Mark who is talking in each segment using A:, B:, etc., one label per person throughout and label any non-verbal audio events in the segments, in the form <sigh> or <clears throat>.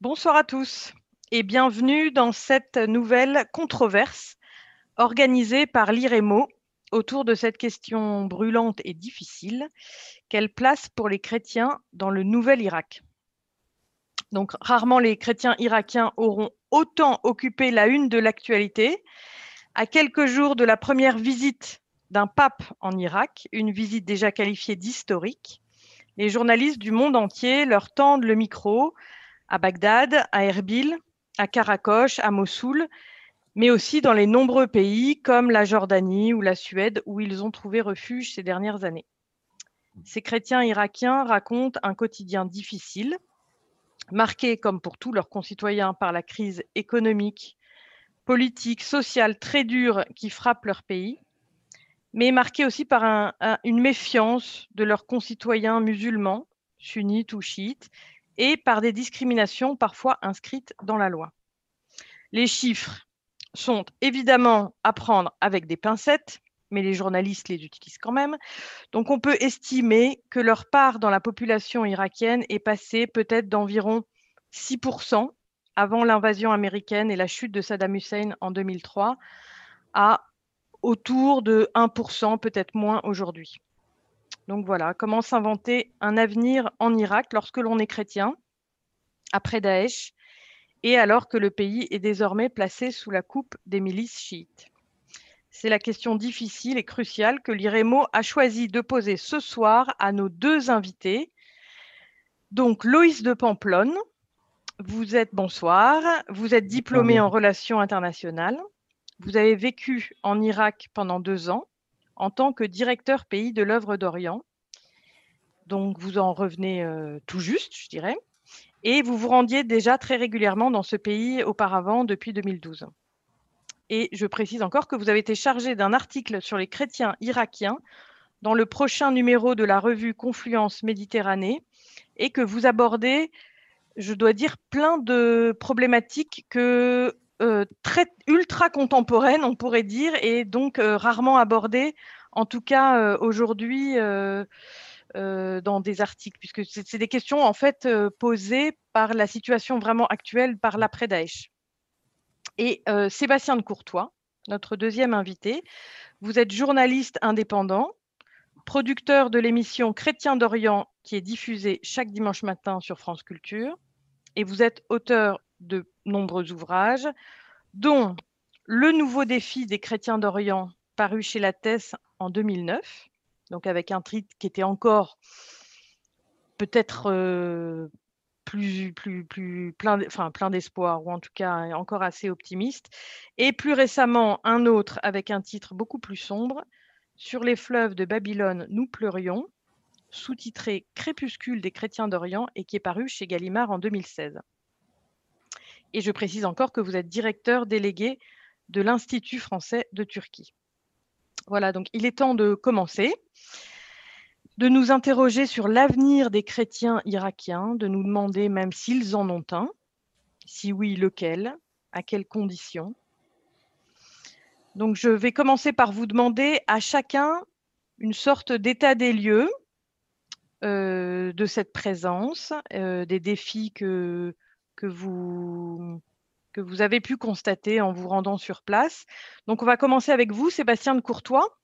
A: Bonsoir à tous et bienvenue dans cette nouvelle controverse organisée par l'IREMO autour de cette question brûlante et difficile. Quelle place pour les chrétiens dans le nouvel Irak? Donc rarement les chrétiens irakiens auront autant occupé la une de l'actualité. À quelques jours de la première visite d'un pape en Irak, une visite déjà qualifiée d'historique, les journalistes du monde entier leur tendent le micro à Bagdad, à Erbil, à Karakosh, à Mossoul, mais aussi dans les nombreux pays comme la Jordanie ou la Suède où ils ont trouvé refuge ces dernières années. Ces chrétiens irakiens racontent un quotidien difficile, marqué comme pour tous leurs concitoyens par la crise économique, politique, sociale très dure qui frappe leur pays, mais marqué aussi par une méfiance de leurs concitoyens musulmans, sunnites ou chiites, et par des discriminations parfois inscrites dans la loi. Les chiffres sont évidemment à prendre avec des pincettes, mais les journalistes les utilisent quand même. Donc on peut estimer que leur part dans la population irakienne est passée peut-être d'environ 6% avant l'invasion américaine et la chute de Saddam Hussein en 2003 à autour de 1%, peut-être moins aujourd'hui. Donc voilà, comment s'inventer un avenir en Irak lorsque l'on est chrétien, après Daesh, et alors que le pays est désormais placé sous la coupe des milices chiites C'est la question difficile et cruciale que l'IREMO a choisi de poser ce soir à nos deux invités. Donc Loïs de Pamplonne, vous êtes bonsoir, vous êtes diplômé en relations internationales. Vous avez vécu en Irak pendant deux ans en tant que directeur pays de l'œuvre d'Orient. Donc, vous en revenez euh, tout juste, je dirais. Et vous vous rendiez déjà très régulièrement dans ce pays auparavant depuis 2012. Et je précise encore que vous avez été chargé d'un article sur les chrétiens irakiens dans le prochain numéro de la revue Confluence Méditerranée et que vous abordez, je dois dire, plein de problématiques que euh, très ultra contemporaine, on pourrait dire, et donc euh, rarement abordée, en tout cas euh, aujourd'hui dans des articles, puisque c'est des questions en fait posées par la situation vraiment actuelle, par l'après-Daesh. Et Sébastien de Courtois, notre deuxième invité, vous êtes journaliste indépendant, producteur de l'émission Chrétien d'Orient qui est diffusée chaque dimanche matin sur France Culture, et vous êtes auteur de nombreux ouvrages, dont Le nouveau défi des chrétiens d'Orient, paru chez la Thèse en 2009, donc avec un titre qui était encore peut-être euh, plus, plein, plein d'espoir, ou en tout cas encore assez optimiste. Et plus récemment, un autre avec un titre beaucoup plus sombre, Sur les fleuves de Babylone, nous pleurions, sous-titré Crépuscule des chrétiens d'Orient et qui est paru chez Gallimard en 2016. Et je précise encore que vous êtes directeur délégué de l'Institut français de Turquie. Voilà, donc il est temps de commencer, de nous interroger sur l'avenir des chrétiens irakiens, de nous demander même s'ils en ont un, si oui, lequel, à quelles conditions. Donc je vais commencer par vous demander à chacun une sorte d'état des lieux euh, de cette présence, euh, des défis que que vous, que vous avez pu constater en vous rendant sur place. Donc, on va commencer avec vous, Sébastien de Courtois.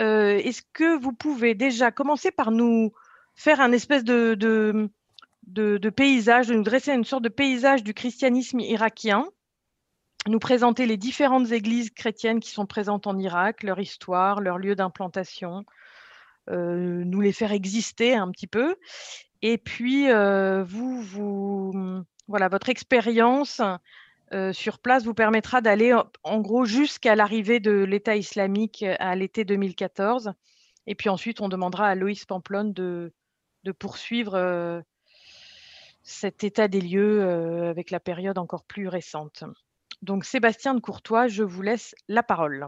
A: Euh, est-ce que vous pouvez déjà commencer par nous faire un espèce de, de, de, paysage, de nous dresser une sorte de paysage du christianisme irakien, nous présenter les différentes églises chrétiennes qui sont présentes en Irak, leur histoire, leur lieu d'implantation, euh, nous les faire exister un petit peu. Et puis, euh, vous, vous, voilà, votre expérience euh, sur place vous permettra d'aller en, gros jusqu'à l'arrivée de l'État islamique euh, à l'été 2014. Et puis ensuite, on demandera à Loïs Pamplonne de, poursuivre euh, cet état des lieux avec la période encore plus récente. Donc Sébastien de Courtois, je vous laisse la parole.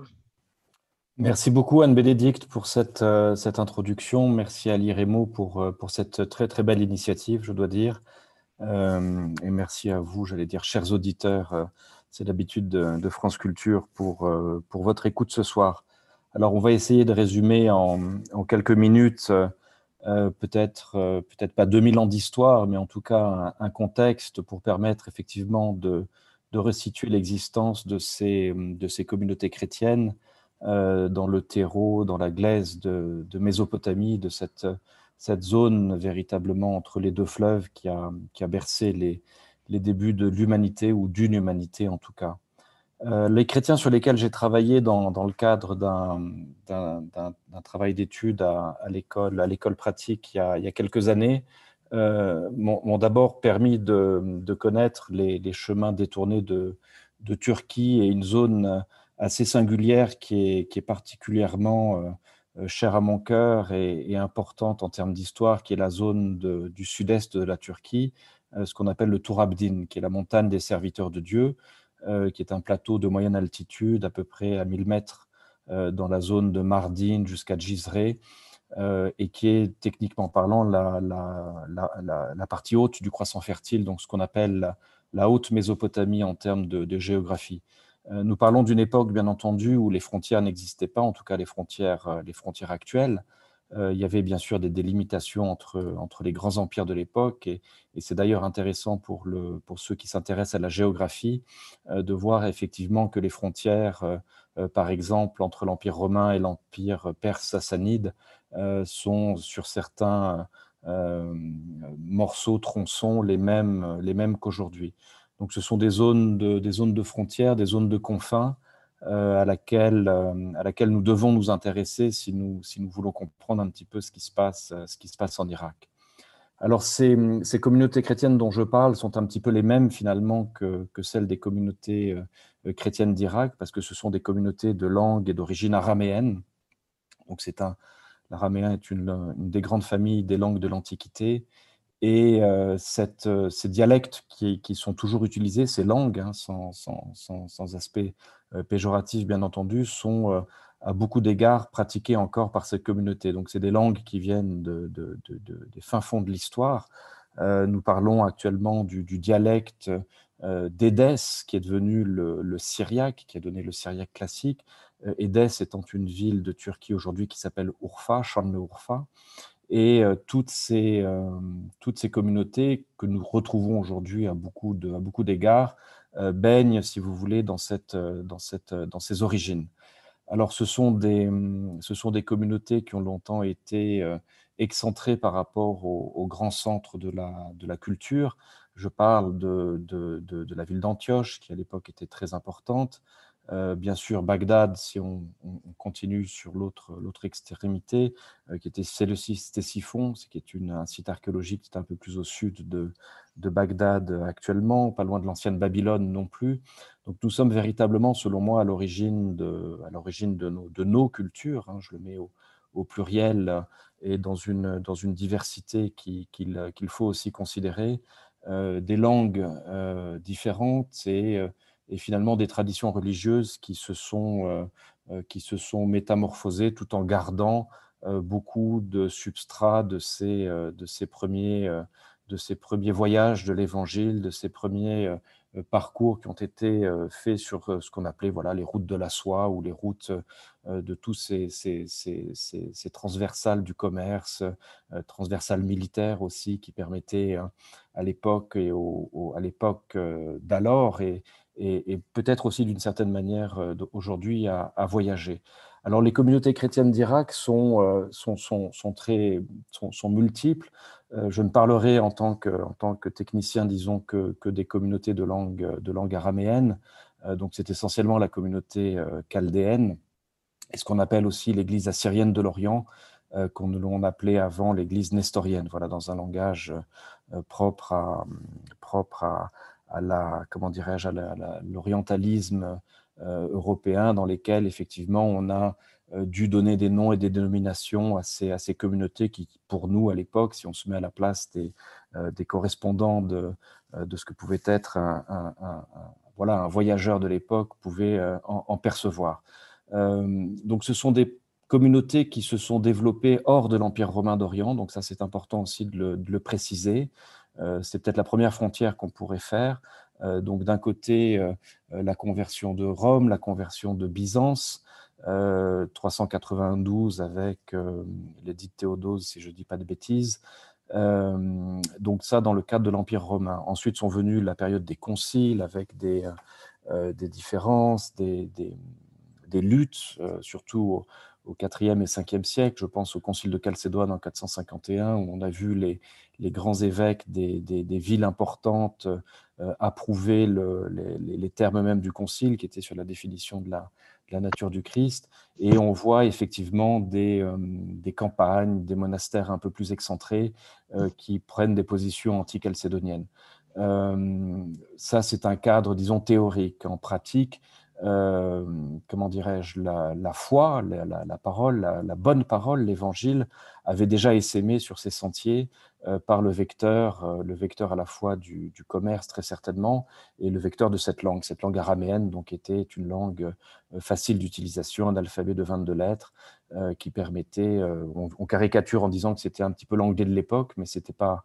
B: Merci beaucoup Anne-Bénédicte pour cette, cette introduction. Merci à l'IREMO pour, pour cette très très belle initiative, je dois dire. Euh, et merci à vous, j'allais dire, chers auditeurs. Euh, c'est l'habitude de, France Culture pour, euh, pour votre écoute ce soir. Alors, on va essayer de résumer en, quelques minutes peut-être peut-être pas 2000 ans d'histoire, mais en tout cas un, contexte pour permettre effectivement de, de resituer l'existence de ces, de ces communautés chrétiennes dans le terreau, dans la glaise de Mésopotamie, de cette, cette zone véritablement entre les deux fleuves qui a, qui a bercé les, les débuts de l'humanité ou d'une humanité en tout cas. Euh, les chrétiens sur lesquels j'ai travaillé dans, dans, le cadre d'un travail d'études à, à l'école pratique il y, a, il y, a, quelques années euh, m'ont d'abord permis de, de connaître les, les, chemins détournés de, de, Turquie et une zone assez singulière qui est, qui est particulièrement euh, chère à mon cœur et, importante en termes d'histoire, qui est la zone du sud-est de la Turquie, euh, ce qu'on appelle le Tour Abdin, qui est la montagne des serviteurs de Dieu, euh, qui est un plateau de moyenne altitude, à peu près à 1000 mètres dans la zone de Mardin jusqu'à Gizre, et qui est techniquement parlant la, partie haute du croissant fertile, donc ce qu'on appelle la, haute Mésopotamie en termes de géographie. Euh, nous parlons d'une époque, bien entendu, où les frontières n'existaient pas, en tout cas les frontières, euh, les frontières actuelles. Euh, il y avait bien sûr des délimitations entre, entre les grands empires de l'époque, et, c'est d'ailleurs intéressant pour, le, pour ceux qui s'intéressent à la géographie de voir effectivement que les frontières, par exemple, entre l'Empire romain et l'Empire perse sassanide, sont sur certains morceaux, tronçons, les mêmes, les mêmes qu'aujourd'hui. Donc, ce sont des zones de, frontières, des zones de confins euh, à, laquelle, euh, à laquelle nous devons nous intéresser si nous, voulons comprendre un petit peu ce qui se passe, euh, en Irak. Alors, ces, communautés chrétiennes dont je parle sont un petit peu les mêmes finalement que, celles des communautés chrétiennes d'Irak, parce que ce sont des communautés de langue et d'origine araméenne. Donc, c'est un, l'araméen est une, des grandes familles des langues de l'Antiquité et ces dialectes qui, sont toujours utilisés, ces langues, hein, sans, aspect péjoratif bien entendu, sont à beaucoup d'égards pratiqués encore par cette communauté. Donc c'est des langues qui viennent de, de, de, des fins fonds de l'histoire. nous parlons actuellement du, du dialecte d'Édesse, qui est devenu le, le, syriaque, qui a donné le syriaque classique. Édesse étant une ville de Turquie aujourd'hui qui s'appelle Urfa, Şanlıurfa. Et euh, toutes, ces, euh, toutes ces communautés que nous retrouvons aujourd'hui à beaucoup d'égards euh, baignent, si vous voulez, dans, cette, dans, cette, dans ces origines. Alors, ce sont, des, ce sont des communautés qui ont longtemps été excentrées par rapport au, au grand centre de la, de la culture. Je parle de, de, de la ville d'Antioche, qui à l'époque était très importante, euh, bien sûr, Bagdad, si on, on continue sur l'autre extrémité, euh, qui était Séleuciste-Siphon, qui est une, un site archéologique qui est un peu plus au sud de, Bagdad actuellement, pas loin de l'ancienne Babylone non plus. Donc nous sommes véritablement, selon moi, à l'origine de, nos, cultures, hein, je le mets au, pluriel, et dans une, diversité qu'il qui, qu'il faut aussi considérer, euh, des langues différentes et et finalement des traditions religieuses qui se sont, euh, euh, qui se sont métamorphosées tout en gardant euh, beaucoup de substrats de ces, de ces, premiers, de ces premiers voyages de l'Évangile, de ces premiers parcours qui ont été faits sur ce qu'on appelait voilà, les routes de la soie ou les routes de tous ces, ces, ces, transversales du commerce, transversales militaires aussi, qui permettaient hein, à l'époque et au, à l'époque d'alors et, et, peut-être aussi d'une certaine manière euh, aujourd'hui à, voyager. Alors les communautés chrétiennes d'Irak sont, euh, sont, sont, sont, multiples. Euh, je ne parlerai en tant que, en tant que technicien, disons, que, que des communautés de langue, de langue araméenne. donc c'est essentiellement la communauté chaldéenne et ce qu'on appelle aussi l'église assyrienne de l'Orient, qu'on appelait avant l'église nestorienne, voilà, dans un langage propre à, propre à, à la, comment dirais-je, à l'orientalisme euh, européen dans lesquels effectivement on a euh, dû donner des noms et des dénominations à ces, à ces communautés qui, pour nous à l'époque, si on se met à la place des, euh, des correspondants de, de ce que pouvait être un, voilà, un voyageur de l'époque, pouvait en, percevoir. donc ce sont des communautés qui se sont développées hors de l'Empire romain d'Orient, donc ça c'est important aussi de le préciser. Euh, c'est peut-être la première frontière qu'on pourrait faire. Euh, donc d'un côté, euh, la conversion de Rome, la conversion de Byzance, 392 avec l'édit Théodose, si je ne dis pas de bêtises. donc ça, dans le cadre de l'Empire romain. Ensuite sont venus la période des conciles avec des, des différences, des, des, luttes, surtout au 4e et 5e siècle. Je pense au concile de Chalcédoine en 451, où on a vu les, grands évêques des, villes importantes euh, approuver le, les, termes même du concile, qui était sur la définition de la, nature du Christ. Et on voit effectivement des, euh, campagnes, des monastères un peu plus excentrés euh, qui prennent des positions anti-calcédoniennes. ça, c'est un cadre, disons, théorique. En pratique, euh, comment dirais-je, la, foi, la, la parole, la, bonne parole, l'évangile, avait déjà essaimé sur ces sentiers par le vecteur, euh, le vecteur à la fois du, commerce très certainement et le vecteur de cette langue. Cette langue araméenne donc était une langue facile d'utilisation, un alphabet de 22 lettres qui permettait, on, caricature en disant que c'était un petit peu l'anglais de l'époque, mais c'était pas,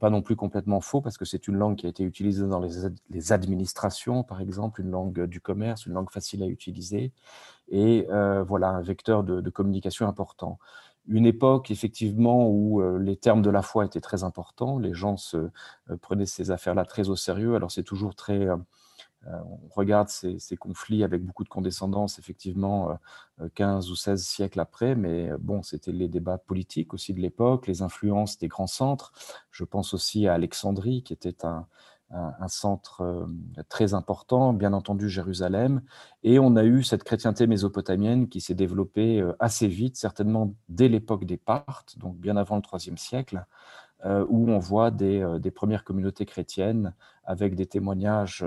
B: pas non plus complètement faux parce que c'est une langue qui a été utilisée dans les, administrations, par exemple, une langue du commerce, une langue facile à utiliser et voilà un vecteur de communication important une époque effectivement où euh, les termes de la foi étaient très importants, les gens euh, prenaient ces affaires-là très au sérieux. Alors c'est toujours très, euh, on regarde ces, conflits avec beaucoup de condescendance, effectivement, 15 ou 16 siècles après, mais bon, c'était les débats politiques aussi de l'époque, les influences des grands centres. Je pense aussi à Alexandrie, qui était un, un, centre euh, très important, bien entendu Jérusalem, et on a eu cette chrétienté mésopotamienne qui s'est développée euh, assez vite, certainement dès l'époque des Parthes, donc bien avant le IIIe siècle, euh, où on voit des, premières communautés chrétiennes avec des témoignages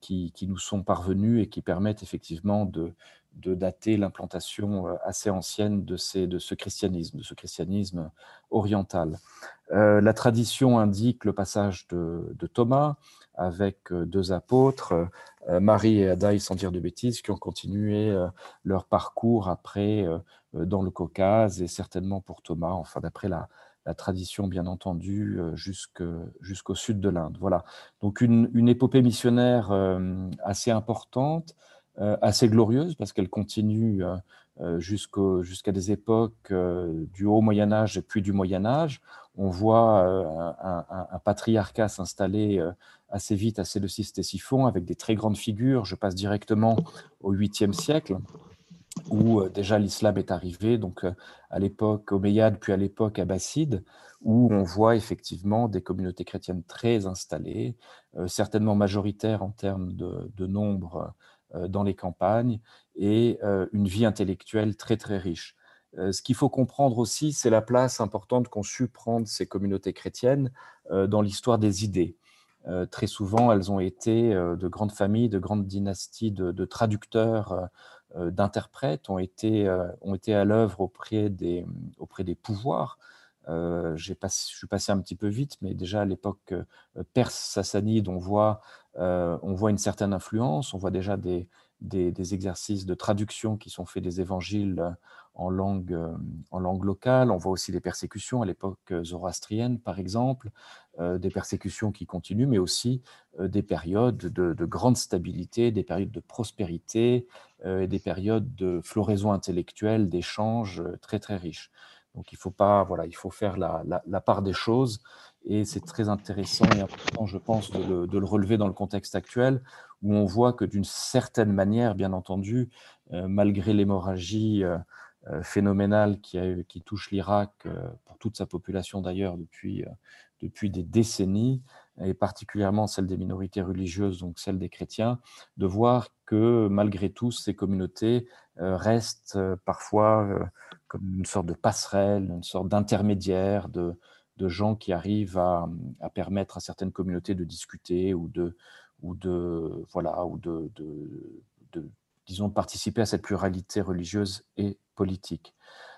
B: qui, nous sont parvenus et qui permettent effectivement de, de dater l'implantation assez ancienne de, ce christianisme, de ce christianisme oriental. Euh, la tradition indique le passage de, Thomas avec euh, deux apôtres, euh, Marie et Adaï, sans dire de bêtises, qui ont continué leur parcours après dans le Caucase et certainement pour Thomas, enfin d'après la, tradition bien entendu jusqu'au sud de l'Inde. Voilà, donc une, épopée missionnaire assez importante, assez glorieuse parce qu'elle continue jusqu'à des époques du haut Moyen Âge et puis du Moyen Âge on voit euh, un, patriarcat s'installer euh, assez vite à Séleuciste-Siphon avec des très grandes figures. Je passe directement au 8e siècle où euh, déjà l'islam est arrivé, donc à l'époque omeyyade, puis à l'époque abbasside, où on voit effectivement des communautés chrétiennes très installées, certainement majoritaires en termes de, nombre dans les campagnes, et une vie intellectuelle très très riche. Euh, ce qu'il faut comprendre aussi, c'est la place importante qu'ont su prendre ces communautés chrétiennes euh, dans l'histoire des idées. Euh, très souvent, elles ont été de grandes familles, de grandes dynasties de, traducteurs, d'interprètes, ont été, ont été à l'œuvre auprès des, auprès des pouvoirs. Je suis passé un petit peu vite, mais déjà à l'époque perse sassanide, on voit, on voit une certaine influence, on voit déjà des, exercices de traduction qui sont faits des évangiles en langue, euh, en langue locale. On voit aussi des persécutions à l'époque euh, zoroastrienne, par exemple, euh, des persécutions qui continuent, mais aussi des périodes de, grande stabilité, des périodes de prospérité, et des périodes de floraison intellectuelle, d'échanges très très riches. Donc il faut pas, voilà, il faut faire la, part des choses, et c'est très intéressant et important, je pense, de le, relever dans le contexte actuel, où on voit que d'une certaine manière, bien entendu, malgré l'hémorragie euh, phénoménale qui, touche l'Irak euh, pour toute sa population d'ailleurs euh, depuis des décennies, et particulièrement celle des minorités religieuses, donc celle des chrétiens, de voir que malgré tout, ces communautés restent parfois comme une sorte de passerelle, une sorte d'intermédiaire, de, gens qui arrivent à, permettre à certaines communautés de discuter ou de, ou de, voilà, ou de, disons, participer à cette pluralité religieuse et politique.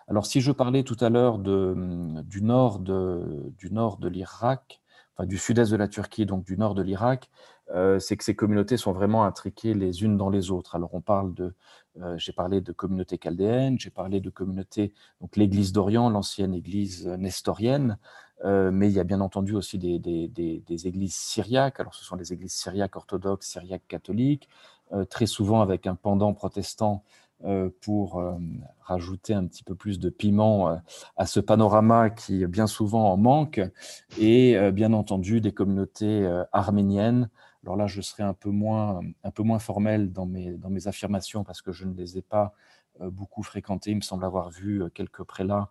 B: Alors, si je parlais tout à l'heure du nord du nord de l'Irak, du sud-est de la Turquie, donc du nord de l'Irak, euh, c'est que ces communautés sont vraiment intriquées les unes dans les autres. Alors, on parle de, euh, j'ai parlé de communautés chaldéennes, j'ai parlé de communautés, donc l'Église d'Orient, l'ancienne Église nestorienne, euh, mais il y a bien entendu aussi des, des, des, des, églises syriaques. Alors, ce sont les églises syriaques orthodoxes, syriaques catholiques, très souvent avec un pendant protestant pour rajouter un petit peu plus de piment à ce panorama qui bien souvent en manque, et bien entendu des communautés arméniennes. Alors là, je serai un peu moins, un peu moins formel dans mes, dans mes affirmations parce que je ne les ai pas beaucoup fréquentées. Il me semble avoir vu quelques prélats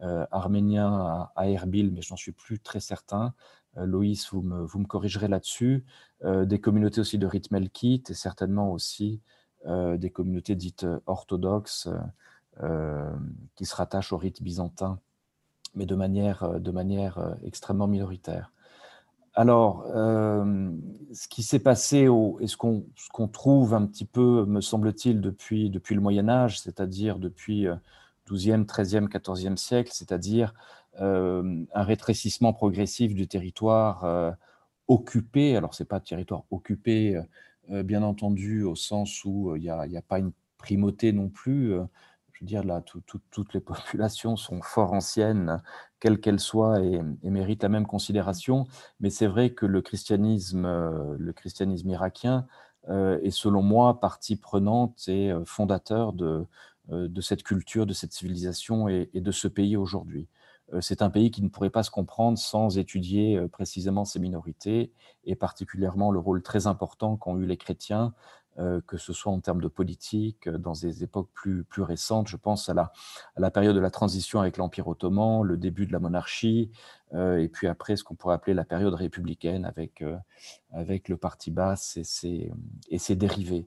B: arméniens à, Erbil, mais je n'en suis plus très certain. Loïs, vous me, vous me corrigerez là-dessus. des communautés aussi de rite melkite et certainement aussi euh, des communautés dites euh, orthodoxes euh, qui se rattachent au rite byzantin, mais de manière, de manière extrêmement minoritaire. Alors, ce qui s'est passé, au, et ce qu'on trouve un petit peu, me semble-t-il, depuis, depuis le Moyen Âge, c'est-à-dire depuis 12e, 13e, 14e siècle, c'est-à-dire un rétrécissement progressif du territoire occupé, alors ce n'est pas territoire occupé euh, bien entendu, au sens où euh, il n'y a, pas une primauté non plus. Euh, je veux dire, là, toutes les <laughs> populations sont fort anciennes, quelles qu'elles soient, et, méritent la même considération. Mais c'est vrai que le christianisme, le christianisme irakien est, selon moi, partie prenante et fondateur de cette culture, de cette civilisation et de ce pays aujourd'hui. Euh, c'est un pays qui ne pourrait pas se comprendre sans étudier euh, précisément ces minorités et particulièrement le rôle très important qu'ont eu les chrétiens, euh, que ce soit en termes de politique, dans des époques plus, plus récentes. Je pense à la, période de la transition avec l'Empire ottoman, le début de la monarchie, et puis après ce qu'on pourrait appeler la période républicaine avec, avec le parti basse ses, et ses dérivés.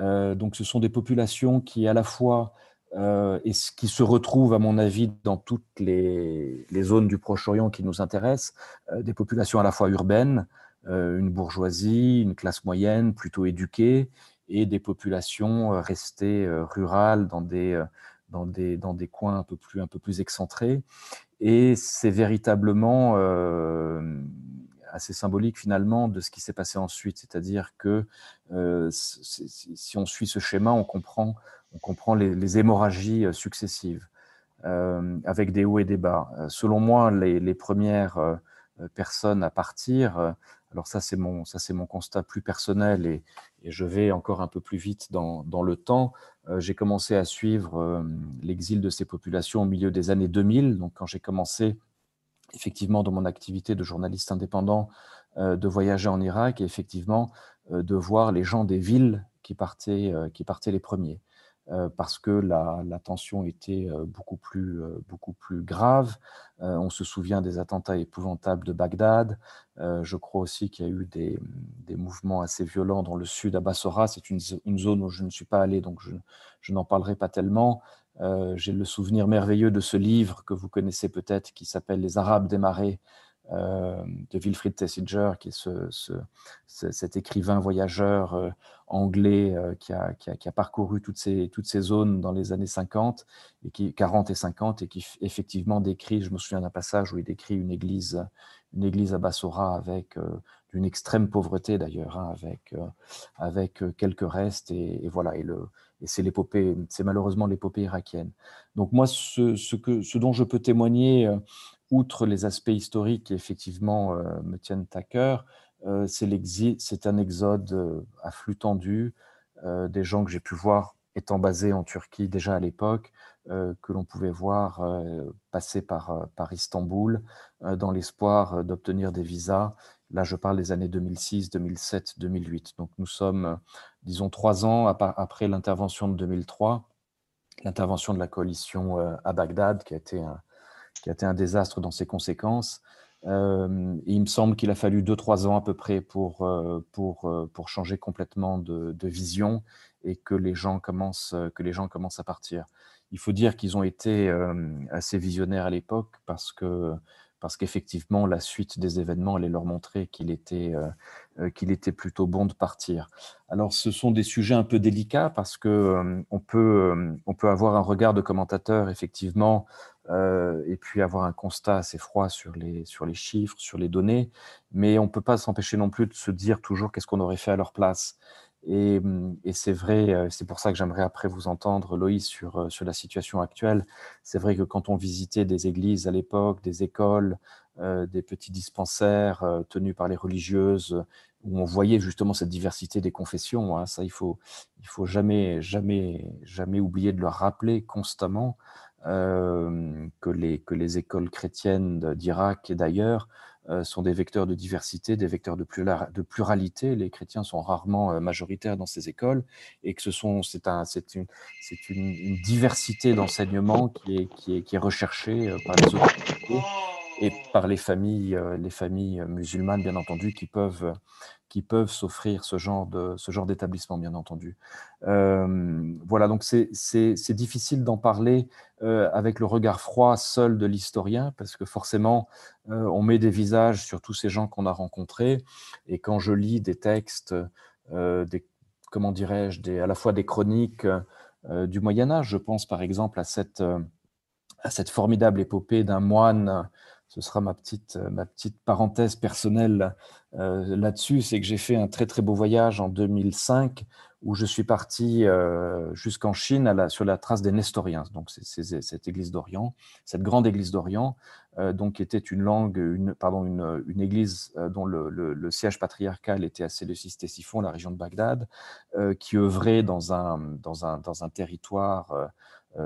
B: donc ce sont des populations qui à la fois euh, et ce qui se retrouve, à mon avis, dans toutes les, zones du Proche-Orient qui nous intéressent, euh, des populations à la fois urbaines, euh, une bourgeoisie, une classe moyenne plutôt éduquée, et des populations restées rurales dans des, coins un peu plus excentrés. Et c'est véritablement assez symbolique finalement de ce qui s'est passé ensuite. C'est-à-dire que si on suit ce schéma, on comprend on comprend les, hémorragies euh, successives, euh, avec des hauts et des bas. Euh, selon moi, les, premières personnes à partir, alors ça c'est mon, mon constat plus personnel et, je vais encore un peu plus vite dans, le temps. j'ai commencé à suivre l'exil de ces populations au milieu des années 2000, donc quand j'ai commencé effectivement dans mon activité de journaliste indépendant de voyager en Irak et effectivement de voir les gens des villes partaient, qui partaient les premiers. Euh, parce que la, tension était euh, beaucoup plus, euh, beaucoup plus grave. on se souvient des attentats épouvantables de Bagdad. je crois aussi qu'il y a eu des, mouvements assez violents dans le sud à Bassora. C'est une, zone où je ne suis pas allé, donc je, je n'en parlerai pas tellement. J'ai le souvenir merveilleux de ce livre que vous connaissez peut-être qui s'appelle Les Arabes des marais de Wilfried Tessinger, qui est ce, cet écrivain voyageur euh, anglais euh, qui a, qui, a, parcouru toutes ces, toutes ces zones dans les années 50, et qui, 40 et 50, et qui effectivement décrit, je me souviens d'un passage où il décrit une église, une église à Bassora avec d'une extrême pauvreté d'ailleurs, hein, avec, avec quelques restes, et, voilà, et, le, et c'est l'épopée, c'est malheureusement l'épopée irakienne. Donc moi, ce, que, ce dont je peux témoigner outre les aspects historiques qui effectivement euh, me tiennent à cœur, euh, c'est un exode euh, à flux tendu, des gens que j'ai pu voir étant basés en Turquie déjà à l'époque, que l'on pouvait voir passer par, par Istanbul dans l'espoir d'obtenir des visas. Là, je parle des années 2006, 2007, 2008. Donc nous sommes, disons, trois ans après l'intervention de 2003, l'intervention de la coalition à Bagdad, qui a été un, qui a été un désastre dans ses conséquences. Euh, il me semble qu'il a fallu 2-3 ans à peu près pour, euh, pour, euh, pour changer complètement de, vision et que les, gens commencent, que les gens commencent à partir. Il faut dire qu'ils ont été assez visionnaires à l'époque parce que parce qu'effectivement, la suite des événements allait leur montrer qu'il était, qu'il était plutôt bon de partir. Alors, ce sont des sujets un peu délicats parce que on, peut, peut avoir un regard de commentateur, effectivement, euh, et puis avoir un constat assez froid sur les, sur les chiffres, sur les données, mais on ne peut pas s'empêcher non plus de se dire toujours qu'est-ce qu'on aurait fait à leur place. Et, hum, et c'est vrai, c'est pour ça que j'aimerais après vous entendre, Loïs, sur, sur la situation actuelle. C'est vrai que quand on visitait des églises à l'époque, des écoles, des petits dispensaires tenus par les religieuses, où on voyait justement cette diversité des confessions. Hein. Ça, il faut, il faut jamais, jamais, jamais oublier de le rappeler constamment que, les, que les écoles chrétiennes d'Irak et d'ailleurs sont des vecteurs de diversité, des vecteurs de, pluralité. Les chrétiens sont rarement euh, majoritaires dans ces écoles et que ce sont, c'est un, une, une, une diversité d'enseignement qui est, qui est, qui est recherchée par les autorités et par les familles, les familles musulmanes, bien entendu, qui peuvent, qui peuvent s'offrir ce genre de ce genre d'établissement, bien entendu. Euh, voilà, donc c'est difficile d'en parler euh, avec le regard froid seul de l'historien, parce que forcément, euh, on met des visages sur tous ces gens qu'on a rencontrés, et quand je lis des textes, des, comment dirais-je, à la fois des chroniques du Moyen Âge, je pense par exemple à cette, à cette formidable épopée d'un moine ce sera ma petite, euh, ma petite parenthèse personnelle euh, là-dessus, c'est que j'ai fait un très très beau voyage en 2005 où je suis parti euh, jusqu'en Chine sur la trace des Nestoriens. Donc cette église d'Orient, cette grande église d'Orient, donc était une langue, une, pardon, une, église dont le, siège patriarcal était à Séleucis-Ctésiphon, la région de Bagdad, qui œuvrait dans un, dans un, dans un territoire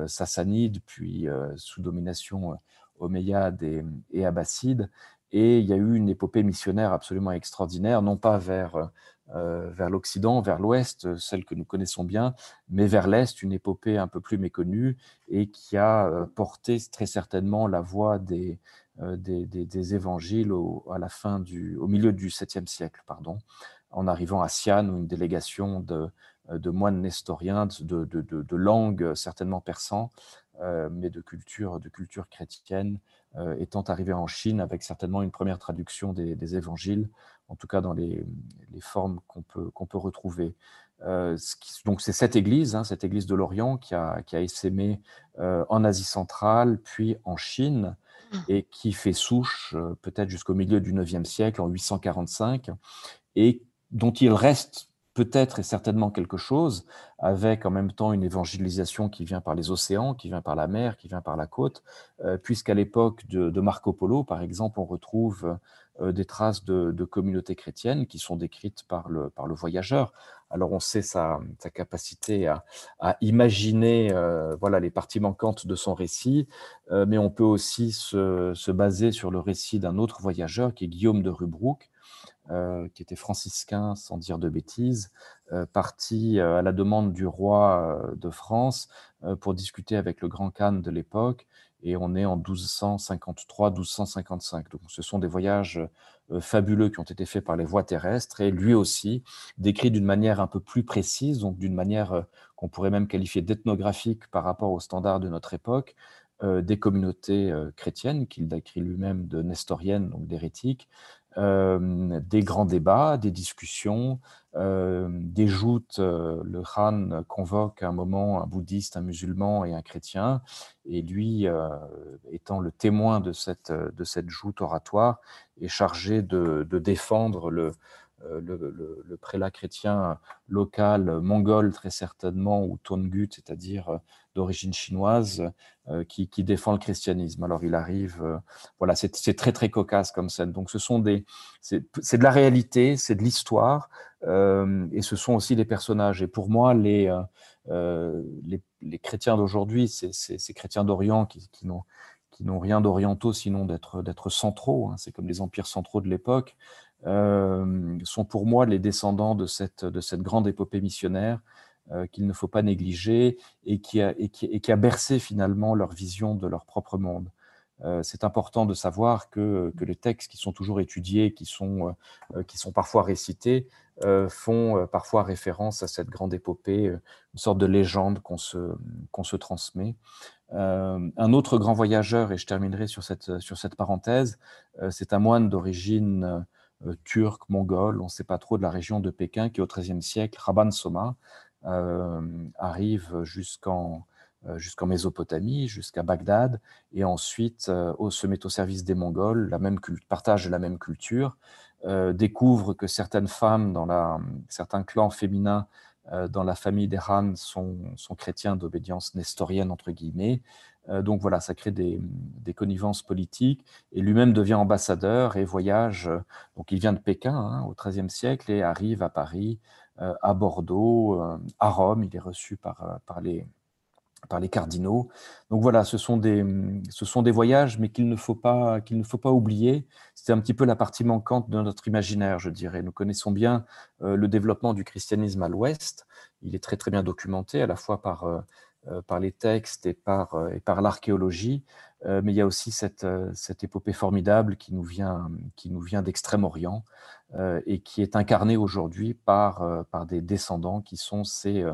B: sassanide, puis sous domination Omeyyades et, et Abbassides. Et il y a eu une épopée missionnaire absolument extraordinaire, non pas vers, euh, vers l'Occident, vers l'Ouest, celle que nous connaissons bien, mais vers l'Est, une épopée un peu plus méconnue et qui a euh, porté très certainement la voix des, euh, des, des, évangiles au, à la fin du, au milieu du 7e siècle, pardon, en arrivant à Sian, où une délégation de, de moines nestoriens de, de, de, langue certainement persan, euh, mais de culture, de culture chrétienne, euh, étant arrivé en Chine avec certainement une première traduction des, évangiles, en tout cas dans les, formes qu'on peut, qu'on peut retrouver. Euh, donc c'est cette église, hein, cette église de l'Orient qui a, qui a essaimé en Asie centrale, puis en Chine, mmh. et qui fait souche peut-être jusqu'au milieu du 9e siècle, en 845, et dont il reste peut-être et certainement quelque chose, avec en même temps une évangélisation qui vient par les océans, qui vient par la mer, qui vient par la côte, euh, puisqu'à l'époque de, Marco Polo, par exemple, on retrouve euh, des traces de, communautés chrétiennes qui sont décrites par le, voyageur. Alors on sait sa, capacité à, imaginer euh, voilà, les parties manquantes de son récit, mais on peut aussi se, se baser sur le récit d'un autre voyageur qui est Guillaume de Rubrouck, euh, qui était franciscain, sans dire de bêtises, euh, parti euh, à la demande du roi de France pour discuter avec le grand Khan de l'époque. Et on est en 1253-1255. Donc, ce sont des voyages fabuleux qui ont été faits par les voies terrestres et lui aussi décrit d'une manière un peu plus précise, donc d'une manière qu'on pourrait même qualifier d'ethnographique par rapport aux standards de notre époque, des communautés chrétiennes qu'il décrit lui-même de nestoriennes, donc d'hérétiques, euh, des grands débats, des discussions, euh, des joutes. Euh, le Khan convoque à un moment un bouddhiste, un musulman et un chrétien, et lui, étant le témoin de cette, de cette joute oratoire, est chargé de, de défendre le, euh, le, prélat chrétien local mongol très certainement, ou Tongut, c'est-à-dire euh, d'origine chinoise, euh, qui, défend le christianisme. Alors il arrive, voilà, c'est très très cocasse comme scène. Donc ce sont des, c'est de la réalité, c'est de l'histoire, et ce sont aussi des personnages. Et pour moi, les, les, chrétiens d'aujourd'hui, ces chrétiens d'Orient qui, n'ont rien d'orientaux sinon d'être centraux, hein. c'est comme les empires centraux de l'époque, sont pour moi les descendants de cette, de cette grande épopée missionnaire euh, qu'il ne faut pas négliger et qui, a, bercé finalement leur vision de leur propre monde. Euh, c'est important de savoir que, les textes qui sont toujours étudiés, qui sont, parfois récités, font parfois référence à cette grande épopée, une sorte de légende qu'on se, transmet. un autre grand voyageur, et je terminerai sur cette, parenthèse, c'est un moine d'origine euh, turc, mongol, on ne sait pas trop de la région de Pékin, qui au XIIIe siècle, Rabban Soma, euh, arrive jusqu'en euh, jusqu'en Mésopotamie, jusqu'à Bagdad, et ensuite se met au service des Mongols, la même partage la même culture, découvre que certaines femmes dans certains clans féminins dans la famille d'Eran sont, sont, chrétiens d'obédience nestorienne, entre guillemets. Donc voilà, ça crée des, connivences politiques. Et lui-même devient ambassadeur et voyage. donc il vient de Pékin hein, au XIIIe siècle et arrive à Paris, à Bordeaux, à Rome. Il est reçu par, les par les cardinaux. Donc voilà, ce sont des, ce sont des voyages, mais qu'il ne faut pas, ne faut pas oublier. C'est un petit peu la partie manquante de notre imaginaire, je dirais. Nous connaissons bien euh, le développement du christianisme à l'Ouest. Il est très très bien documenté, à la fois par, euh, euh, par les textes et par, et par l'archéologie. mais il y a aussi cette, cette épopée formidable qui nous vient, qui nous vient d'Extrême-Orient et qui est incarnée aujourd'hui par, par des descendants qui sont ces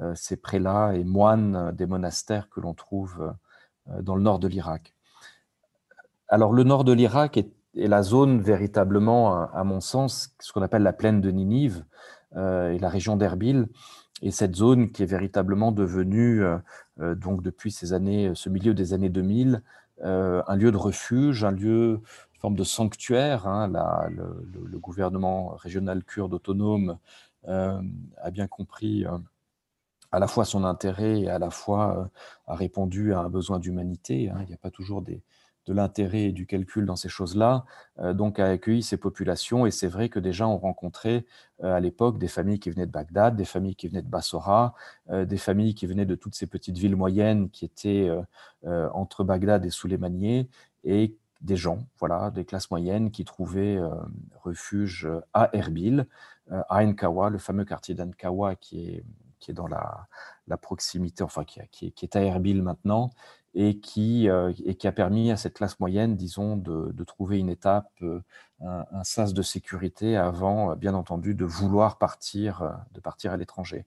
B: euh, ces prélats et moines des monastères que l'on trouve euh, dans le nord de l'Irak. Alors le nord de l'Irak est, la zone véritablement, à, mon sens, ce qu'on appelle la plaine de Ninive euh, et la région d'Erbil, et cette zone qui est véritablement devenue, donc depuis ces années, ce milieu des années 2000, un lieu de refuge, un lieu, une forme de sanctuaire. Hein, le, gouvernement régional kurde autonome a bien compris à la fois son intérêt et à la fois euh, a répondu à un besoin d'humanité. Hein. Il n'y a pas toujours des, de l'intérêt et du calcul dans ces choses-là, euh, donc a accueilli ces populations. Et c'est vrai que déjà on rencontrait euh, à l'époque des familles qui venaient de Bagdad, des familles qui venaient de Bassora, des familles qui venaient de toutes ces petites villes moyennes qui étaient entre Bagdad et Souleymaniye, et des gens, voilà, des classes moyennes qui trouvaient refuge à Erbil, à Enkawa, le fameux quartier d'Enkawa qui est qui est dans la, proximité, enfin qui, qui, est à Erbil maintenant, et qui, euh, et qui a permis à cette classe moyenne, disons, de, trouver une étape, euh, un, sas de sécurité avant, euh, bien entendu, de vouloir partir, de partir à l'étranger.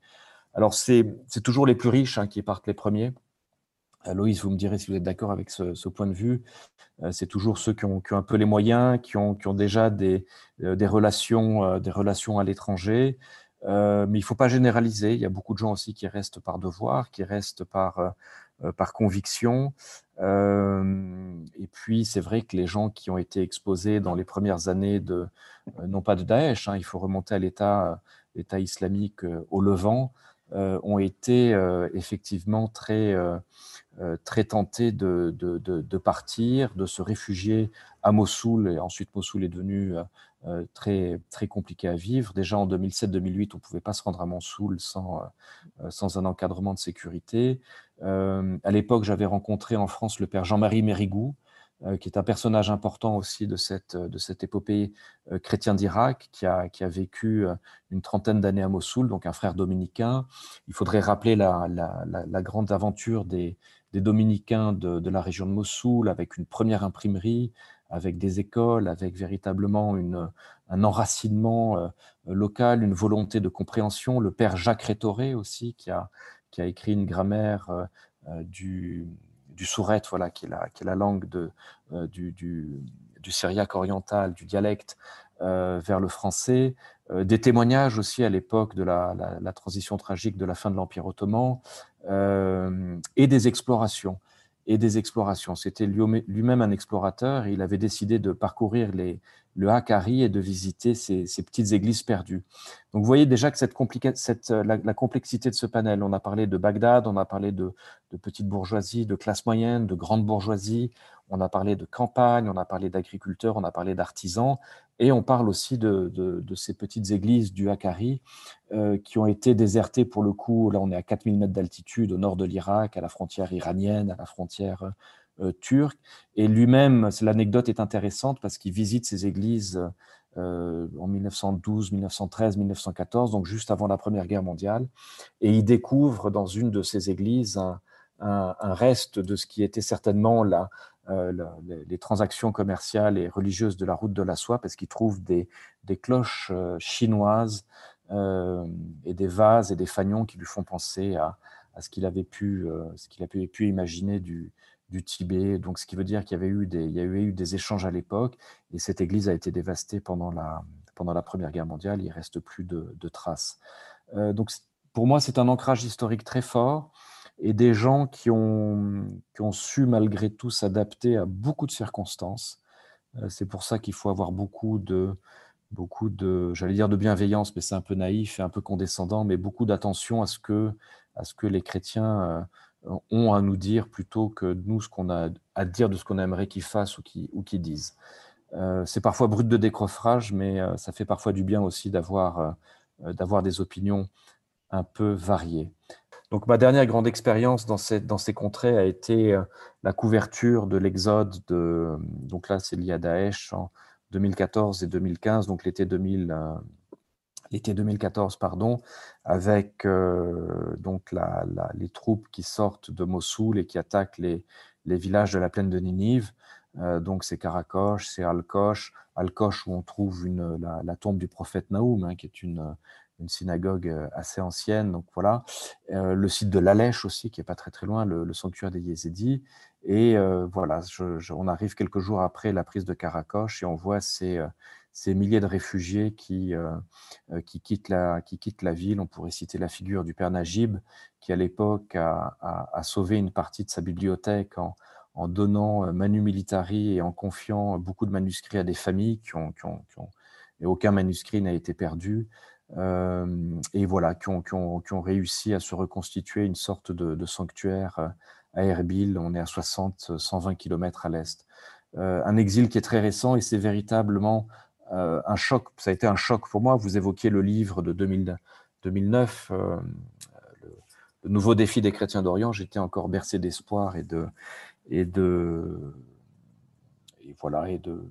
B: Alors, c'est toujours les plus riches hein, qui partent les premiers. Loïs, vous me direz si vous êtes d'accord avec ce, point de vue. c'est toujours ceux qui ont, un peu les moyens, qui ont, déjà des, relations, des relations à l'étranger, mais il ne faut pas généraliser. Il y a beaucoup de gens aussi qui restent par devoir, qui restent par, par conviction. et puis, c'est vrai que les gens qui ont été exposés dans les premières années, de, non pas de Daesh, hein, il faut remonter à l'État islamique au Levant, ont été effectivement très, très tentés de, de, de, partir, de se réfugier à Mossoul. Et ensuite, Mossoul est devenu euh, très, très compliqué à vivre. Déjà en 2007-2008, on ne pouvait pas se rendre à Mossoul sans, euh, euh, sans un encadrement de sécurité. à l'époque, j'avais rencontré en France le père Jean-Marie Mérigou, qui est un personnage important aussi de cette, de cette épopée chrétien d'Irak, qui a, qui a vécu une trentaine d'années à Mossoul, donc un frère dominicain. Il faudrait rappeler la, la, la, grande aventure des, des dominicains de, de, la région de Mossoul, avec une première imprimerie, avec des écoles, avec véritablement une, un enracinement euh, local, une volonté de compréhension. Le père Jacques Rétoré aussi, qui a, écrit une grammaire euh, euh, du, du sourette, voilà, qui est la, langue du, du, syriaque oriental, du dialecte, vers le français. des témoignages aussi à l'époque de la, transition tragique de la fin de l'Empire ottoman, et des explorations et des explorations. C'était lui-même un explorateur il avait décidé de parcourir le Hakari et de visiter ces, petites églises perdues. Donc vous voyez déjà que cette la, complexité de ce panel, on a parlé de Bagdad, on a parlé de, de petite bourgeoisie, de classe moyenne, de grande bourgeoisie, on a parlé de campagne, on a parlé d'agriculteurs, on a parlé d'artisans, et on parle aussi de, ces petites églises du Hakari euh, qui ont été désertées pour le coup. Là, on est à 4000 mètres d'altitude au nord de l'Irak, à la frontière iranienne, à la frontière euh, turque. Et lui-même, l'anecdote est intéressante parce qu'il visite ces églises euh, en 1912, 1913, 1914, donc juste avant la Première Guerre mondiale. Et il découvre dans une de ces églises un reste de ce qui était certainement la, euh, les transactions commerciales et religieuses de la route de la soie parce qu'il trouve des, cloches euh, chinoises euh, et des vases et des fanions qui lui font penser à, ce qu'il avait pu, imaginer du, Tibet. Donc, ce qui veut dire qu'il y avait eu des, échanges à l'époque et cette église a été dévastée pendant la, pendant la Première Guerre mondiale. Il reste plus de, de traces. donc, pour moi, c'est un ancrage historique très fort et des gens qui ont, qui ont su malgré tout s'adapter à beaucoup de circonstances. Euh, c'est pour ça qu'il faut avoir beaucoup de, beaucoup de, j'allais dire de bienveillance, mais c'est un peu naïf et un peu condescendant, mais beaucoup d'attention à ce que, à ce que les chrétiens ont à nous dire plutôt que nous ce qu'on a à dire de ce qu'on aimerait qu'ils fassent ou qu'ils ou disent. c'est parfois brut de décoffrage, mais ça fait parfois du bien aussi d'avoir d'avoir des opinions un peu variées. Donc ma dernière grande expérience dans, ces contrées a été euh, la couverture de l'exode de, donc là c'est lié à Daesh en 2014 et 2015, donc l'été 2000, euh, 2014 pardon, avec euh, donc les troupes qui sortent de Mossoul et qui attaquent les, villages de la plaine de Ninive. donc c'est Karakosh, c'est Al-Kosh, Al-Kosh où on trouve la, tombe du prophète Naoum, hein, qui est une une synagogue euh, assez ancienne. Donc voilà, euh, le site de l'Alèche aussi, qui est pas très très loin, le, sanctuaire des Yézidis. Et euh, voilà, on arrive quelques jours après la prise de Karakosh et on voit ces, milliers de réfugiés qui, qui, quittent la, qui quittent la ville. On pourrait citer la figure du père Najib, qui à l'époque a, sauvé une partie de sa bibliothèque en, donnant Manu Militari et en confiant beaucoup de manuscrits à des familles qui ont et aucun manuscrit n'a été perdu. Euh, et voilà, qui ont, qui, ont, qui ont, réussi à se reconstituer une sorte de, sanctuaire euh, à Erbil. On est à 60, 120 km à l'est. Euh, un exil qui est très récent et c'est véritablement un choc. Ça a été un choc pour moi. Vous évoquiez le livre de 2000, 2009, le, nouveau défi des chrétiens d'Orient. J'étais encore bercé d'espoir et de et de et voilà et de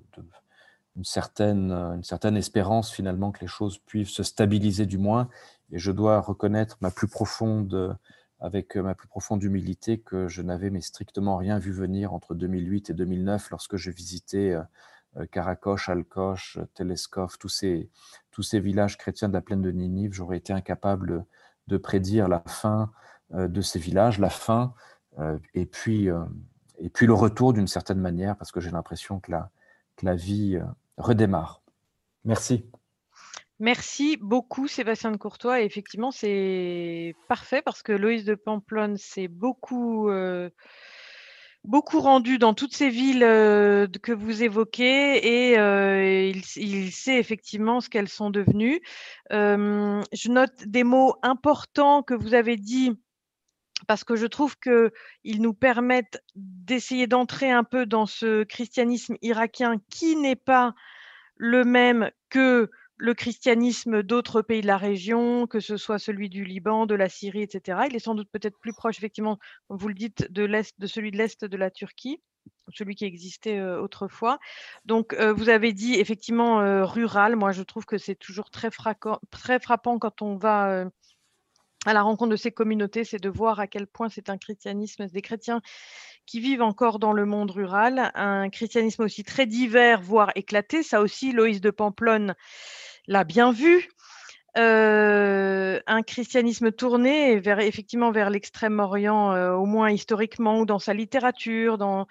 B: une certaine, une certaine espérance finalement que les choses puissent se stabiliser du moins. Et je dois reconnaître ma plus profonde, avec ma plus profonde humilité que je n'avais mais strictement rien vu venir entre 2008 et 2009 lorsque je visitais euh, Karakosh, Alkosh, Teleskov, tous ces, tous ces villages chrétiens de la plaine de Ninive. J'aurais été incapable de prédire la fin euh, de ces villages, la fin, euh, et puis, et puis le retour d'une certaine manière, parce que j'ai l'impression que la, que la vie redémarre. Merci.
A: Merci beaucoup Sébastien de Courtois. effectivement, c'est parfait parce que Loïs de Pamplonne s'est beaucoup, euh, beaucoup rendu dans toutes ces villes euh, que vous évoquez et euh, il, sait effectivement ce qu'elles sont devenues. je note des mots importants que vous avez dit parce que je trouve qu'ils nous permettent d'essayer d'entrer un peu dans ce christianisme irakien qui n'est pas le même que le christianisme d'autres pays de la région, que ce soit celui du Liban, de la Syrie, etc. Il est sans doute peut-être plus proche, effectivement, vous le dites, de, celui de l'Est de la Turquie, celui qui existait euh, autrefois. Donc, euh, vous avez dit effectivement euh, rural. Moi, je trouve que c'est toujours très frappant quand on va à la rencontre de ces communautés, c'est de voir à quel point c'est un christianisme, des chrétiens qui vivent encore dans le monde rural, un christianisme aussi très divers, voire éclaté. Ça aussi, Loïs de Pamplonne l'a bien vu. Euh, un christianisme tourné vers, effectivement vers l'extrême-orient, euh, au moins historiquement, ou dans sa littérature, dans,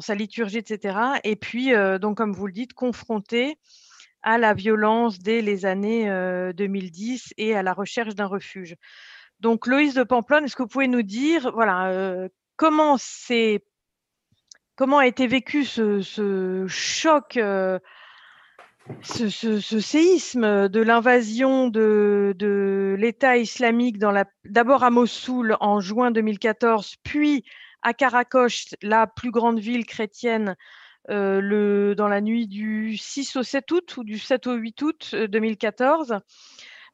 A: sa liturgie, etc. Et puis, euh, donc, comme vous le dites, confronté à la violence dès les années 2010 et à la recherche d'un refuge. Donc, Loïs de Pamplonne, est-ce que vous pouvez nous dire, voilà, euh, comment c'est, comment a été vécu ce, choc, euh, ce, séisme de l'invasion de, l'État islamique dans la, d'abord à Mossoul en juin 2014, puis à Karakosh, la plus grande ville chrétienne, euh, le, dans la nuit du 6 au 7 août ou du 7 au 8 août 2014.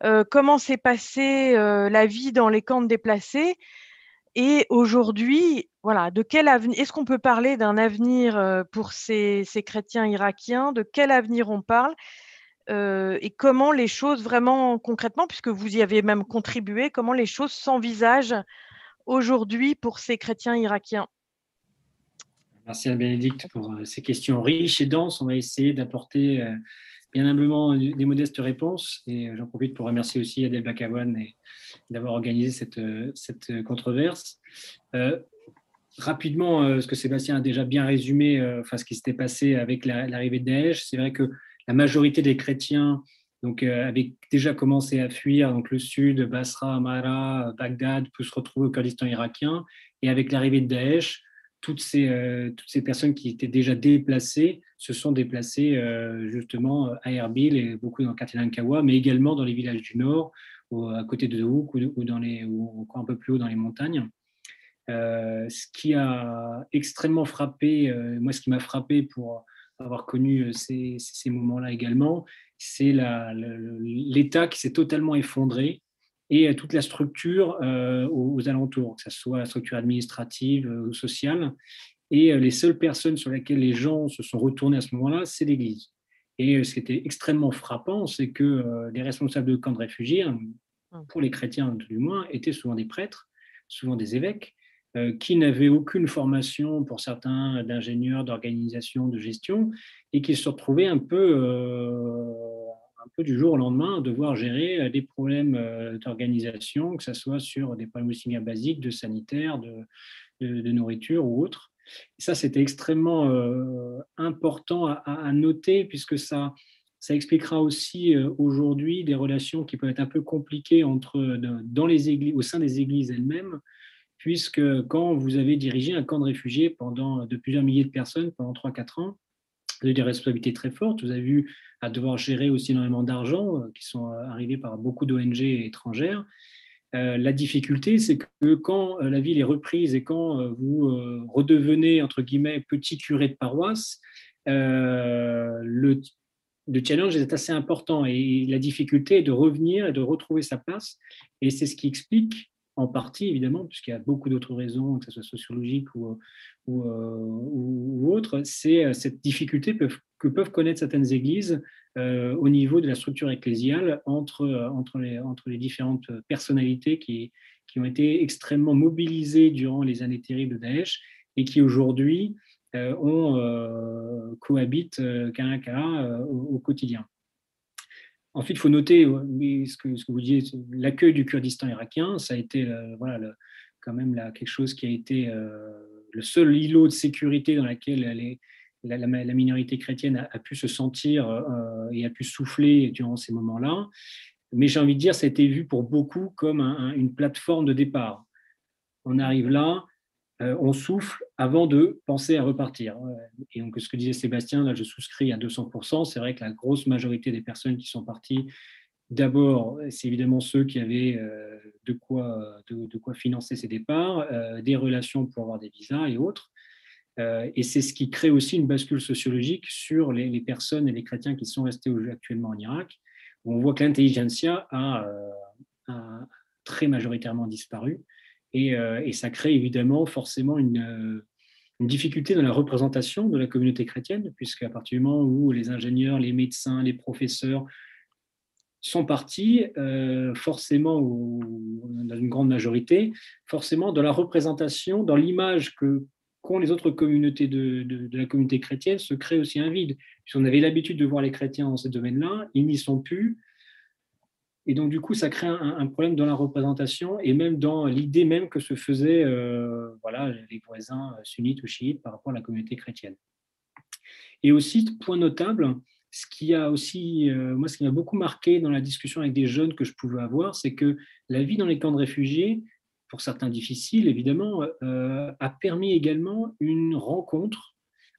A: Euh, comment s'est passée euh, la vie dans les camps de déplacés. Et aujourd'hui, voilà, de quel avenir Est-ce qu'on peut parler d'un avenir euh, pour ces, chrétiens irakiens? De quel avenir on parle? Et comment les choses vraiment concrètement, puisque vous y avez même contribué, comment les choses s'envisagent aujourd'hui pour ces chrétiens irakiens?
C: Merci à Bénédicte pour ces questions riches et denses. On va essayer d'apporter bien humblement des modestes réponses. Et j'en profite pour remercier aussi Adèle Bakawan d'avoir organisé cette, cette controverse. Euh, rapidement, euh, ce que Sébastien a déjà bien résumé, euh, enfin, ce qui s'était passé avec l'arrivée de Daesh, c'est vrai que la majorité des chrétiens donc, avaient déjà commencé à fuir donc, le sud, Basra, Amara, Bagdad, pour se retrouver au Kurdistan irakien. Et avec l'arrivée de Daesh, toutes ces, toutes ces personnes qui étaient déjà déplacées se sont déplacées justement à Erbil et beaucoup dans le quartier d'Ankawa, mais également dans les villages du Nord, à côté de Houk ou, dans les, ou encore un peu plus haut dans les montagnes. ce qui a extrêmement frappé, moi ce qui m'a frappé pour avoir connu ces, ces moments-là également, c'est l'État qui s'est totalement effondré et toute la structure euh, aux, alentours, que ce soit la structure administrative ou sociale. Et euh, les seules personnes sur lesquelles les gens se sont retournés à ce moment-là, c'est l'Église. Et euh, ce qui était extrêmement frappant, c'est que les responsables de camps de réfugiés, hein, mmh. pour les chrétiens du moins, étaient souvent des prêtres, souvent des évêques, qui n'avaient aucune formation, pour certains, d'ingénieurs, d'organisation, de gestion, et qui se retrouvaient un peu un peu du jour au lendemain, devoir gérer euh, des problèmes euh, d'organisation, que ce soit sur des problèmes aussi bien basiques, de sanitaire, de, nourriture ou autre. ça, c'était extrêmement euh, important à, noter, puisque ça, ça expliquera aussi aujourd'hui des relations qui peuvent être un peu compliquées entre, dans les églises, au sein des églises elles-mêmes, puisque quand vous avez dirigé un camp de réfugiés pendant de plusieurs milliers de personnes pendant 3-4 ans, vous avez des responsabilités très fortes. Vous avez vu à devoir gérer aussi énormément d'argent euh, qui sont euh, arrivés par beaucoup d'ONG étrangères. Euh, la difficulté, c'est que quand la ville est reprise et quand vous redevenez, entre guillemets, petit curé de paroisse, le, le, challenge est assez important et la difficulté est de revenir et de retrouver sa place. Et c'est ce qui explique en partie évidemment, puisqu'il y a beaucoup d'autres raisons, que ce soit sociologiques ou, ou, ou, autres, c'est cette difficulté que peuvent connaître certaines églises euh, au niveau de la structure ecclésiale entre, euh, les, différentes personnalités qui, ont été extrêmement mobilisées durant les années terribles de Daesh et qui aujourd'hui euh, on qu'un au, quotidien. Ensuite, il faut noter ce que, ce que vous disiez, l'accueil du Kurdistan irakien, ça a été voilà, quand même quelque chose qui a été le seul îlot de sécurité dans lequel la, minorité chrétienne a, pu se sentir euh, et a pu souffler durant ces moments-là. Mais j'ai envie de dire, ça a été vu pour beaucoup comme une plateforme de départ. On arrive là, euh, on souffle avant de penser à repartir. Et donc, ce que disait Sébastien, là, je souscris à 200%. C'est vrai que la grosse majorité des personnes qui sont parties, d'abord, c'est évidemment ceux qui avaient euh, de, quoi, de, quoi financer ces départs, des relations pour avoir des visas et autres. Euh, et c'est ce qui crée aussi une bascule sociologique sur les, personnes et les chrétiens qui sont restés actuellement en Irak, où on voit que l'intelligentsia a, euh, très majoritairement disparu. Euh, et, ça crée évidemment forcément une, difficulté dans la représentation de la communauté chrétienne, puisqu'à partir du moment où les ingénieurs, les médecins, les professeurs sont partis, forcément, dans une grande majorité, forcément dans la représentation, dans l'image que les autres communautés de, la communauté chrétienne, se crée aussi un vide. Si on avait l'habitude de voir les chrétiens dans ces domaines-là, ils n'y sont plus. Et donc, du coup, ça crée un, problème dans la représentation et même dans l'idée même que se faisaient euh, voilà, les voisins sunnites ou chiites par rapport à la communauté chrétienne. Et aussi, point notable, ce qui a aussi, euh, moi, ce qui m'a beaucoup marqué dans la discussion avec des jeunes que je pouvais avoir, c'est que la vie dans les camps de réfugiés, pour certains difficiles évidemment, euh, a permis également une rencontre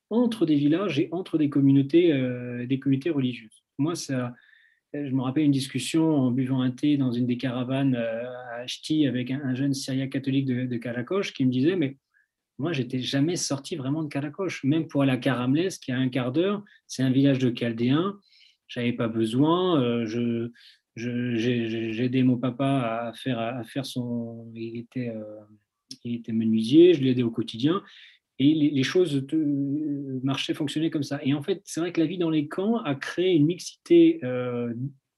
C: entre des villages et entre des communautés, euh, des communautés religieuses. Moi, ça, je me rappelle une discussion en buvant un thé dans une des caravanes euh, à Ashti avec un, jeune syriaque catholique de, de qui me disait Mais moi, j'étais jamais sorti vraiment de Karakosh. Même pour aller à Karamles, qui a un quart d'heure, c'est un village de Chaldéens. J'avais pas besoin. je, j'ai mon papa à faire, à faire son. Il était, euh, il était menuisier, je l'ai au quotidien. Et les, choses marchaient, fonctionnaient comme ça. Et en fait, c'est vrai que la vie dans les camps a créé une mixité euh,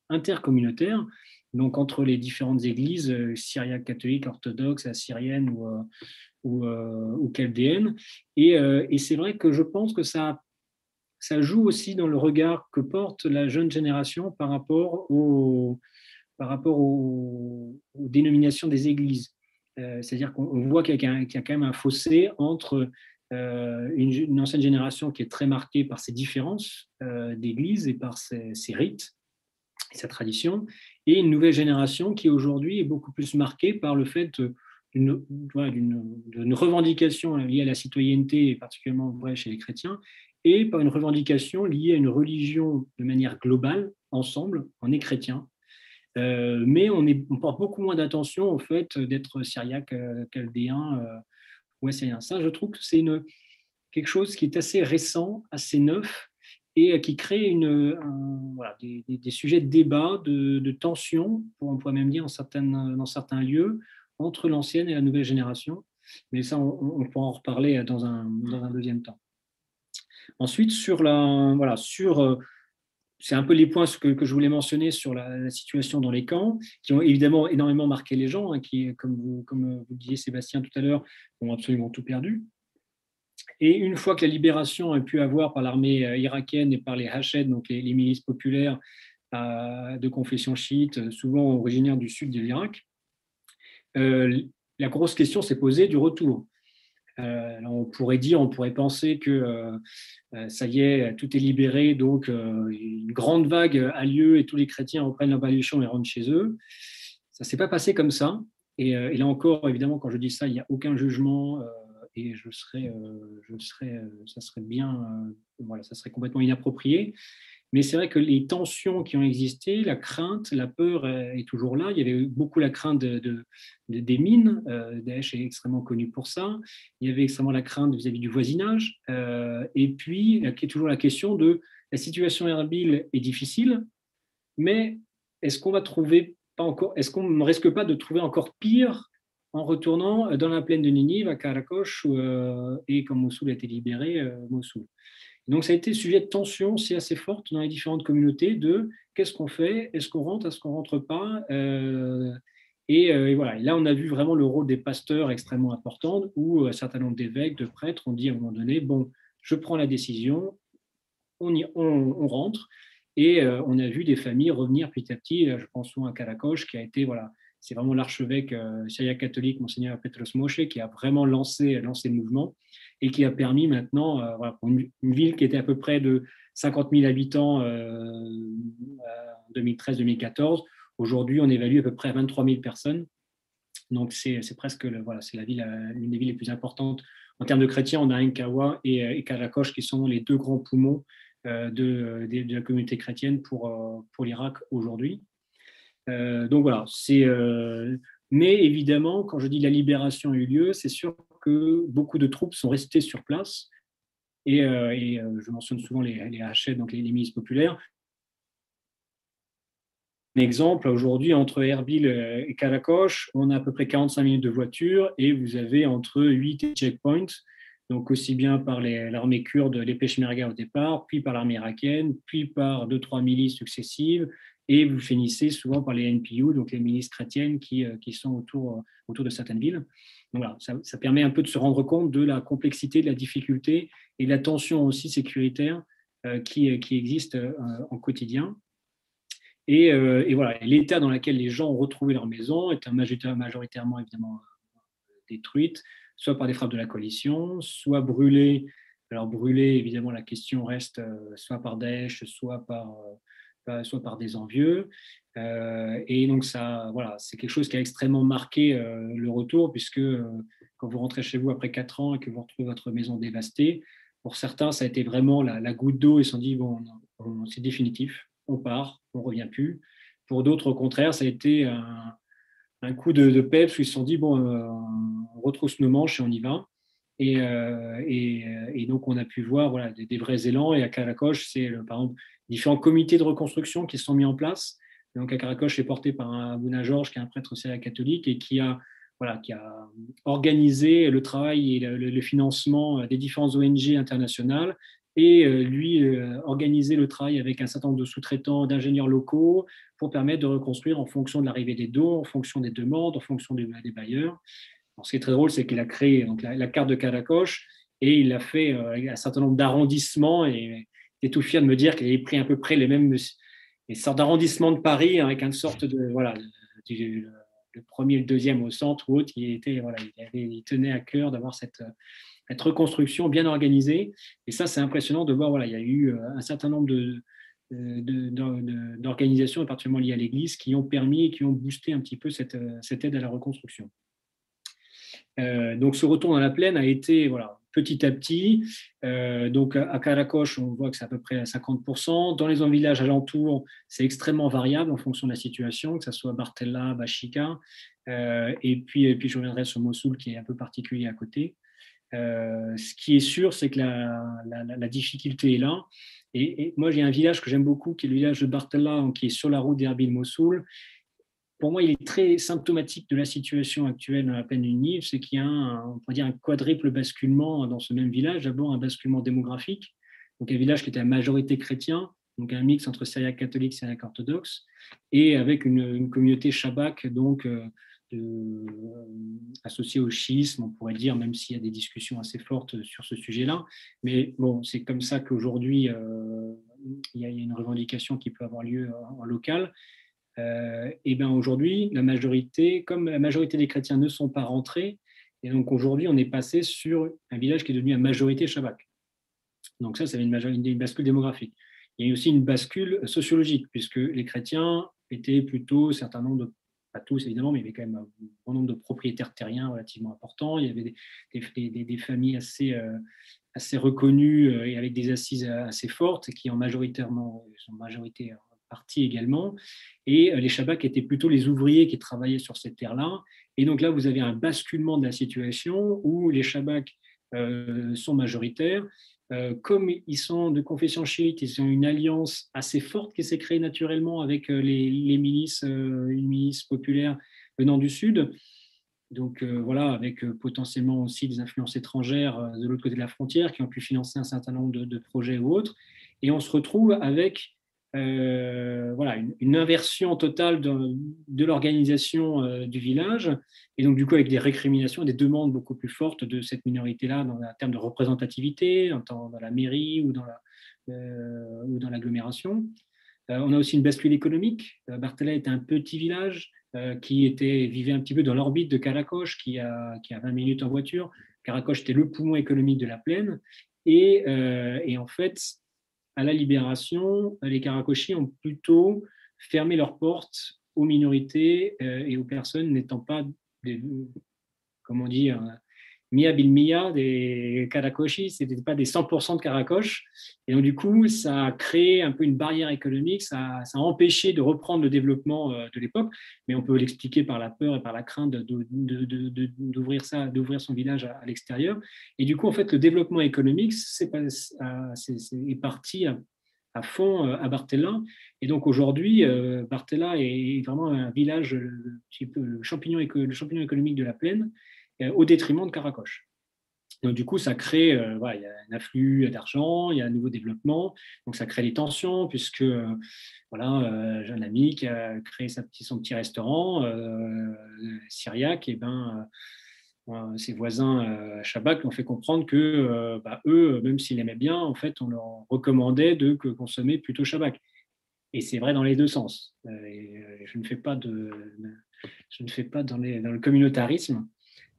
C: intercommunautaire, donc entre les différentes églises, euh, syriaques catholiques, orthodoxes, assyriennes ou, ou chaldéennes. Et, c'est vrai que je pense que ça ça joue aussi dans le regard que porte la jeune génération par rapport aux, dénominations des églises. Euh, c'est-à-dire qu'on voit qu'il y, a quand même un fossé entre euh, une, ancienne génération qui est très marquée par ses différences euh, d'église et par ses, rites et sa tradition, et une nouvelle génération qui aujourd'hui est beaucoup plus marquée par le fait d'une revendication liée à la citoyenneté, particulièrement vrai chez les chrétiens, et par une revendication liée à une religion de manière globale, ensemble, on est chrétien. Euh, mais on, est, porte beaucoup moins d'attention au fait d'être syriaque, euh, chaldéen euh, ou assyrien. Ça, je trouve que c'est quelque chose qui est assez récent, assez neuf, et qui crée des, sujets de débat, de, tension, on pourrait même dire dans certains lieux, entre l'ancienne et la nouvelle génération. Mais ça, on, pourra en reparler dans un, dans un, deuxième temps. Ensuite, sur la, voilà, sur, euh, c'est un peu les points que, je voulais mentionner sur la, situation dans les camps, qui ont évidemment énormément marqué les gens, hein, qui, comme vous, comme vous disiez Sébastien tout à l'heure, ont absolument tout perdu. Et une fois que la libération a pu avoir par l'armée euh, irakienne et par les Hached, donc les, milices populaires euh, de confession chiite, souvent originaires du sud de l'Irak, euh, la grosse question s'est posée du retour. Euh, on pourrait dire, on pourrait penser que euh, ça y est, tout est libéré, donc une grande vague a lieu et tous les chrétiens reprennent leur baluchon et rentrent chez eux. Ça ne s'est pas passé comme ça. Et, là encore, évidemment, quand je dis ça, il n'y a aucun jugement et je serais, je serais, ça serait bien, voilà, ça serait complètement inapproprié. Mais c'est vrai que les tensions qui ont existé, la crainte, la peur est toujours là. Il y avait beaucoup la crainte de, des mines. Euh, Daesh est extrêmement connu pour ça. Il y avait extrêmement la crainte vis-à-vis du voisinage. Euh, et puis, il y a toujours la question de la situation Erbil est difficile, mais est-ce qu'on va trouver pas encore, est-ce qu'on ne risque pas de trouver encore pire en retournant dans la plaine de Ninive, à Karakosh, euh, et quand Mossoul a été libéré, euh, Mossoul? Donc ça a été sujet de tension c'est assez forte dans les différentes communautés de qu'est-ce qu'on fait, est-ce qu'on rentre, est-ce qu'on rentre pas. Euh, et, euh, et, voilà, là on a vu vraiment le rôle des pasteurs extrêmement important où un certain nombre d'évêques, de prêtres ont dit à un moment donné, bon, je prends la décision, on, rentre. Et euh, on a vu des familles revenir petit à petit. Je pense souvent à Karakosh, qui a été voilà, c'est vraiment l'archevêque euh, catholique, Monseigneur Petros Moshe, qui a vraiment lancé, lancé le mouvement et qui a permis maintenant, euh, pour une, ville qui était à peu près de 50 000 habitants euh, en 2013-2014, aujourd'hui on évalue à peu près à 23 000 personnes. Donc c'est presque, voilà, c'est la ville, l'une des villes les plus importantes en termes de chrétiens. On a Inkawa et, et qui sont les deux grands poumons de, la communauté chrétienne pour, pour l'Irak aujourd'hui. Euh, donc voilà. Euh, mais évidemment, quand je dis la libération a eu lieu, c'est sûr beaucoup de troupes sont restées sur place. Et, euh, je mentionne souvent les, les donc les, milices populaires. Un exemple, aujourd'hui, entre Erbil et Karakosh, on a à peu près 45 minutes de voiture et vous avez entre 8 checkpoints, donc aussi bien par l'armée kurde, les Peshmerga au départ, puis par l'armée irakienne, puis par deux, trois milices successives, et vous finissez souvent par les NPU, donc les milices chrétiennes qui, euh, qui sont autour, euh, autour de certaines villes. Voilà, ça, permet un peu de se rendre compte de la complexité, de la difficulté et de la tension aussi sécuritaire euh, qui, qui existe en quotidien. Et, et voilà, l'état dans lequel les gens ont retrouvé leur maison est majoritairement évidemment détruite, soit par des frappes de la coalition, soit brûlée. Alors brûlée, évidemment, la question reste soit par Daesh, soit par soit par des envieux. Euh, et donc, ça, voilà, c'est quelque chose qui a extrêmement marqué euh, le retour, puisque euh, quand vous rentrez chez vous après quatre ans et que vous retrouvez votre maison dévastée, pour certains, ça a été vraiment la, goutte d'eau. Ils se sont dit, bon, c'est définitif, on part, on ne revient plus. Pour d'autres, au contraire, ça a été un, coup de, de peps où ils se sont dit, bon, on retrousse nos manches et on y va. Et, et, donc, on a pu voir voilà, des, vrais élans. Et à Caracoche, c'est par exemple différents comités de reconstruction qui sont mis en place. Donc, à Caracoche est porté par un Abouna Georges, qui est un prêtre syriaque catholique et qui a, voilà, qui a organisé le travail et le, financement des différentes ONG internationales et euh, lui euh, organisé le travail avec un certain nombre de sous-traitants, d'ingénieurs locaux pour permettre de reconstruire en fonction de l'arrivée des dons, en fonction des demandes, en fonction des, bailleurs. ce qui est très drôle, c'est qu'il a créé donc, la, carte de Caracoche et il a fait euh, un certain nombre d'arrondissements et j'étais tout fier de me dire qu'il avait pris à peu près les mêmes les sortes d'arrondissements de Paris hein, avec une sorte de voilà le premier le deuxième au centre ou autre. Il était voilà, il, tenait à cœur d'avoir cette, cette reconstruction bien organisée. Et ça, c'est impressionnant de voir. Voilà, il y a eu euh, un certain nombre de d'organisations, particulièrement liées à l'Église, qui ont permis et qui ont boosté un petit peu cette, cette aide à la reconstruction. donc ce retour dans la plaine a été voilà, petit à petit. donc à Karakosh, on voit que c'est à peu près à 50%. Dans les villages alentours, c'est extrêmement variable en fonction de la situation, que ce soit Bartella, Bachika. et, puis, et puis je reviendrai sur Mossoul qui est un peu particulier à côté. ce qui est sûr, c'est que la, difficulté est là. Et, moi, j'ai un village que j'aime beaucoup, qui est le village de Bartella, qui est sur la route d'Erbil-Mossoul. Pour moi, il est très symptomatique de la situation actuelle dans la plaine du Nil, c'est qu'il y a un, on pourrait dire un quadruple basculement dans ce même village. D'abord, un basculement démographique, donc un village qui était à majorité chrétien, donc un mix entre syriaque catholique et syriaque orthodoxe, et avec une, communauté shabak, donc euh, de, associée au schisme, on pourrait dire, même s'il y a des discussions assez fortes sur ce sujet-là. Mais bon, c'est comme ça qu'aujourd'hui, euh, il y a une revendication qui peut avoir lieu en, local. Euh, et bien aujourd'hui, la majorité, comme la majorité des chrétiens ne sont pas rentrés, et donc aujourd'hui, on est passé sur un village qui est devenu à majorité Shabbat. Donc ça, c'est une, une bascule démographique. Il y a aussi une bascule sociologique, puisque les chrétiens étaient plutôt, certain nombre de pas tous évidemment, mais il y avait quand même un bon nombre de propriétaires terriens relativement importants. Il y avait des, des, familles assez, euh, assez reconnues euh, et avec des assises assez fortes qui en majoritairement sont majorité partie également. Et euh, les Shabbats étaient plutôt les ouvriers qui travaillaient sur cette terre-là. Et donc là, vous avez un basculement de la situation où les Shabbats sont majoritaires euh, comme ils sont de confession chiite, ils ont une alliance assez forte qui s'est créée naturellement avec euh, les, milices, euh, une milice populaire venant du Sud. Donc voilà, avec potentiellement aussi des influences étrangères de l'autre côté de la frontière qui ont pu financer un certain nombre de projets ou autres. Et on se retrouve avec euh, voilà, une, inversion totale de, l'organisation euh, du village, et donc du coup avec des récriminations, des demandes beaucoup plus fortes de cette minorité-là dans en termes de représentativité, dans la mairie ou dans euh, dans l'agglomération. on a aussi une bascule économique. Bartella est un petit village qui était, vivait un petit peu dans l'orbite de Caracoche, qui a, qui a 20 minutes en voiture. Caracoche était le poumon économique de la plaine. Et, et en fait, à la libération, les Karakoshi ont plutôt fermé leurs portes aux minorités euh, et aux personnes n'étant pas, comment dire, Mia Mia des Karakoshi, ce n'était pas des 100% de Karakosh. Et donc, du coup, ça a créé un peu une barrière économique, ça, a empêché de reprendre le développement euh, de l'époque, mais on peut l'expliquer par la peur et par la crainte d'ouvrir ça, d'ouvrir son village à, l'extérieur. Et du coup, en fait, le développement économique c'est, est, parti à, fond euh, à Bartella. Et donc aujourd'hui, euh, Bartella est vraiment un village, le champignon, le champignon économique de la plaine. Euh, au détriment de Caracoche. Donc, du coup, ça crée, euh, voilà, il y a un afflux d'argent, il y a un nouveau développement, donc ça crée des tensions, puisque euh, voilà, j'ai un ami qui a créé son petit restaurant syriaque, et ben, ses voisins à Shabbat lui ont fait comprendre que bah, eux, même s'ils aimaient bien, en fait, on leur recommandait de consommer plutôt Shabbat. Et c'est vrai dans les deux sens. je ne fais pas de, je ne fais pas dans le communautarisme.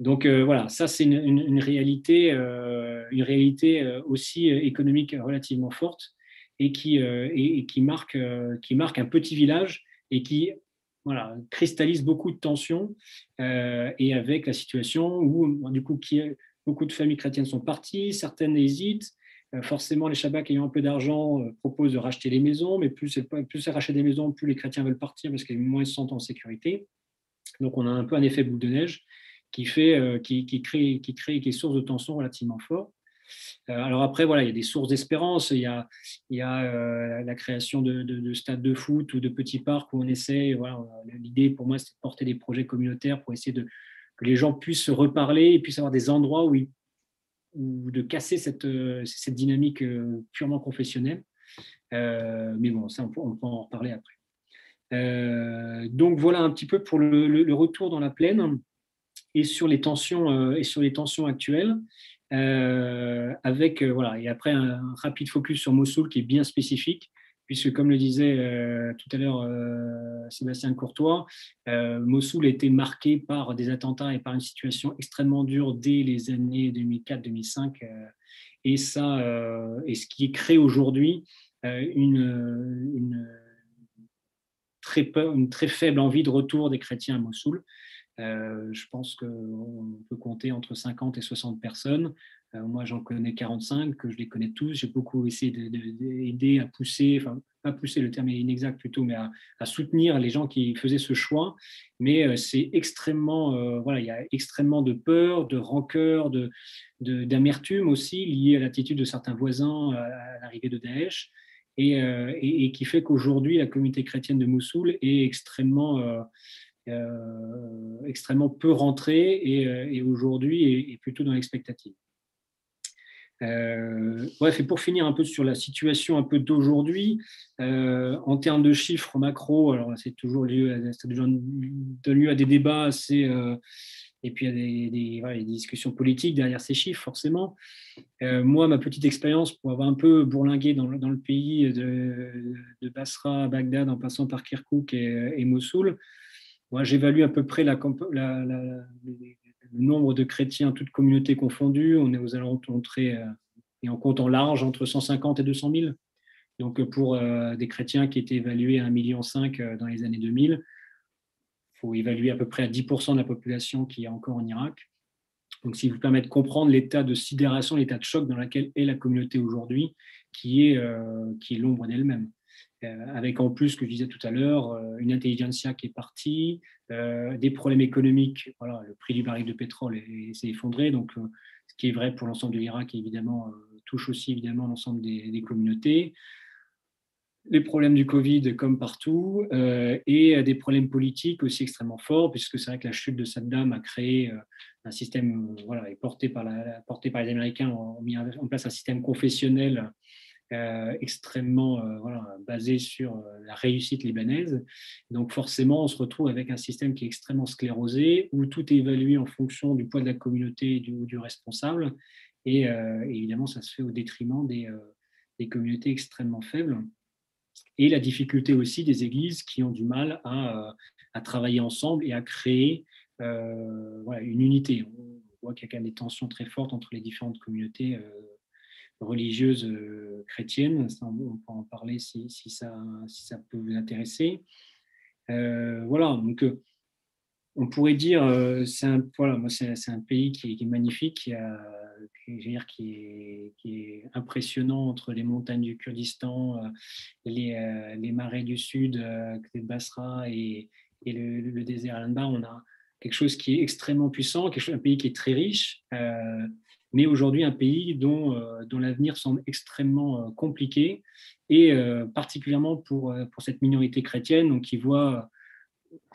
C: Donc euh, voilà, ça c'est une, réalité, une réalité euh, euh, aussi économique relativement forte et qui, marque, qui marque un petit village et qui voilà, cristallise beaucoup de tensions et avec la situation où du coup beaucoup de familles chrétiennes sont parties, certaines hésitent. forcément, les Shabbats ayant un peu d'argent proposent de racheter les maisons, mais plus c'est plus racheter des maisons, plus les chrétiens veulent partir parce qu'ils moins se sentent en sécurité. Donc on a un peu un effet boule de neige qui, fait, euh, qui, crée, qui crée, qui est source de tension relativement fort. Euh, alors après, voilà, il y a des sources d'espérance. Il y a, euh, la création de, de, stades de foot ou de petits parcs où on essaie. L'idée pour moi, c'est de porter des projets communautaires pour essayer que les gens puissent se reparler et puissent avoir des endroits où, où de casser cette, dynamique purement confessionnelle. mais bon, ça, on peut, en reparler après. donc voilà un petit peu pour le retour dans la plaine et sur les tensions, euh, et sur les tensions actuelles. Euh, avec euh, voilà et après un, rapide focus sur Mossoul qui est bien spécifique puisque comme le disait tout à l'heure Sébastien Courtois, Mossoul a été marqué par des attentats et par une situation extrêmement dure dès les années 2004-2005 et ça et ce qui crée aujourd'hui une très faible envie de retour des chrétiens à Mossoul je pense qu'on peut compter entre 50 et 60 personnes. moi, j'en connais 45, que je les connais tous. J'ai beaucoup essayé d'aider à pousser, enfin, pas pousser, le terme est inexact plutôt, mais à, soutenir les gens qui faisaient ce choix. Mais c'est extrêmement, voilà, il y a extrêmement de peur, de rancœur, de, d'amertume aussi liée à l'attitude de certains voisins à l'arrivée de Daesh. Euh, et, qui fait qu'aujourd'hui, la communauté chrétienne de Mossoul est extrêmement, euh, euh, extrêmement peu rentrée et, aujourd'hui est, plutôt dans l'expectative. bref, et pour finir un peu sur la situation un peu d'aujourd'hui, en termes de chiffres macro, alors c'est toujours lieu, ça donne lieu à des débats assez, et puis a des, discussions politiques derrière ces chiffres, forcément. Euh, moi, ma petite expérience pour avoir un peu bourlingué dans, le pays de, Basra à Bagdad, en passant par Kirkuk et, Mossoul, moi, j'évalue à peu près le nombre de chrétiens, toutes communautés confondues. On est aux alentours, euh, et en comptant large, entre 150 et 200 000. Donc, pour euh, des chrétiens qui étaient évalués à 1,5 million dans les années 2000, faut évaluer à peu près à 10% de la population qui est encore en Irak. Donc, s'il vous permet de comprendre l'état de sidération, l'état de choc dans lequel est la communauté aujourd'hui, euh, qui est l'ombre d'elle-même. Euh, avec en plus, ce que je disais tout à l'heure, euh, une intelligentsia qui est partie, des problèmes économiques. Voilà, le prix du baril de pétrole s'est effondré. Donc, ce qui est vrai pour l'ensemble de l'Irak, évidemment, touche aussi évidemment l'ensemble des, communautés les problèmes du Covid comme partout, euh, et des problèmes politiques aussi extrêmement forts, puisque c'est vrai que la chute de Saddam a créé euh, un système, euh, voilà, la, porté par les Américains, ont mis en place un système confessionnel extrêmement voilà, basé sur la réussite libanaise. Donc forcément, on se retrouve avec un système qui est extrêmement sclérosé, où tout est évalué en fonction du poids de la communauté et du, responsable, et, évidemment, ça se fait au détriment des, communautés extrêmement faibles et la difficulté aussi des églises qui ont du mal à, euh, travailler ensemble et à créer euh, une unité. On voit qu'il y a quand même des tensions très fortes entre les différentes communautés euh, religieuses chrétiennes. on peut en parler si, ça, ça peut vous intéresser. voilà, donc on pourrait dire, c'est voilà, c'est un pays qui est, magnifique, qui est, impressionnant entre les montagnes du Kurdistan, euh, les, euh, marais du sud, euh, de Basra et, et le, désert Al-Anbar. On a quelque chose qui est extrêmement puissant, quelque chose, un pays qui est très riche, mais aujourd'hui un pays dont, dont l'avenir semble extrêmement compliqué, et particulièrement pour, cette minorité chrétienne, donc qui voit,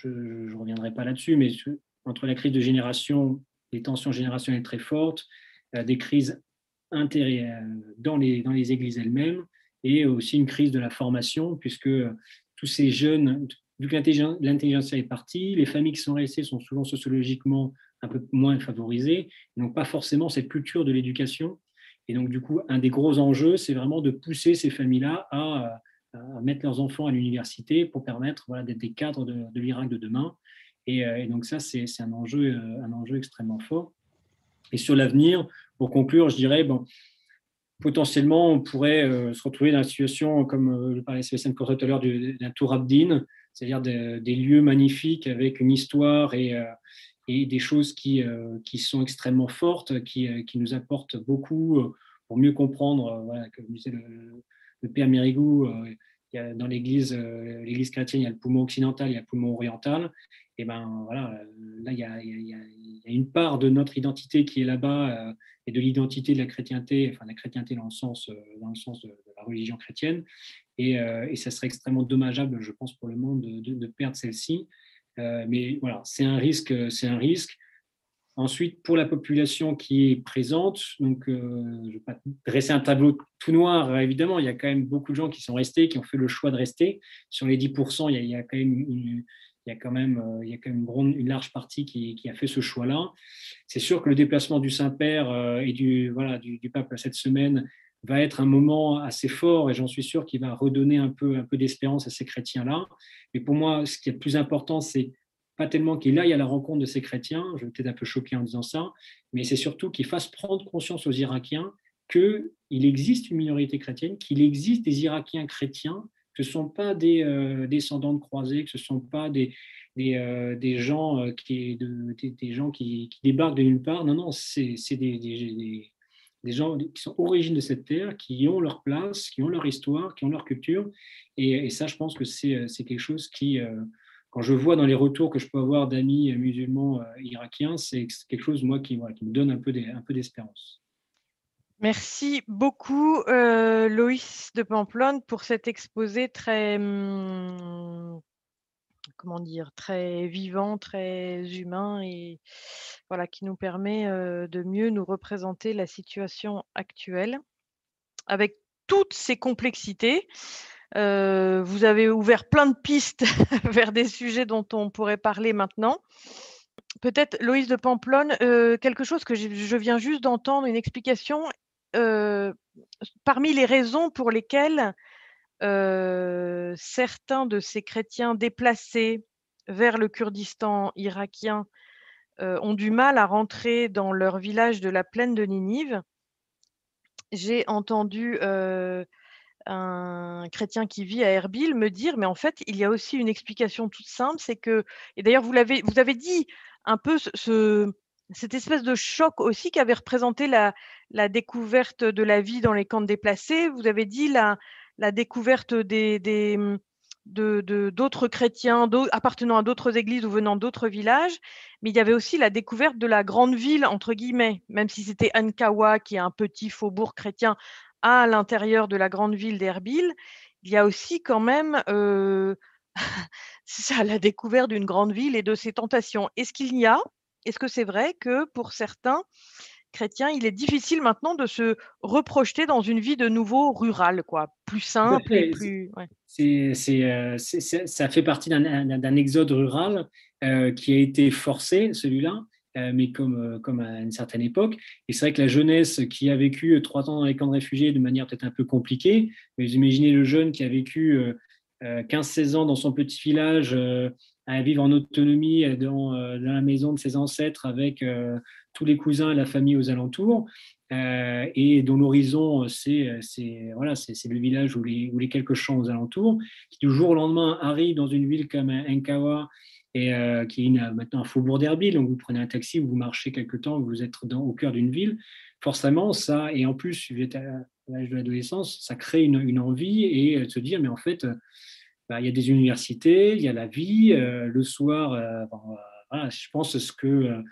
C: je ne reviendrai pas là-dessus, mais entre la crise de génération, les tensions générationnelles très fortes, euh, des crises dans les églises elles-mêmes et aussi une crise de la formation, puisque tous ces jeunes, vu que l'intelligence est partie, les familles qui sont restées sont souvent sociologiquement un peu moins favorisées, n'ont pas forcément cette culture de l'éducation. Et donc, du coup, un des gros enjeux, c'est vraiment de pousser ces familles-là à, mettre leurs enfants à l'université pour permettre d'être des cadres de, l'Irak de demain. Et, euh, donc, ça, c'est un enjeu, un enjeu extrêmement fort. Et sur l'avenir, pour conclure, je dirais, bon, potentiellement, on pourrait euh, se retrouver dans la situation, comme euh, je parlais Sébastien tout à l'heure, d'un Tour Abdin, c'est-à-dire des lieux magnifiques avec une histoire et, euh, des choses qui, qui sont extrêmement fortes, qui, qui, nous apportent beaucoup pour mieux comprendre, comme disait le, le père Mérigou, dans l'église, chrétienne, il y a le poumon occidental, il y a le poumon oriental. Et ben voilà, là, il y a, une part de notre identité qui est là-bas et de l'identité de la chrétienté, enfin la chrétienté dans le sens, euh, dans le sens de, la religion chrétienne. Et, euh, et, ça serait extrêmement dommageable, je pense, pour le monde de, perdre celle-ci. Euh, mais voilà, c'est un risque, c'est un risque. Ensuite, pour la population qui est présente, donc je ne vais pas dresser un tableau tout noir, évidemment, il y a quand même beaucoup de gens qui sont restés, qui ont fait le choix de rester. Sur les 10%, il y a, quand même une, il y a quand même, euh, il y a quand même une, large partie qui, a fait ce choix-là. C'est sûr que le déplacement du Saint-Père euh, et du, voilà, du, pape cette semaine va être un moment assez fort et j'en suis sûr qu'il va redonner un peu, un peu d'espérance à ces chrétiens-là. Mais pour moi, ce qui est le plus important, c'est pas tellement qu'il aille à la rencontre de ces chrétiens, je vais peut-être un peu choqué en disant ça, mais c'est surtout qu'il fasse prendre conscience aux Irakiens qu'il existe une minorité chrétienne, qu'il existe des Irakiens chrétiens que ce ne sont pas des descendants de croisés, que ce ne sont pas des, des, des gens, qui, de, des, gens qui, qui, débarquent de nulle part. Non, non, c'est des, des, gens qui sont origines de cette terre, qui ont leur place, qui ont leur histoire, qui ont leur culture. Et, ça, je pense que c'est quelque chose qui, euh, quand je vois dans les retours que je peux avoir d'amis musulmans euh, irakiens, c'est quelque chose, moi, qui, qui me donne un peu d'espérance.
A: Merci beaucoup, euh, Loïs de Pamplonne, pour cet exposé très, hum, comment dire, très vivant, très humain et voilà, qui nous permet de mieux nous représenter la situation actuelle avec toutes ces complexités. vous avez ouvert plein de pistes <laughs> vers des sujets dont on pourrait parler maintenant. Peut-être, Loïse de Pamplonne, quelque chose que je viens juste d'entendre, une explication. parmi les raisons pour lesquelles certains de ces chrétiens déplacés vers le Kurdistan irakien ont du mal à rentrer dans leur village de la plaine de Ninive. J'ai entendu un chrétien qui vit à Erbil me dire, mais en fait, il y a aussi une explication toute simple, c'est que, et d'ailleurs, vous, vous avez dit un peu ce, cette espèce de choc aussi qu'avait représenté la, la, découverte de la vie dans les camps déplacés. Vous avez dit la, la découverte des, des de, d'autres chrétiens appartenant à d'autres églises ou venant d'autres villages, mais il y avait aussi la découverte de la grande ville, entre guillemets, même si c'était Ankawa, qui est un petit faubourg chrétien à l'intérieur de la grande ville d'Erbil, il y a aussi quand même euh, <laughs> la découverte d'une grande ville et de ses tentations. Est-ce qu'il y a, est-ce que c'est vrai que pour certains, chrétien, il est difficile maintenant de se reprojeter dans une vie de nouveau rurale, quoi, plus simple et plus.
C: Euh, c'est, ça fait partie d'un, exode rural euh, qui a été forcé, celui-là, euh, mais comme, comme à une certaine époque. Et c'est vrai que la jeunesse qui a vécu trois ans dans les camps de réfugiés de manière peut-être un peu compliquée, mais vous imaginez le jeune qui a vécu 15-16 ans dans son petit village à vivre en autonomie dans, dans, la maison de ses ancêtres avec tous les cousins et la famille aux alentours, euh, et dont l'horizon, c'est voilà, c'est le village ou les, quelques champs aux alentours, qui du jour au lendemain arrive dans une ville comme Nkawa, et euh, qui est maintenant un faubourg d'Erbil, donc vous prenez un taxi, vous marchez quelque temps, vous êtes au cœur d'une ville, forcément, ça, et en plus, vous à l'âge de l'adolescence, ça crée une, une, envie et se dire, mais en fait, bah, il y a des universités, il y a la vie, euh, le soir, voilà, je pense ce que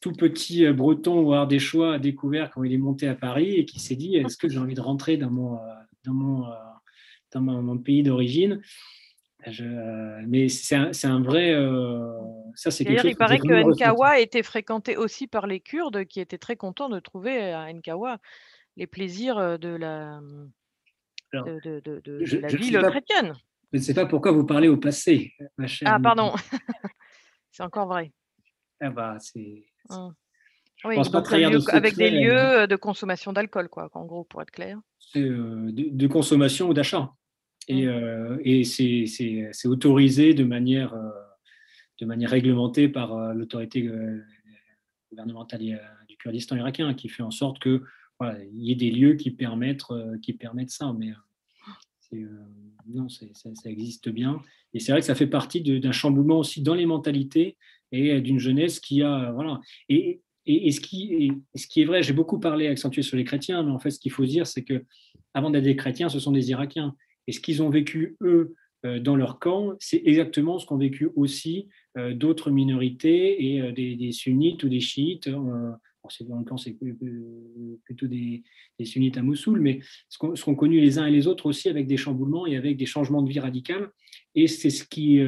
C: tout petit euh, breton ou Ardéchois a découvert quand il est monté à Paris et qui s'est dit est-ce que j'ai envie de rentrer dans mon, euh, dans mon, euh, dans mon, pays d'origine? Mais c'est un, un, vrai. ça, c'est
A: D'ailleurs, il paraît que Nkawa était fréquenté aussi par les Kurdes qui étaient très contents de trouver à Nkawa les plaisirs de la, de, de, de, la ville chrétienne.
C: Je ne sais pas pourquoi vous parlez au passé, ma chère.
A: Ah, pardon. <laughs> c'est encore vrai.
C: Ah bah, c'est
A: Mmh. Oui, avec des lieux euh, de consommation d'alcool, quoi, en gros, pour être clair.
C: Euh, de, consommation ou d'achat. Et, mmh. euh, et c'est autorisé de manière, de manière réglementée par l'autorité gouvernementale du Kurdistan irakien, qui fait en sorte que voilà, il y ait des lieux qui permettent, qui permettent ça. Mais non, ça, existe bien. Et c'est vrai que ça fait partie d'un chamboulement aussi dans les mentalités et d'une jeunesse qui a. Voilà. Et, et, ce, qui, ce qui est vrai, j'ai beaucoup parlé, accentué sur les chrétiens, mais en fait, ce qu'il faut dire, c'est que avant d'être des chrétiens, ce sont des Irakiens. Et ce qu'ils ont vécu, eux, euh, dans leur camp, c'est exactement ce qu'ont vécu aussi euh, d'autres minorités et euh, des, sunnites ou des chiites. Dans le camp, c'est plutôt des, sunnites à Mossoul, mais ce qu'ont connu les uns et les autres aussi avec des chamboulements et avec des changements de vie radicaux. Et c'est ce qui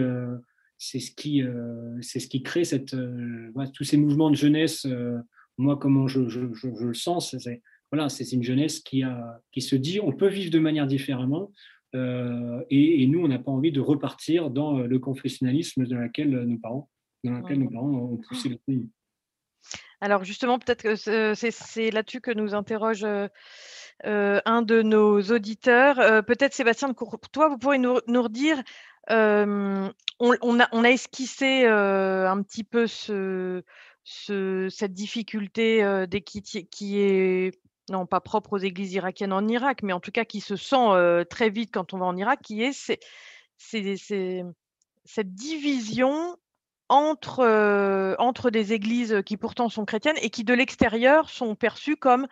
C: c'est ce qui, euh, c'est ce qui crée cette, euh, tous ces mouvements de jeunesse. Euh, moi, comment je, je, le sens, c'est voilà, c'est une jeunesse qui, a, qui se dit on peut vivre de manière différemment. Et, nous, on n'a pas envie de repartir dans le confessionnalisme dans lequel nos parents, dans lequel nos parents ont poussé le pays.
A: Alors justement, peut-être que c'est là-dessus que nous interroge un de nos auditeurs. peut-être Sébastien toi, vous pourrez nous, nous redire on, a, esquissé un petit peu cette difficulté qui, est non pas propre aux églises irakiennes en Irak, mais en tout cas qui se sent très vite quand on va en Irak, qui est cette division entre, entre des églises qui pourtant sont chrétiennes et qui de l'extérieur sont perçues comme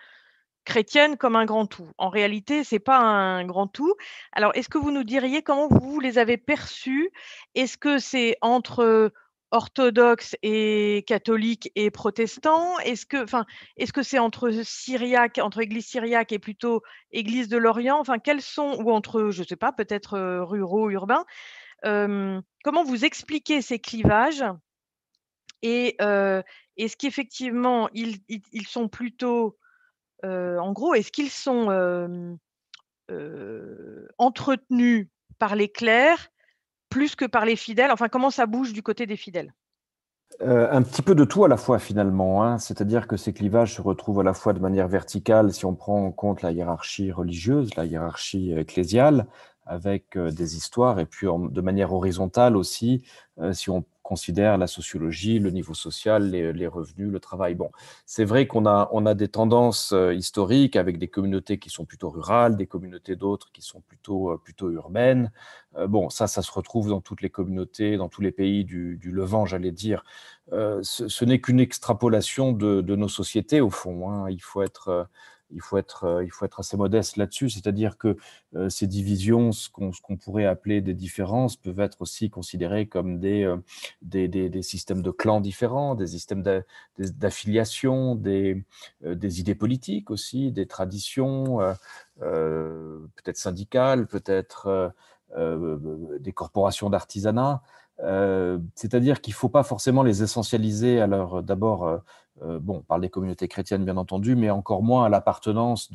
A: chrétiennes, comme un grand tout. En réalité, ce n'est pas un grand tout. Alors, est-ce que vous nous diriez comment vous les avez perçues? Est-ce que c'est entre orthodoxes et catholiques et protestants? Est-ce que, que c'est entre syriaque, entre Église syriaque et plutôt Église de l'Orient? Enfin, quels sont ou entre, je ne sais pas, peut-être ruraux, urbains Comment vous expliquez ces clivages Et est-ce qu'effectivement ils, sont plutôt, en gros, est-ce qu'ils sont entretenus par les clercs plus que par les fidèles? Enfin, comment ça bouge du côté des fidèles?
B: Un petit peu de tout à la fois finalement, hein. c'est-à-dire que ces clivages se retrouvent à la fois de manière verticale si on prend en compte la hiérarchie religieuse, la hiérarchie ecclésiale, avec euh, des histoires, et puis de manière horizontale aussi, euh, si on considère la sociologie, le niveau social, les, revenus, le travail. Bon, c'est vrai qu'on a, on a des tendances euh, historiques avec des communautés qui sont plutôt rurales, des communautés d'autres qui sont plutôt, plutôt urbaines. bon, ça, ça se retrouve dans toutes les communautés, dans tous les pays du, Levant, j'allais dire. ce, n'est qu'une extrapolation de, nos sociétés, au fond. Hein. Il faut être il faut être, euh, il faut être assez modeste là-dessus, c'est-à-dire que euh, ces divisions, ce qu'on pourrait appeler des différences, peuvent être aussi considérées comme des, euh, systèmes de clans différents, des systèmes d'affiliation, des, idées politiques aussi, des traditions, peut-être syndicales, peut-être des corporations d'artisanat. c'est-à-dire qu'il ne faut pas forcément les essentialiser à leur d'abord bon, on parle des communautés chrétiennes bien entendu, mais encore moins à l'appartenance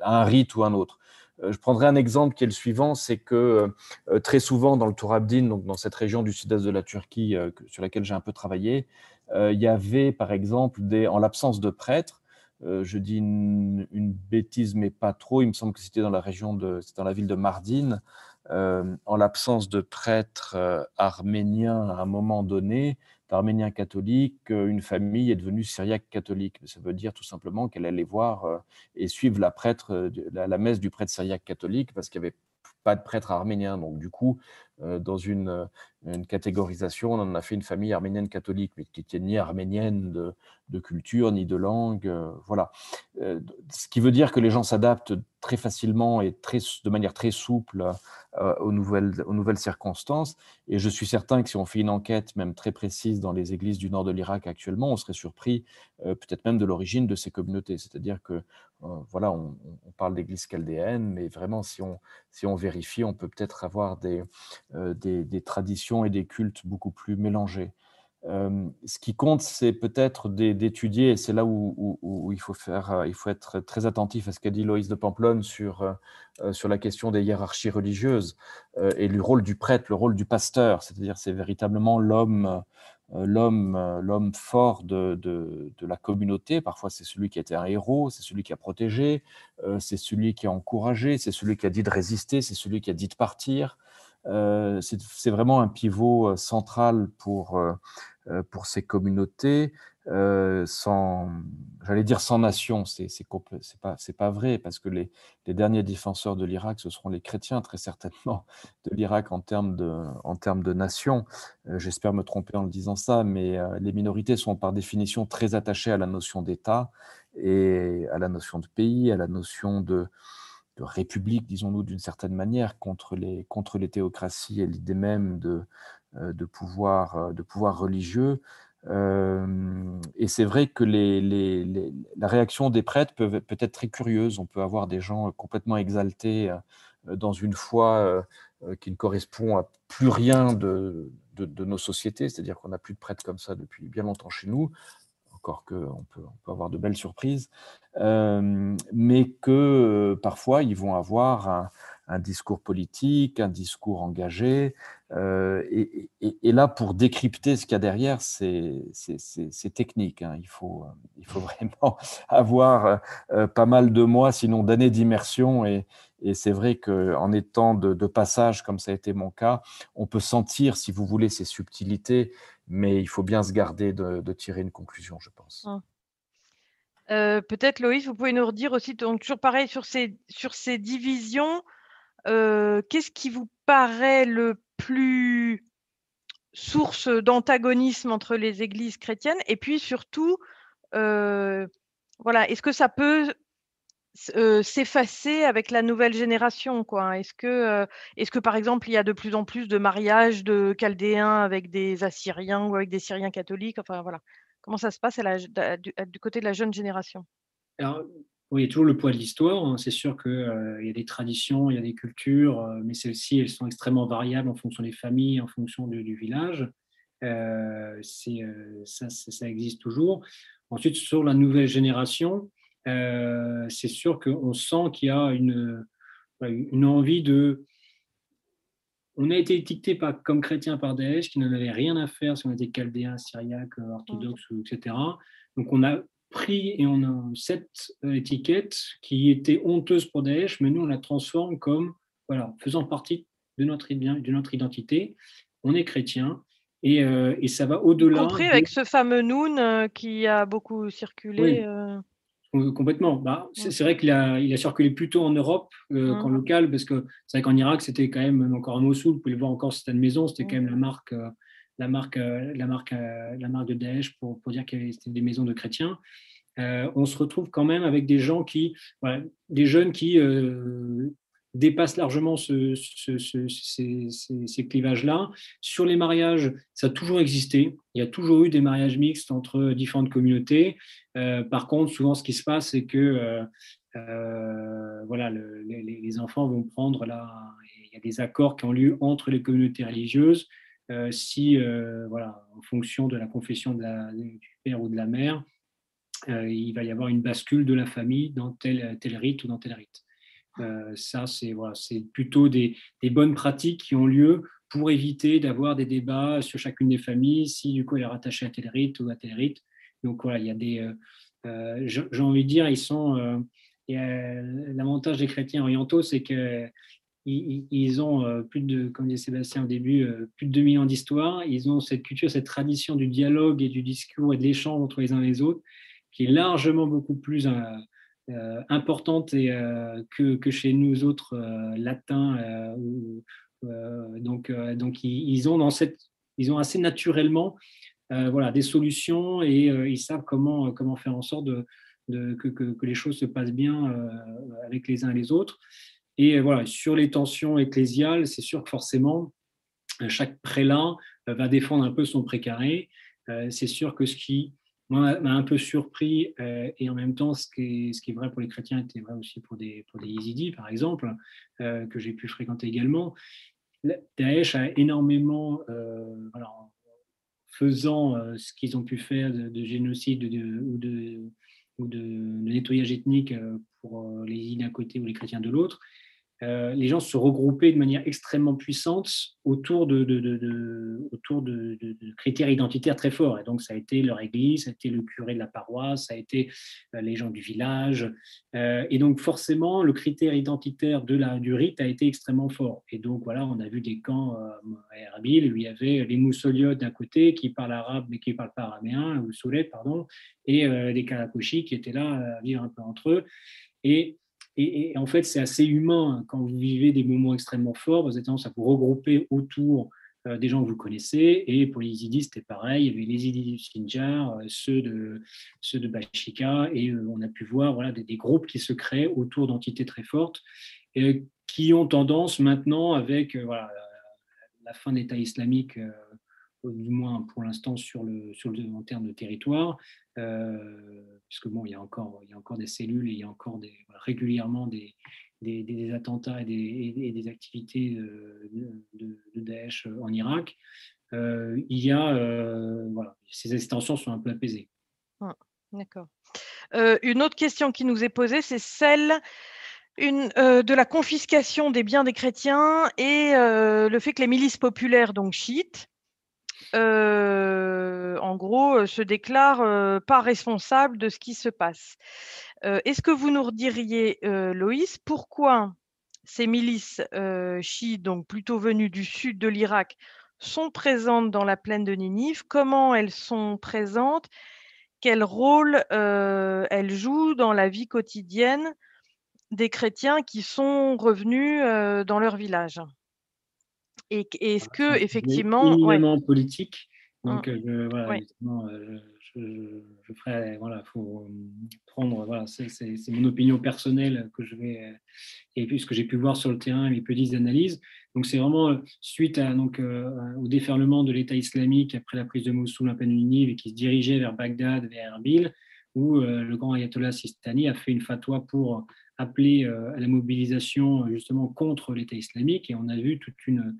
B: à un rite ou un autre. Euh, je prendrai un exemple qui est le suivant, c'est que euh, très souvent dans le Tour Abdin, donc dans cette région du sud-est de la Turquie sur laquelle j'ai un peu travaillé, il y avait par exemple, en l'absence de prêtres, je dis une, bêtise mais pas trop, il me semble que c'était dans la région de, dans la ville de Mardin, en l'absence de prêtres arméniens à un moment donné, d'Arméniens catholiques, euh, une famille est devenue syriaque catholique. Ça veut dire tout simplement qu'elle allait voir euh, et suivre la, prêtre, euh, la, messe du prêtre syriaque catholique parce qu'il n'y avait pas de prêtre arménien. Donc, du coup, dans une, catégorisation, on en a fait une famille arménienne catholique, mais qui n'était ni arménienne de, culture, ni de langue. voilà. ce qui veut dire que les gens s'adaptent très facilement et très, de manière très souple euh, aux, nouvelles, aux nouvelles circonstances. Et je suis certain que si on fait une enquête même très précise dans les églises du nord de l'Irak actuellement, on serait surpris euh, peut-être même de l'origine de ces communautés. C'est-à-dire que, euh, voilà, on, parle d'églises chaldéennes, mais vraiment, si on, si on vérifie, on peut peut-être avoir des, des, des, traditions et des cultes beaucoup plus mélangés ce qui compte, c'est peut-être d'étudier, et c'est là où, il, faut faire, il faut être très attentif à ce qu'a dit Loïs de Pamplonne sur, sur la question des hiérarchies religieuses et le rôle du prêtre, le rôle du pasteur, c'est-à-dire c'est véritablement l'homme l'homme l'homme fort de, de, de, la communauté. Parfois, c'est celui qui a été un héros, c'est celui qui a protégé, c'est celui qui a encouragé, c'est celui qui a dit de résister, c'est celui qui a dit de partir. Euh, c'est vraiment un pivot euh, central pour, euh, pour ces communautés, sans, j'allais dire sans nation, c'est pas, pas vrai, parce que les, les derniers défenseurs de l'Irak, ce seront les chrétiens, très certainement, <laughs> de l'Irak en, termes de, en termes de nation. J'espère me tromper en le disant ça, mais les minorités sont par définition très attachées à la notion d'État et à la notion de pays, à la notion de, république, disons-nous, d'une certaine manière, contre les, contre les théocraties et l'idée même de, euh, de, pouvoir, euh, de pouvoir religieux. Euh, et c'est vrai que les, les, la réaction des prêtres peut, peut être très curieuse. On peut avoir des gens complètement exaltés dans une foi qui ne correspond à plus rien de, de nos sociétés, c'est-à-dire qu'on n'a plus de prêtres comme ça depuis bien longtemps chez nous, qu'on peut, avoir de belles surprises, euh, mais que euh, parfois ils vont avoir un, discours politique, un discours engagé. Euh, et, là, pour décrypter ce qu'il y a derrière, c'est technique. Hein. Il, faut, <laughs> vraiment avoir pas mal de mois, sinon d'années d'immersion. Et, c'est vrai qu'en étant de, passage, comme ça a été mon cas, on peut sentir, si vous voulez, ces subtilités mais il faut bien se garder de, tirer une conclusion, je pense. Mmh.
A: Peut-être Loïs, vous pouvez nous redire aussi, donc toujours pareil sur ces, sur ces divisions, qu'est-ce qui vous paraît le plus source d'antagonisme entre les églises chrétiennes? Et puis surtout, voilà, est-ce que ça peut s'effacer avec la nouvelle génération quoi Est-ce que, est-ce que par exemple il y a de plus en plus de mariages de Chaldéens avec des Assyriens ou avec des Syriens catholiques? Enfin voilà, comment ça se passe du, côté de la jeune génération?
C: Oui, il y a toujours le poids de l'histoire. Hein. C'est sûr qu'il y a des traditions, il y a des cultures, mais celles-ci, elles sont extrêmement variables en fonction des familles, en fonction du, village. ça, existe toujours. Ensuite, sur la nouvelle génération, euh, c'est sûr qu'on sent qu'il y a une, une envie de. On a été étiqueté par, comme chrétien par Daesh, qui n'en avait rien à faire si on était chaldéen, syriaque, orthodoxe, etc. Donc on a pris et on a cette étiquette qui était honteuse pour Daesh, mais nous on la transforme comme voilà, faisant partie de notre, de notre identité. On est chrétien, et, euh, et, ça va au-delà.
A: compris avec ce fameux Noun euh, qui a beaucoup circulé.
C: Complètement. Bah, c'est vrai qu'il a, il a circulé plutôt en Europe euh, qu'en local, parce que c'est vrai qu'en Irak, c'était quand même, encore à Mossoul, vous pouvez le voir encore, c'était une maison, c'était quand même la marque, euh, la marque, euh, la marque, la marque de Daesh pour, pour dire que c'était des maisons de chrétiens. on se retrouve quand même avec des gens qui, des jeunes qui dépasse largement ce, ces, clivages-là. Sur les mariages, ça a toujours existé. Il y a toujours eu des mariages mixtes entre différentes communautés. Euh, par contre, souvent, ce qui se passe, c'est que euh, euh, voilà, les, enfants vont prendre là. Il y a des accords qui ont lieu entre les communautés religieuses. si, voilà, en fonction de la confession du père ou de la mère, il va y avoir une bascule de la famille dans tel, tel rite ou dans tel rite. Euh, ça, c'est voilà, plutôt des, bonnes pratiques qui ont lieu pour éviter d'avoir des débats sur chacune des familles, si du coup elle est rattachée à tel rite ou à tel rite. Donc voilà, il y a des. Euh, euh, j'ai envie de dire, ils sont. L'avantage des chrétiens orientaux, c'est que ils, ont plus de, comme disait Sébastien au début, plus de 2000 ans d'histoire. Ils ont cette culture, cette tradition du dialogue et du discours et de l'échange entre les uns et les autres, qui est largement beaucoup plus euh, importante et, euh, que, que, chez nous autres euh, latins. donc, donc ils, ont dans cette, ils ont assez naturellement voilà, des solutions et ils savent comment, comment faire en sorte de, de que, que, les choses se passent bien avec les uns et les autres. Et voilà, sur les tensions ecclésiales, c'est sûr que forcément, chaque prélat va défendre un peu son précaré. c'est sûr que ce qui m'a un peu surpris, euh, et en même temps, ce qui, est, vrai pour les chrétiens était vrai aussi pour des, pour des yézidis, par exemple, euh, que j'ai pu fréquenter également. Daesh a énormément, euh, alors, faisant ce qu'ils ont pu faire de, génocide ou, de, ou de, nettoyage ethnique pour les yézidis d'un côté ou les chrétiens de l'autre, euh, les gens se regroupaient de manière extrêmement puissante autour de, critères identitaires très forts. Et donc, ça a été leur église, ça a été le curé de la paroisse, ça a été euh, les gens du village. Euh, et donc, forcément, le critère identitaire du rite a été extrêmement fort. Et donc, voilà, on a vu des camps à Erbil où il y avait les moussoliotes d'un côté qui parlent arabe mais qui ne parlent pas araméen, ou soulet, pardon, et les karakoshi qui étaient là à vivre un peu entre eux. Et et, en fait, c'est assez humain quand vous vivez des moments extrêmement forts. Vous avez tendance à vous regrouper autour euh, des gens que vous connaissez. Et pour les Yézidis, c'était pareil. Il y avait les Yézidis du Sinjar, euh, ceux de, ceux de Bashika. Et euh, on a pu voir voilà, des, groupes qui se créent autour d'entités très fortes qui ont tendance maintenant, avec la fin de l'État islamique du moins pour l'instant sur le, sur le, en termes de territoire, euh, puisque bon, il y, a encore, il y a encore des cellules et il y a encore régulièrement des, des, attentats et des, des activités de, de, Daesh en Irak. Euh, il y a, euh, voilà, ces extensions sont un peu apaisées.
A: Ah, d'accord. une autre question qui nous est posée, c'est celle une, de la confiscation des biens des chrétiens et le fait que les milices populaires, donc chiites, en gros, se déclarent pas responsables de ce qui se passe. Est-ce que vous nous rediriez, Loïs, pourquoi ces milices chiites, donc plutôt venues du sud de l'Irak, sont présentes dans la plaine de Ninive? Comment elles sont présentes? Quel rôle elle joue dans la vie quotidienne des chrétiens qui sont revenus dans leur village? Et est-ce que effectivement,
C: éminemment politique. Donc, mmh. voilà, je, je, ferai, voilà, faut euh, prendre, voilà, c'est mon opinion personnelle que je vais, euh, et puis ce que j'ai pu voir sur le terrain, mes petites analyses. Donc c'est vraiment euh, suite à, donc, au déferlement de l'État islamique après la prise de Mossoul, un peu et qui se dirigeait vers Bagdad, vers Erbil, où le grand ayatollah Sistani a fait une fatwa pour appeler à la mobilisation justement contre l'État islamique, et on a vu toute une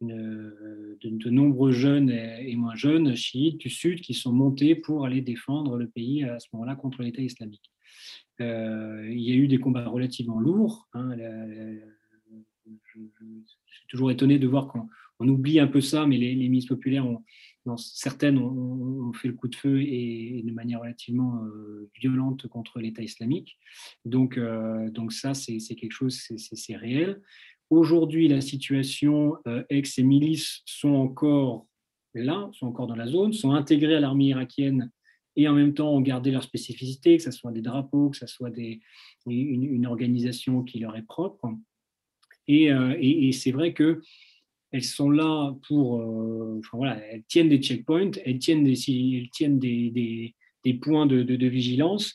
C: de, nombreux jeunes et, moins jeunes chiites du Sud qui sont montés pour aller défendre le pays à ce moment-là contre l'État islamique. Euh, il y a eu des combats relativement lourds. Hein, je, suis toujours étonné de voir qu'on on oublie un peu ça, mais les, les populaires, ont, certaines, ont, fait le coup de feu et, de manière relativement euh, violente contre l'État islamique. Donc, euh, donc ça, c'est quelque chose, c'est réel. Aujourd'hui, la situation euh, ex et milices sont encore là, sont encore dans la zone, sont intégrés à l'armée irakienne et en même temps ont gardé leur spécificité, que ce soit des drapeaux, que ce soit une, organisation qui leur est propre. Et, c'est vrai que elles sont là pour, euh, enfin voilà, elles tiennent des checkpoints, elles tiennent des, elles tiennent des, des, points de, de, vigilance,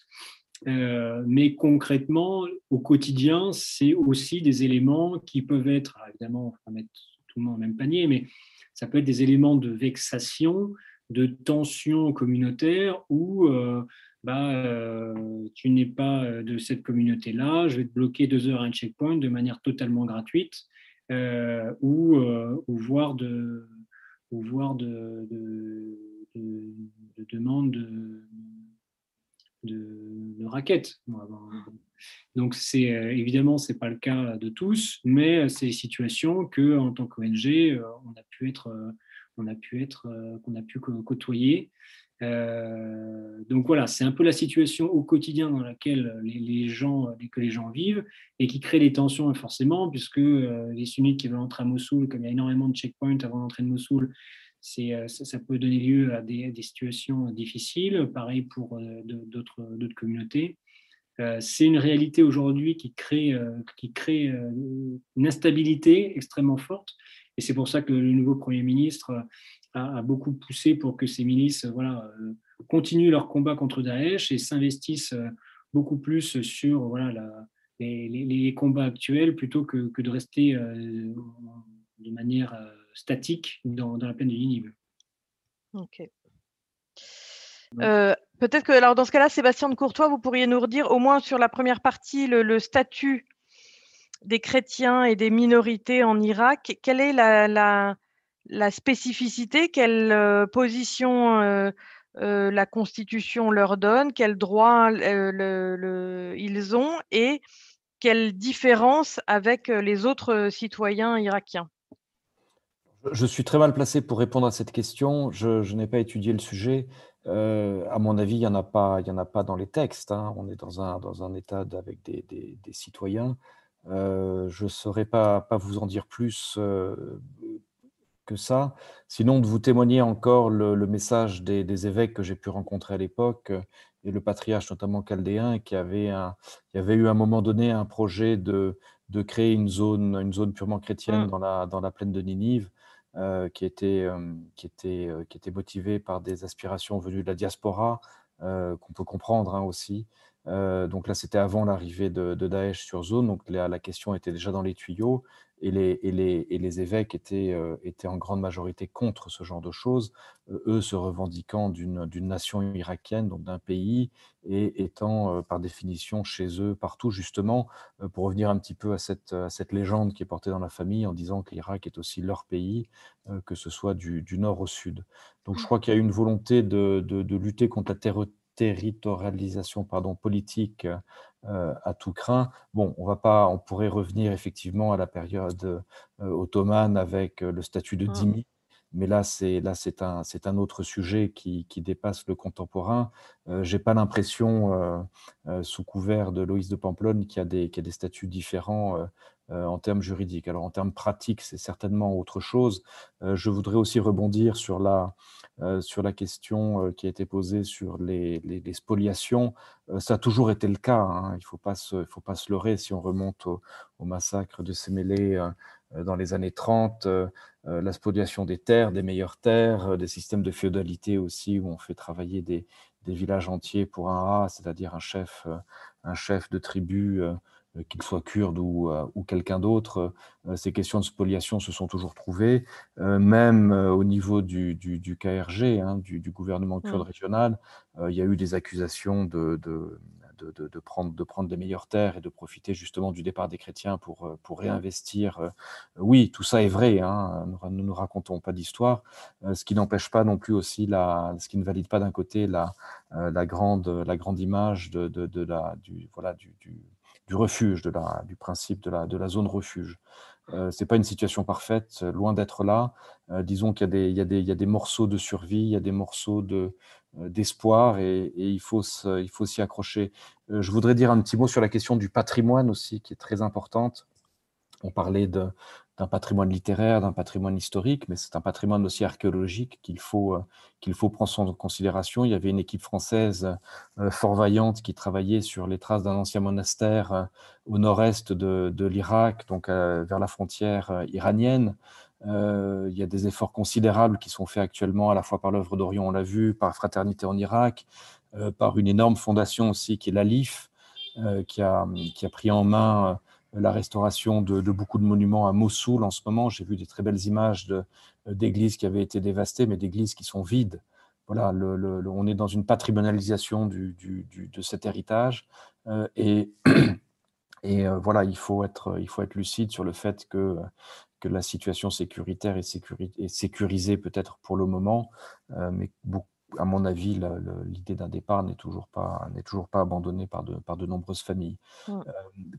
C: euh, mais concrètement, au quotidien, c'est aussi des éléments qui peuvent être, évidemment, on va mettre tout le monde au même panier, mais ça peut être des éléments de vexation, de tension communautaire où euh, bah, tu n'es pas de cette communauté-là, je vais te bloquer deux heures à un checkpoint de manière totalement gratuite, ou, ou voir de, ou de, de, de, de demandes de raquettes. Donc, c'est euh, évidemment, c'est pas le cas de tous, mais c'est des situations que, en tant qu'ONG, euh, on a pu être, euh, on a pu être, qu'on a pu côtoyer. Donc voilà, c'est un peu la situation au quotidien dans laquelle les, gens, que les gens vivent et qui crée des tensions forcément, puisque les sunnites qui veulent entrer à Mossoul, comme il y a énormément de checkpoints avant d'entrer de Mossoul, euh, ça, peut donner lieu à des, situations difficiles, pareil pour euh, d'autres communautés. Euh, c'est une réalité aujourd'hui qui crée, qui crée une instabilité extrêmement forte. Et c'est pour ça que le nouveau Premier ministre a, beaucoup poussé pour que ces milices voilà, continuent leur combat contre Daesh et s'investissent beaucoup plus sur voilà, les, combats actuels plutôt que, que de rester de manière statique dans, la plaine de Ninive.
A: Ok. Euh, peut-être que, alors dans ce cas-là, Sébastien de Courtois, vous pourriez nous redire au moins sur la première partie le, statut des chrétiens et des minorités en Irak. Quelle est la, spécificité Quelle euh, position euh, la Constitution leur donne Quels droits ils ont Et quelle différence avec les autres citoyens irakiens?
B: Je suis très mal placé pour répondre à cette question. Je, n'ai pas étudié le sujet. Euh, à mon avis, il n'y en, en a pas dans les textes. Hein. On est dans un, dans un État avec des, citoyens. Euh, je ne saurais pas, pas vous en dire plus euh, que ça. Sinon, de vous témoigner encore le, message des, évêques que j'ai pu rencontrer à l'époque et le patriarche, notamment chaldéen, qui avait, un, qui avait eu à un moment donné un projet de, de créer une zone, une zone purement chrétienne mmh. dans, la, dans la plaine de Ninive. Euh, qui, était, euh, qui, était, euh, qui était motivé par des aspirations venues de la diaspora, qu'on peut comprendre hein, aussi. Donc là, c'était avant l'arrivée de, de, Daesh sur zone, donc la, la, question était déjà dans les tuyaux et les, et les, et les évêques étaient, euh, étaient, en grande majorité contre ce genre de choses, euh, eux se revendiquant d'une nation irakienne, donc d'un pays, et étant euh, par définition chez eux partout, justement, pour revenir un petit peu à cette, à cette, légende qui est portée dans la famille en disant que l'Irak est aussi leur pays, que ce soit du, du, nord au sud. Donc je crois qu'il y a une volonté de, de, de lutter contre la territorialisation pardon, politique euh, à tout craint. Bon, on va pas, on pourrait revenir effectivement à la période euh, ottomane avec euh, le statut de dhimmi, mmh. mais là c'est là c'est un c'est un autre sujet qui, qui dépasse le contemporain. J'ai pas l'impression, sous couvert de Loïs de Pamplonne, qu'il y a des qu'il y a des statuts différents en termes juridiques. Alors en termes pratiques, c'est certainement autre chose. je voudrais aussi rebondir sur la, sur la question qui a été posée sur les, spoliations. ça a toujours été le cas, hein. il ne faut, pas se, faut pas se leurrer si on remonte au, massacre de Sémélé dans les années 30, la spoliation des terres, des meilleures terres, des systèmes de féodalité aussi où on fait travailler des, villages entiers pour un A, c'est-à-dire un chef, euh, un chef de tribu, euh, euh, qu'il soit kurde ou, ou quelqu'un d'autre. Ces questions de spoliation se sont toujours trouvées, même au niveau du, du, KRG, hein, du, gouvernement kurde mmh. régional, il y a eu des accusations de, de de, prendre, de prendre les meilleures terres et de profiter justement du départ des chrétiens pour, euh, pour réinvestir. Euh, oui, tout ça est vrai, hein, nous ne nous racontons pas d'histoire, euh, ce qui n'empêche pas non plus aussi, la, ce qui ne valide pas d'un côté la, la, grande, la grande image de, de, la, du, voilà, du, du, refuge, de la, du principe de la, de la zone refuge. Euh, ce n'est pas une situation parfaite, loin d'être là. disons qu'il y, y, y, a des morceaux de survie, il y a des morceaux de, euh, d'espoir et, il faut s'y accrocher. Euh, je voudrais dire un petit mot sur la question du patrimoine aussi, qui est très importante. On parlait d'un patrimoine littéraire, d'un patrimoine historique, mais c'est un patrimoine aussi archéologique qu'il faut, euh, qu'il faut prendre en considération. Il y avait une équipe française fort vaillante qui travaillait sur les traces d'un ancien monastère au nord-est de, l'Irak, donc vers la frontière iranienne. Euh, il y a des efforts considérables qui sont faits actuellement, à la fois par l'œuvre d'Orion, on l'a vu, par Fraternité en Irak, euh, par une énorme fondation aussi qui est l'ALIF, euh, qui, a, qui a pris en main la restauration de, beaucoup de monuments à Mossoul en ce moment. J'ai vu des très belles images d'églises qui avaient été dévastées, mais d'églises qui sont vides. Voilà, on est dans une patrimonialisation de cet héritage. et <clears throat> et voilà, il faut, être, lucide sur le fait que la situation sécuritaire est, sécurisée peut-être pour le moment, euh, mais à mon avis, l'idée d'un départ n'est toujours pas, toujours pas abandonnée par de, par de nombreuses familles. Euh,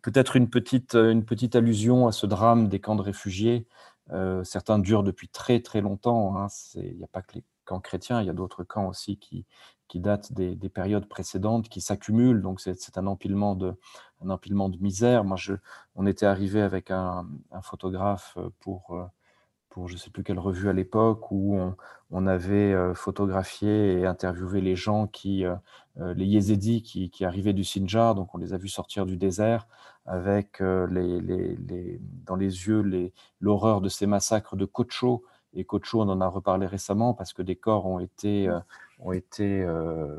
B: peut-être une petite, une petite allusion à ce drame des camps de réfugiés. Euh, certains durent depuis très très longtemps. Hein. Il n'y a pas que les camps chrétiens, il y a d'autres camps aussi qui, qui datent des, périodes précédentes, qui s'accumulent. Donc, c'est un empilement, de, un empilement de misère. Moi, je, on était arrivé avec un, photographe pour, euh, pour je ne sais plus quelle revue à l'époque, où on, avait euh, photographié et interviewé les gens, qui, euh, les Yézidis qui, arrivaient du Sinjar. Donc, on les a vus sortir du désert avec dans les yeux l'horreur de ces massacres de Kocho. Et Kocho, on en a reparlé récemment parce que des corps ont été ont été euh,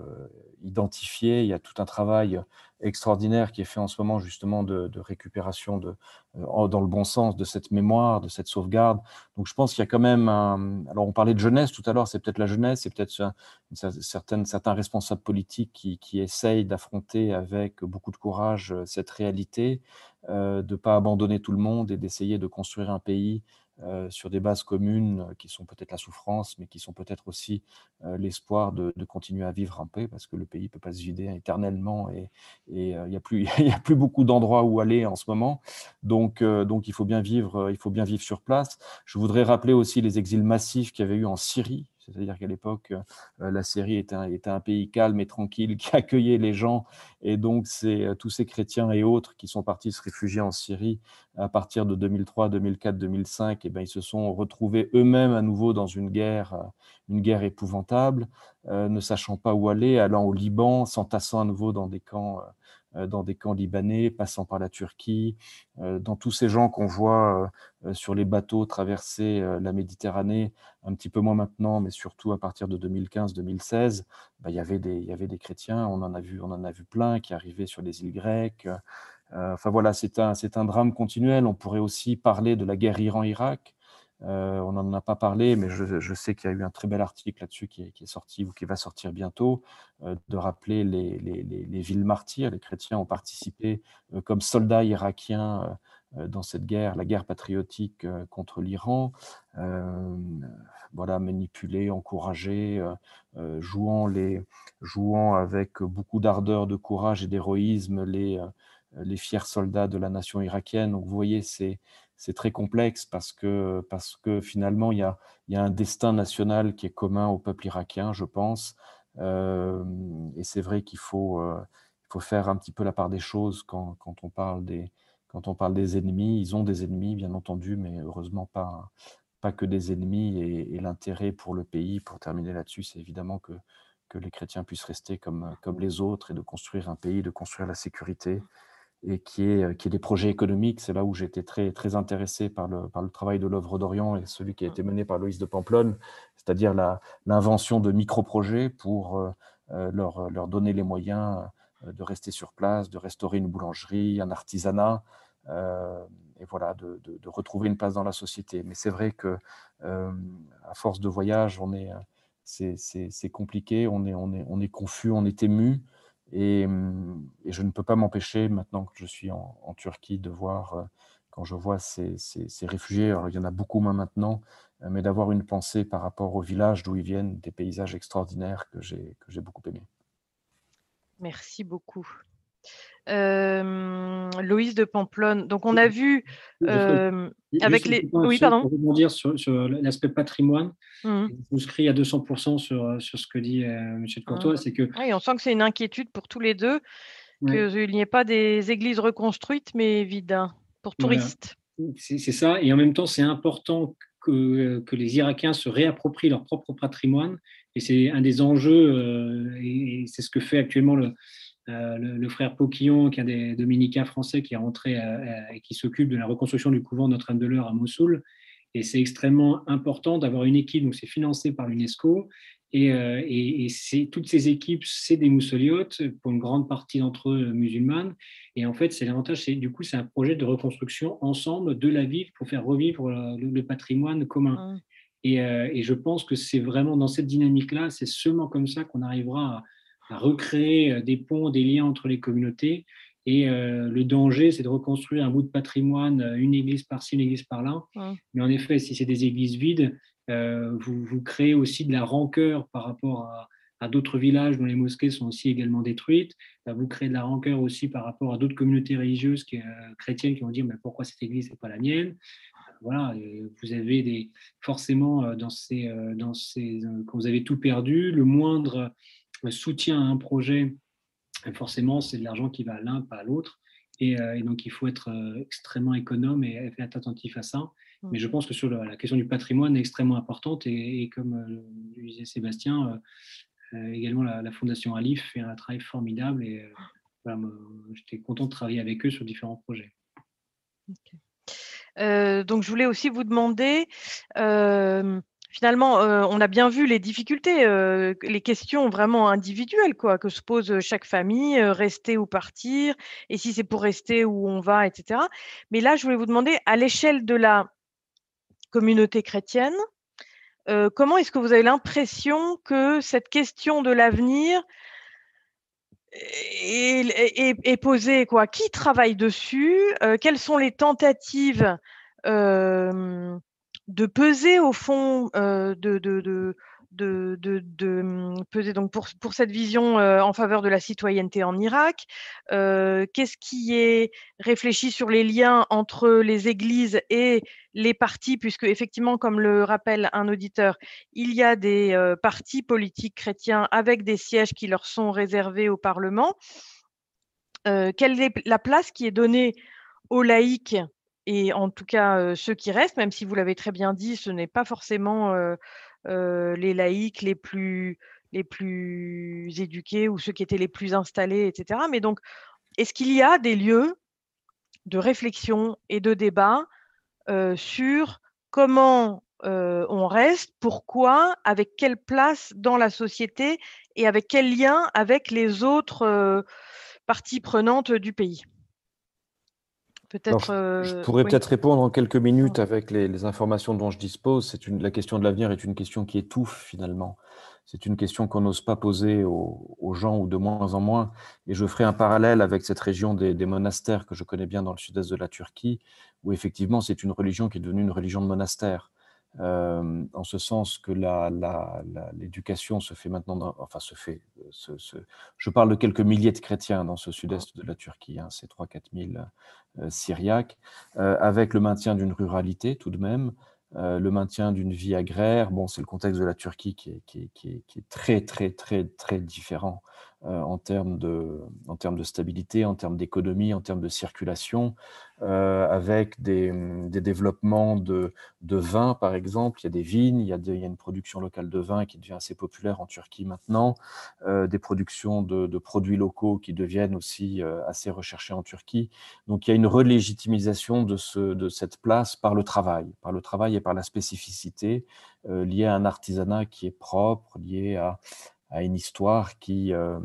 B: identifiés. Il y a tout un travail extraordinaire qui est fait en ce moment justement de, récupération de, euh, dans le bon sens de cette mémoire, de cette sauvegarde. Donc je pense qu'il y a quand même un... Alors on parlait de jeunesse tout à l'heure, c'est peut-être la jeunesse, c'est peut-être certains responsables politiques qui, qui essayent d'affronter avec beaucoup de courage euh, cette réalité, de ne pas abandonner tout le monde et d'essayer de construire un pays euh, sur des bases communes euh, qui sont peut-être la souffrance, mais qui sont peut-être aussi euh, l'espoir de, continuer à vivre en paix, parce que le pays ne peut pas se vider éternellement et il n'y a, plus, <laughs> a beaucoup d'endroits où aller en ce moment. Donc, donc il, faut bien vivre, il faut bien vivre sur place. Je voudrais rappeler aussi les exils massifs qu'il y avait eu en Syrie c'est-à-dire qu'à l'époque, euh, la Syrie était un, pays calme et tranquille <laughs> qui accueillait les gens. Et donc, c'est euh, tous ces chrétiens et autres qui sont partis se réfugier en Syrie à partir de 2003, 2004, 2005, et ils se sont retrouvés eux-mêmes à nouveau dans une guerre, euh, une guerre épouvantable, ne sachant pas où aller, allant au Liban, s'entassant à nouveau dans des camps dans des camps libanais, passant par la Turquie, euh, dans tous ces gens qu'on voit euh, sur les bateaux traverser la Méditerranée, un petit peu moins maintenant, mais surtout à partir de 2015-2016, bah, il y avait des, il y avait des chrétiens, on en a vu, on en a vu plein qui arrivaient sur les îles grecques. enfin voilà, c'est un, c'est un drame continuel. On pourrait aussi parler de la guerre Iran-Irak. Euh, on n'en a pas parlé, mais je, sais qu'il y a eu un très bel article là-dessus qui, est sorti ou qui va sortir bientôt, euh, de rappeler les, villes martyrs. Les chrétiens ont participé euh, comme soldats irakiens dans cette guerre, la guerre patriotique contre l'Iran. voilà, manipulés, encouragés, jouant, avec beaucoup d'ardeur, de courage et d'héroïsme les, les fiers soldats de la nation irakienne. Donc vous voyez, c'est c'est très complexe parce que, parce que finalement, il y a, y a, un destin national qui est commun au peuple irakien, je pense. Euh, et c'est vrai qu'il faut, euh, faut faire un petit peu la part des choses quand, quand on parle des, quand on parle des ennemis, ils ont des ennemis, bien entendu, mais heureusement pas, pas que des ennemis. Et, l'intérêt pour le pays, pour terminer là-dessus, c'est évidemment que, que les chrétiens puissent rester comme, comme les autres et de construire un pays, de construire la sécurité et qui est, qui est des projets économiques. C'est là où j'étais très, très intéressé par le, par le travail de l'œuvre d'Orient et celui qui a été mené par Loïs de Pamplonne, c'est-à-dire l'invention de micro-projets pour euh, euh, leur, leur, donner les moyens euh, de rester sur place, de restaurer une boulangerie, un artisanat, et voilà, de, de, retrouver une place dans la société. Mais c'est vrai que à force de voyage, on est, c'est compliqué, on est, on, est, on est confus, on est ému. Mmh, et, je ne peux pas m'empêcher, maintenant que je suis en, Turquie, de voir, euh, quand je vois ces, réfugiés, alors il y en a beaucoup moins maintenant, euh, mais d'avoir une pensée par rapport au village d'où ils viennent, des paysages extraordinaires que j'ai beaucoup aimés.
A: Merci beaucoup. Euh, Loïs de Pamplonne. Donc, on a vu avec les.
C: Oui, pardon. Pour rebondir sur, sur l'aspect patrimoine, mmh. je souscris à 200% sur, sur ce que dit M. de Courtois. Mmh.
A: C'est que... Oui, on sent que c'est une inquiétude pour tous les deux, qu'il n'y ait pas des églises reconstruites, mais vides hein, pour touristes.
C: C'est ça. Et en même temps, c'est important que, que, les Irakiens se réapproprient leur propre patrimoine. Et c'est un des enjeux, et c'est ce que fait actuellement le, euh, le, frère Poquillon, qui est un des dominicains français qui est rentré euh, euh, et qui s'occupe de la reconstruction du couvent Notre-Dame-de-l'Eure à Mossoul. Et c'est extrêmement important d'avoir une équipe, donc c'est financé par l'UNESCO. Et, et, toutes ces équipes, c'est des moussoliotes, pour une grande partie d'entre eux musulmanes. Et en fait, c'est l'avantage, c'est du coup, c'est un projet de reconstruction ensemble de la ville pour faire revivre le, patrimoine commun. Et, et, je pense que c'est vraiment dans cette dynamique-là, c'est seulement comme ça qu'on arrivera à, à recréer euh, des ponts, des liens entre les communautés. Et euh, le danger, c'est de reconstruire un bout de patrimoine, euh, une église par-ci, une église par-là. Mais en effet, si c'est des églises vides, vous, vous, créez aussi de la rancœur par rapport à, d'autres villages dont les mosquées sont aussi également détruites. vous créez de la rancœur aussi par rapport à d'autres communautés religieuses qui, chrétiennes qui vont dire mais pourquoi cette église n'est pas la mienne? Voilà, vous avez des, forcément dans ces, dans ces, quand vous avez tout perdu, le moindre soutien à un projet, forcément, c'est de l'argent qui va à l'un, pas à l'autre. Et, euh, donc, il faut être euh, extrêmement économe et être attentif à ça. Mmh. Mais je pense que sur la question du patrimoine est extrêmement importante. Et, comme euh, disait Sébastien, également la, Fondation Alif fait un travail formidable. Et j'étais content de travailler avec eux sur différents projets.
A: donc, je voulais aussi vous demander finalement, euh, on a bien vu les difficultés, euh, les questions vraiment individuelles quoi, que se pose chaque famille, euh, rester ou partir, et si c'est pour rester où on va, etc. Mais là, je voulais vous demander, à l'échelle de la communauté chrétienne, comment est-ce que vous avez l'impression que cette question de l'avenir est, posée quoi? Qui travaille dessus? Quelles sont les tentatives de peser au fond, euh, de, hum, peser donc pour, pour cette vision euh, en faveur de la citoyenneté en Irak euh, Qu'est-ce qui est réfléchi sur les liens entre les églises et les partis, puisque effectivement, comme le rappelle un auditeur, il y a des partis politiques chrétiens avec des sièges qui leur sont réservés au Parlement. quelle est la place qui est donnée aux laïcs et en tout cas, ceux qui restent, même si vous l'avez très bien dit, ce n'est pas forcément les laïcs les plus, éduqués ou ceux qui étaient les plus installés, etc. Mais donc, est-ce qu'il y a des lieux de réflexion et de débat sur comment on reste, pourquoi, avec quelle place dans la société et avec quel lien avec les autres parties prenantes du pays?
B: Je, euh, pourrais peut-être répondre en quelques minutes avec les, informations dont je dispose. C'est une, la question de l'avenir est une question qui étouffe finalement. C'est une question qu'on n'ose pas poser aux, gens ou de moins en moins. Et je ferai un parallèle avec cette région des, des monastères que je connais bien dans le sud-est de la Turquie, où effectivement c'est une religion qui est devenue une religion de monastère. Euh, en ce sens que l'éducation se fait maintenant, enfin se fait, je parle de quelques milliers de chrétiens dans ce sud-est de la Turquie, hein, ces 3-4 000 euh, syriaques, euh, avec le maintien d'une ruralité tout de même, le maintien d'une vie agraire. Bon, c'est le contexte de la Turquie qui est, qui, est, qui, est, très, très, très, très différent en, termes de, en termes de stabilité, en termes d'économie, en termes de circulation, avec des, des développements de, de, vin, par exemple. Il y a des vignes, il y a, il y a, une production locale de vin qui devient assez populaire en Turquie maintenant, des productions de, produits locaux qui deviennent aussi assez recherchés en Turquie. Donc il y a une relégitimisation de, ce, de cette place par le travail, par le travail et par la spécificité liée à un artisanat qui est propre, lié à, à une histoire qui euh,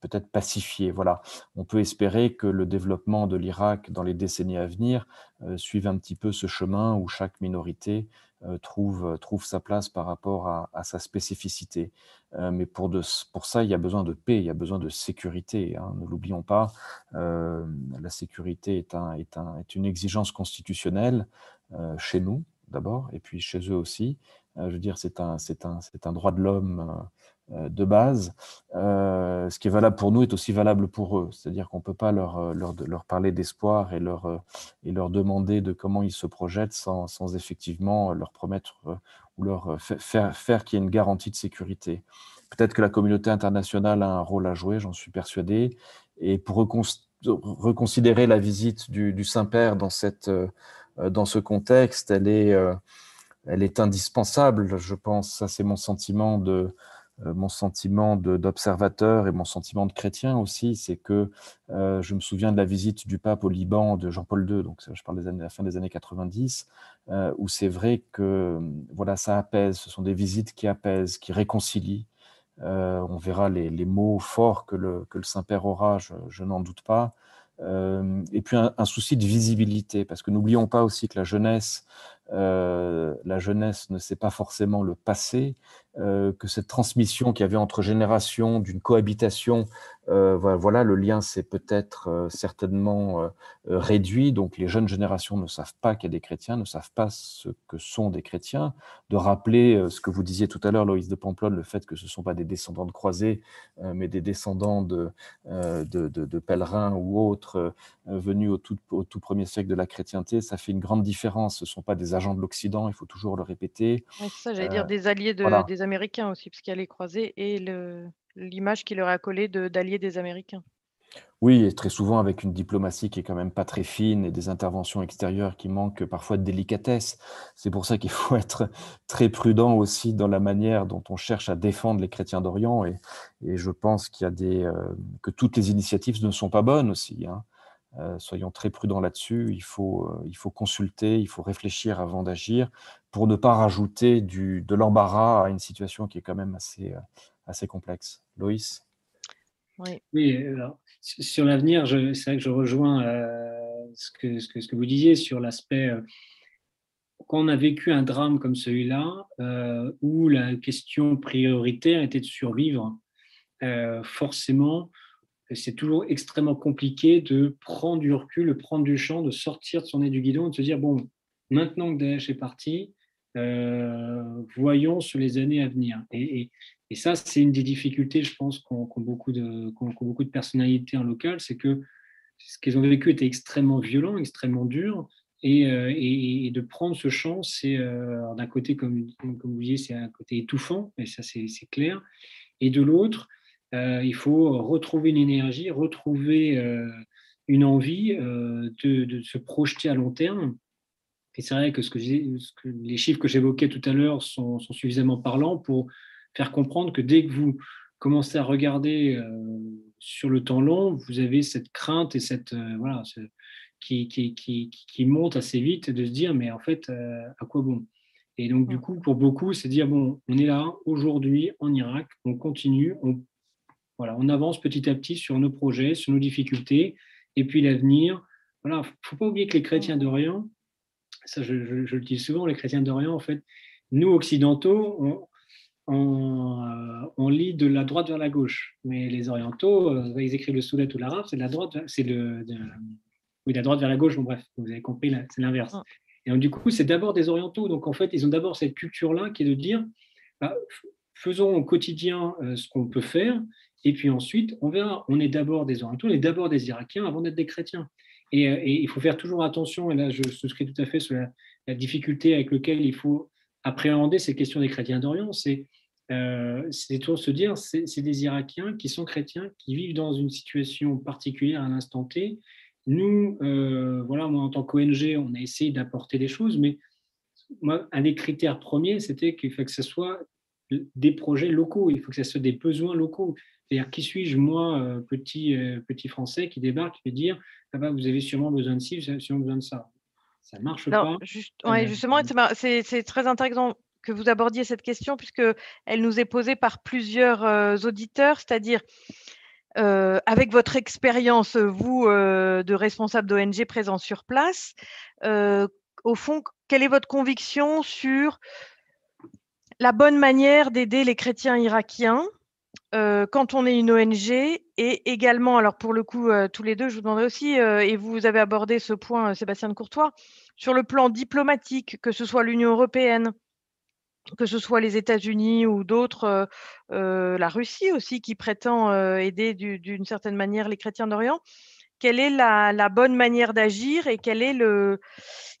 B: peut être pacifiée. Voilà. On peut espérer que le développement de l'Irak dans les décennies à venir euh, suive un petit peu ce chemin où chaque minorité euh, trouve, trouve sa place par rapport à, sa spécificité. mais pour, de, pour ça, il y a besoin de paix, il y a besoin de sécurité. Hein. Ne l'oublions pas, la sécurité est, un, est, un, est, une exigence constitutionnelle chez nous d'abord, et puis chez eux aussi. je veux dire, c'est un, un, un droit de l'homme de base, euh, ce qui est valable pour nous est aussi valable pour eux. C'est-à-dire qu'on ne peut pas leur, euh, leur, parler d'espoir et leur, et leur demander de comment ils se projettent sans, sans effectivement leur promettre ou leur faire, faire qu'il y ait une garantie de sécurité. Peut-être que la communauté internationale a un rôle à jouer, j'en suis persuadé. Et pour reconsidérer la visite du, du Saint-Père dans, dans ce contexte, elle est, elle est indispensable, je pense. Ça, c'est mon sentiment de, euh, mon sentiment d'observateur et mon sentiment de chrétien aussi, c'est que euh, je me souviens de la visite du pape au Liban de Jean-Paul II, donc je parle de la fin des années 90, euh, où c'est vrai que voilà, ça apaise, ce sont des visites qui apaisent, qui réconcilient. on verra les, mots forts que le, Saint-Père aura, je, n'en doute pas. et puis un, souci de visibilité, parce que n'oublions pas aussi que la jeunesse euh, la jeunesse ne sait pas forcément le passé, euh, que cette transmission qu'il y avait entre générations, d'une cohabitation, euh, voilà, le lien s'est peut-être certainement réduit. Donc les jeunes générations ne savent pas qu'il y a des chrétiens, ne savent pas ce que sont des chrétiens. De rappeler ce que vous disiez tout à l'heure, Loïs de Pamplonne, le fait que ce ne sont pas des descendants de croisés, mais des descendants de, pèlerins ou autres venus au tout, au tout premier siècle de la chrétienté, ça fait une grande différence. Ce ne sont pas des agents de l'Occident, il faut toujours le répéter.
A: ça, j'allais dire euh, des alliés des Américains aussi, parce qu'il y a les croisés et l'image qui leur a collé d'alliés des Américains.
B: Oui, et très souvent avec une diplomatie qui est quand même pas très fine et des interventions extérieures qui manquent parfois de délicatesse. C'est pour ça qu'il faut <laughs> être très prudent aussi dans la manière dont on cherche à défendre les chrétiens d'Orient. Et, je pense qu'il y a des, euh, que toutes les initiatives ne sont pas bonnes aussi. Hein. Euh, soyons très prudents là-dessus. Il faut, euh, il faut consulter, il faut réfléchir avant d'agir pour ne pas rajouter du, de l'embarras à une situation qui est quand même assez, euh, assez complexe. Loïs?
C: Oui, oui sur l'avenir, c'est vrai que je rejoins ce, que, ce, que, ce, que, vous disiez sur l'aspect. quand on a vécu un drame comme celui-là, où la question prioritaire était de survivre, forcément, c'est toujours extrêmement compliqué de prendre du recul, de prendre du champ, de sortir de son nez du guidon et de se dire bon, maintenant que Daesh est parti, euh, voyons sur les années à venir. Et, ça, c'est une des difficultés, je pense, qu'ont beaucoup, de, beaucoup de personnalités en local, c'est que ce qu'ils ont vécu était extrêmement violent, extrêmement dur. Et, euh, de prendre ce champ, c'est euh, d'un côté, comme, comme vous disiez, c'est un côté étouffant, et ça c'est clair. Et de l'autre, il faut retrouver une énergie, retrouver euh, une envie euh, de, se projeter à long terme. Et c'est vrai que, ce que, les chiffres que j'évoquais tout à l'heure sont, suffisamment parlants pour faire comprendre que dès que vous commencez à regarder sur le temps long, vous avez cette crainte et cette voilà qui, qui, qui, qui, monte assez vite de se dire mais en fait à quoi bon? Et donc du coup pour beaucoup c'est dire bon on est là aujourd'hui en Irak, on continue, on voilà, on avance petit à petit sur nos projets, sur nos difficultés, et puis l'avenir. Voilà, faut pas oublier que les chrétiens d'Orient, ça je, le dis souvent, les chrétiens d'Orient, en fait, nous occidentaux, on, on, lit de la droite vers la gauche, mais les orientaux, euh, ils écrivent le soulet ou l'arabe, c'est de la droite, c'est le, oui, la droite vers la gauche. Bon bref, vous avez compris, c'est l'inverse. Ah. Et donc, du coup, c'est d'abord des orientaux. Donc en fait, ils ont d'abord cette culture-là qui est de dire, bah, faisons au quotidien euh, ce qu'on peut faire, et puis ensuite, on verra. On est d'abord des Orientaux, on est d'abord des Irakiens avant d'être des chrétiens. Et, euh, il faut faire toujours attention, et là je souscris tout à fait sur la, difficulté avec laquelle il faut appréhender ces questions des chrétiens d'Orient, c'est c'est toujours se dire, c'est des Irakiens qui sont chrétiens, qui vivent dans une situation particulière à l'instant T. Nous, voilà, moi en tant qu'ONG, on a essayé d'apporter des choses, mais moi, un des critères premiers, c'était qu'il faut que ce soit des projets locaux, il faut que ce soit des besoins locaux. C'est-à-dire, qui suis-je, moi, euh, petit, euh, petit Français, qui débarque, qui veut dire ah bah, Vous avez sûrement besoin de ci, vous avez sûrement besoin de ça. Ça ne marche pas.
A: Juste, ouais, euh, justement, c'est très intéressant que vous abordiez cette question, puisqu'elle nous est posée par plusieurs auditeurs, c'est-à-dire, avec votre expérience, vous, de responsable d'ONG présent sur place, au fond, quelle est votre conviction sur la bonne manière d'aider les chrétiens irakiens euh, quand on est une ONG et également, alors pour le coup, euh, tous les deux, je vous demanderai aussi, euh, et vous avez abordé ce point, Sébastien de Courtois, sur le plan diplomatique, que ce soit l'Union européenne, que ce soit les États-Unis ou d'autres, la Russie aussi, qui prétend aider d'une certaine manière les chrétiens d'Orient, quelle est la, bonne manière d'agir et quel est le,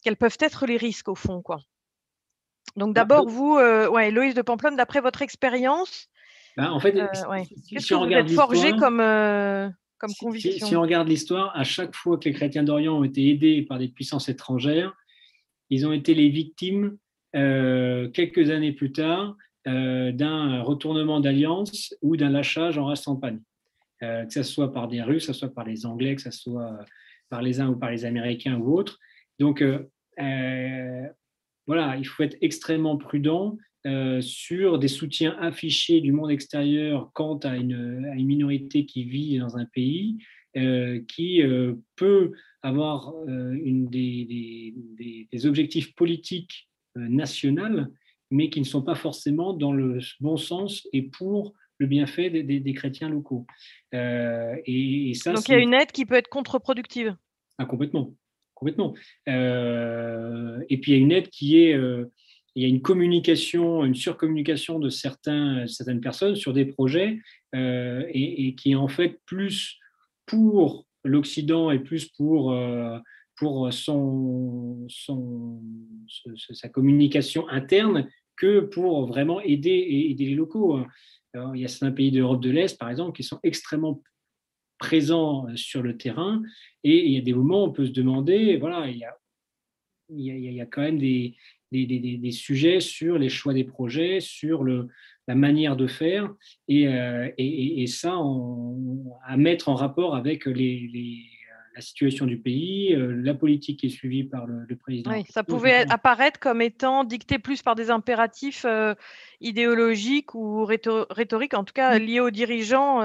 A: quels peuvent être les risques au fond quoi? Donc bah, d'abord, vous, ouais, Loïs de Pamplonne, d'après votre expérience,
C: bah, en fait, euh,
A: qu'est-ce que vous êtes forgé comme, euh, comme conviction
C: si, on regarde l'histoire, à chaque fois que les chrétiens d'Orient ont été aidés par des puissances étrangères, ils ont été les victimes, quelques années plus tard, d'un retournement d'alliance ou d'un lâchage en race panne. que ce soit par des Russes, que ce soit par les Anglais, que ce soit par les uns ou par les Américains ou autres. Donc, voilà, il faut être extrêmement prudent euh, sur des soutiens affichés du monde extérieur quant à une, minorité qui vit dans un pays, euh, qui euh, peut avoir une des, objectifs politiques nationaux, mais qui ne sont pas forcément dans le bon sens et pour le bienfait des, chrétiens locaux.
A: Et, ça, Donc il y a une aide qui peut être contre-productive.
C: Ah, complètement complètement. Et puis il y a une aide qui est, il y a une communication, une surcommunication de certains, certaines personnes sur des projets euh, et, qui est en fait plus pour l'Occident et plus pour, pour son, sa communication interne que pour vraiment aider, aider les locaux. il y a certains pays d'Europe de l'Est, par exemple, qui sont extrêmement présent euh, sur le terrain. Et il y a des moments où on peut se demander, voilà, il y a, il y a, quand même des, des, des, sujets sur les choix des projets, sur le, la manière de faire, et, euh, et, et ça à mettre en rapport avec les, les, la situation du pays, euh, la politique qui est suivie par le, président.
A: Oui, ça pouvait apparaître comme étant dicté plus par des impératifs idéologiques ou rhétoriques, en tout cas liés aux dirigeants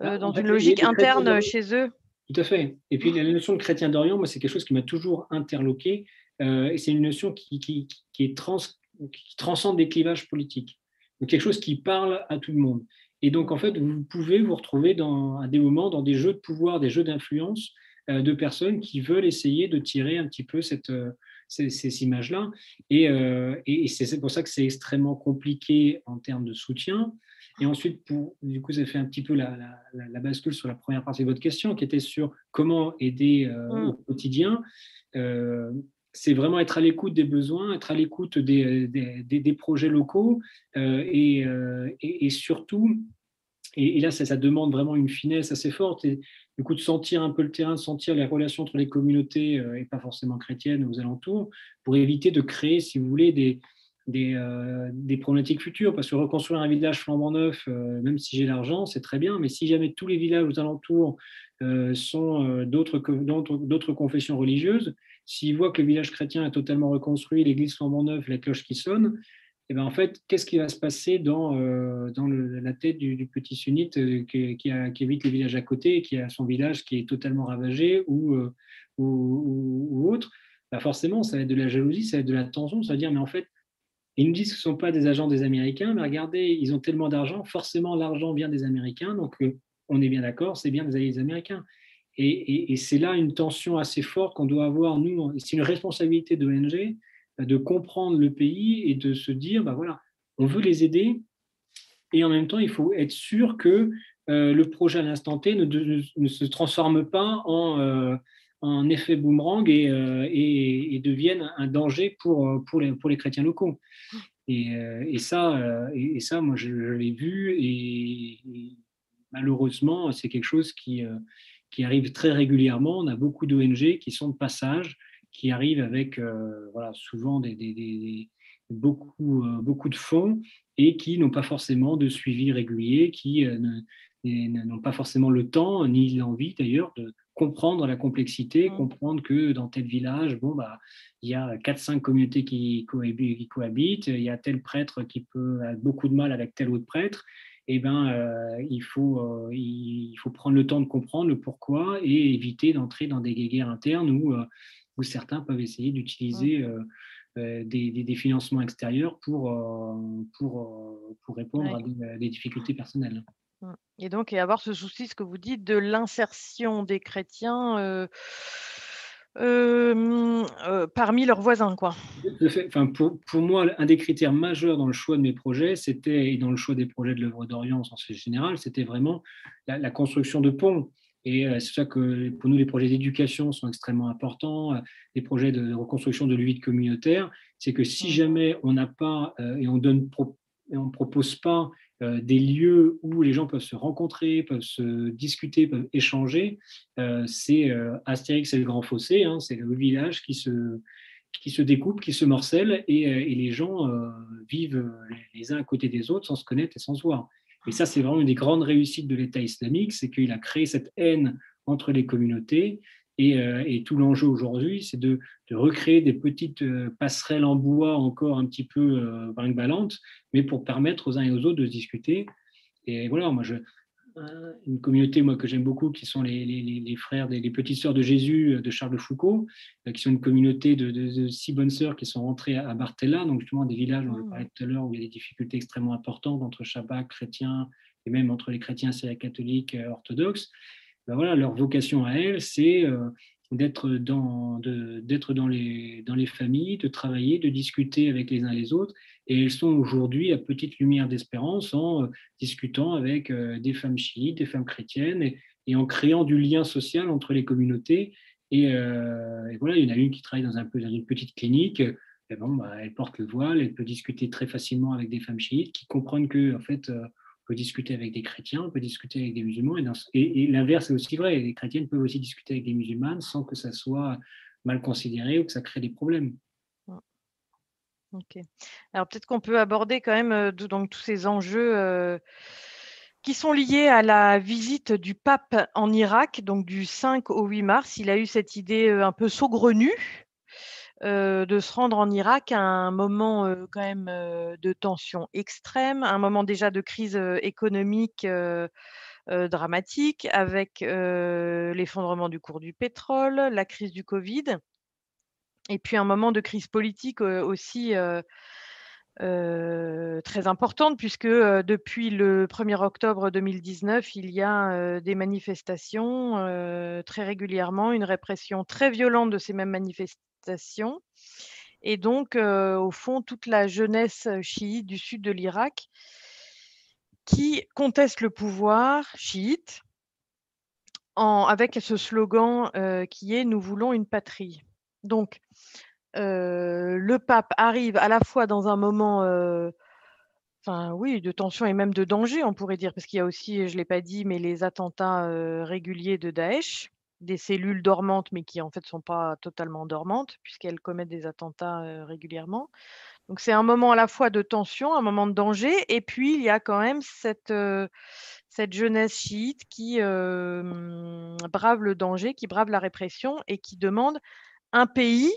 A: euh, dans une logique interne chez eux.
C: Tout à fait. Et puis la notion de chrétien d'Orient, moi, c'est quelque chose qui m'a toujours interloqué. Euh, et c'est une notion qui, qui, qui est trans, qui transcende des clivages politiques. Donc quelque chose qui parle à tout le monde. Et donc, en fait, vous pouvez vous retrouver dans, à des moments dans des jeux de pouvoir, des jeux d'influence euh, de personnes qui veulent essayer de tirer un petit peu cette, ces, ces images-là. Et, et c'est pour ça que c'est extrêmement compliqué en termes de soutien. Et ensuite, pour, du coup, ça fait un petit peu la, la, bascule sur la première partie de votre question, qui était sur comment aider euh, mm. au quotidien. Euh, c'est vraiment être à l'écoute des besoins, être à l'écoute des, projets locaux euh, et, et, surtout, et, là, ça, demande vraiment une finesse assez forte, et du coup, de sentir un peu le terrain, de sentir les relations entre les communautés et pas forcément chrétiennes aux alentours, pour éviter de créer, si vous voulez, des, euh, problématiques futures, parce que reconstruire un village flambant neuf, euh, même si j'ai l'argent, c'est très bien, mais si jamais tous les villages aux alentours euh, sont d'autres confessions religieuses, s'ils voient que le village chrétien est totalement reconstruit, l'église flambant neuf, la cloche qui sonne, et eh bien en fait, qu'est-ce qui va se passer dans, dans la tête du, petit sunnite qui, qui, évite le village à côté, qui a son village qui est totalement ravagé ou, ou, ou, autre? Bah Forcément, ça va être de la jalousie, ça va être de la tension, ça veut dire, mais en fait, ils nous disent que ce ne sont pas des agents des Américains, mais regardez, ils ont tellement d'argent, forcément l'argent vient des Américains, donc euh, on est bien d'accord, c'est bien des alliés américains. Et, c'est là une tension assez forte qu'on doit avoir, nous, c'est une responsabilité de l'ONG euh, de comprendre le pays et de se dire, bah voilà, on veut les aider, et en même temps, il faut être sûr que euh, le projet à l'instant T ne, se transforme pas en, en effet boomerang et, euh, et, deviennent un danger pour, euh, pour, les, chrétiens locaux. Et, ça, et, ça, moi, je, l'ai vu et, malheureusement, c'est quelque chose qui, qui arrive très régulièrement. On a beaucoup d'ONG qui sont de passage, qui arrivent avec voilà, souvent des, des, beaucoup, beaucoup de fonds et qui n'ont pas forcément de suivi régulier, qui n'ont pas forcément le temps ni l'envie d'ailleurs de comprendre la complexité, mmh. comprendre que dans tel village, bon, bah, il y a 4-5 communautés qui, cohabitent, il y a tel prêtre qui peut avoir beaucoup de mal avec tel autre prêtre. Eh ben, euh, il, faut, euh, il faut prendre le temps de comprendre le pourquoi et éviter d'entrer dans des guerres internes où, euh, où certains peuvent essayer d'utiliser des, des, financements extérieurs pour, pour, pour répondre à des difficultés personnelles.
A: Et donc, et avoir ce souci, ce que vous dites, de l'insertion des chrétiens euh, euh, parmi leurs voisins. Quoi.
C: Enfin, pour, pour, moi, un des critères majeurs dans le choix de mes projets, c'était, et dans le choix des projets de l'œuvre d'Orient en sens général, c'était vraiment la, construction de ponts. Et c'est ça que pour nous, les projets d'éducation sont extrêmement importants, les projets de reconstruction de l'huile communautaire. C'est que si mmh. jamais on n'a pas et on donne on propose pas euh, des lieux où les gens peuvent se rencontrer, peuvent se discuter, peuvent échanger. Euh, c'est euh, Astérix le Grand Fossé, hein, c'est le village qui se, qui se découpe, qui se morcelle, et, et les gens vivent les uns à côté des autres sans se connaître et sans se voir. Et ça, c'est vraiment une des grandes réussites de l'État islamique, c'est qu'il a créé cette haine entre les communautés euh, et, tout l'enjeu aujourd'hui, c'est de, recréer des petites euh, passerelles en bois encore un petit peu euh, brinque mais pour permettre aux uns et aux autres de se discuter. Et voilà, moi, une communauté moi, que j'aime beaucoup, qui sont les, frères, des, les petites sœurs de Jésus de Charles de Foucault, qui sont une communauté de, six bonnes sœurs qui sont rentrées à Bartella, donc justement des villages, on parlait tout à l'heure, où il y a des difficultés extrêmement importantes entre Shabbat, chrétiens, et même entre les chrétiens syriaques catholiques orthodoxes. Ben voilà, leur vocation à elles, c'est euh, d'être dans, dans, les, dans les familles, de travailler, de discuter avec les uns les autres. Et elles sont aujourd'hui à petite lumière d'espérance en euh, discutant avec euh, des femmes chiites, des femmes chrétiennes, et, en créant du lien social entre les communautés. Et, voilà, il y en a une qui travaille dans, un dans une petite clinique. Et bon, bah, elle porte le voile, elle peut discuter très facilement avec des femmes chiites qui comprennent que, en fait, peut discuter avec des chrétiens, on peut discuter avec des musulmans, et, l'inverse est aussi vrai. Les chrétiennes peuvent aussi discuter avec des musulmanes sans que ça soit mal considéré ou que ça crée des problèmes.
A: Ok. Alors peut-être qu'on peut aborder quand même euh, donc, tous ces enjeux euh, qui sont liés à la visite du pape en Irak, donc du 5 au 8 mars. Il a eu cette idée euh, un peu saugrenue euh, de se rendre en Irak à un moment euh, quand même euh, de tension extrême, un moment déjà de crise économique dramatique avec l'effondrement du cours du pétrole, la crise du Covid, et puis un moment de crise politique aussi. très importante puisque depuis le 1er octobre 2019, il y a des manifestations très régulièrement, une répression très violente de ces mêmes manifestations et donc, au fond, toute la jeunesse chiite du sud de l'Irak qui conteste le pouvoir chiite avec ce slogan qui est Nous voulons une patrie. Donc, le pape arrive à la fois dans un moment enfin oui, de tension et même de danger, on pourrait dire, parce qu'il y a aussi, je ne l'ai pas dit, mais les attentats réguliers de Daesh des cellules dormantes, mais qui en fait ne sont pas totalement dormantes, puisqu'elles commettent des attentats régulièrement. Donc c'est un moment à la fois de tension, un moment de danger, et puis il y a quand même cette, cette jeunesse chiite qui brave le danger, qui brave la répression et qui demande un pays,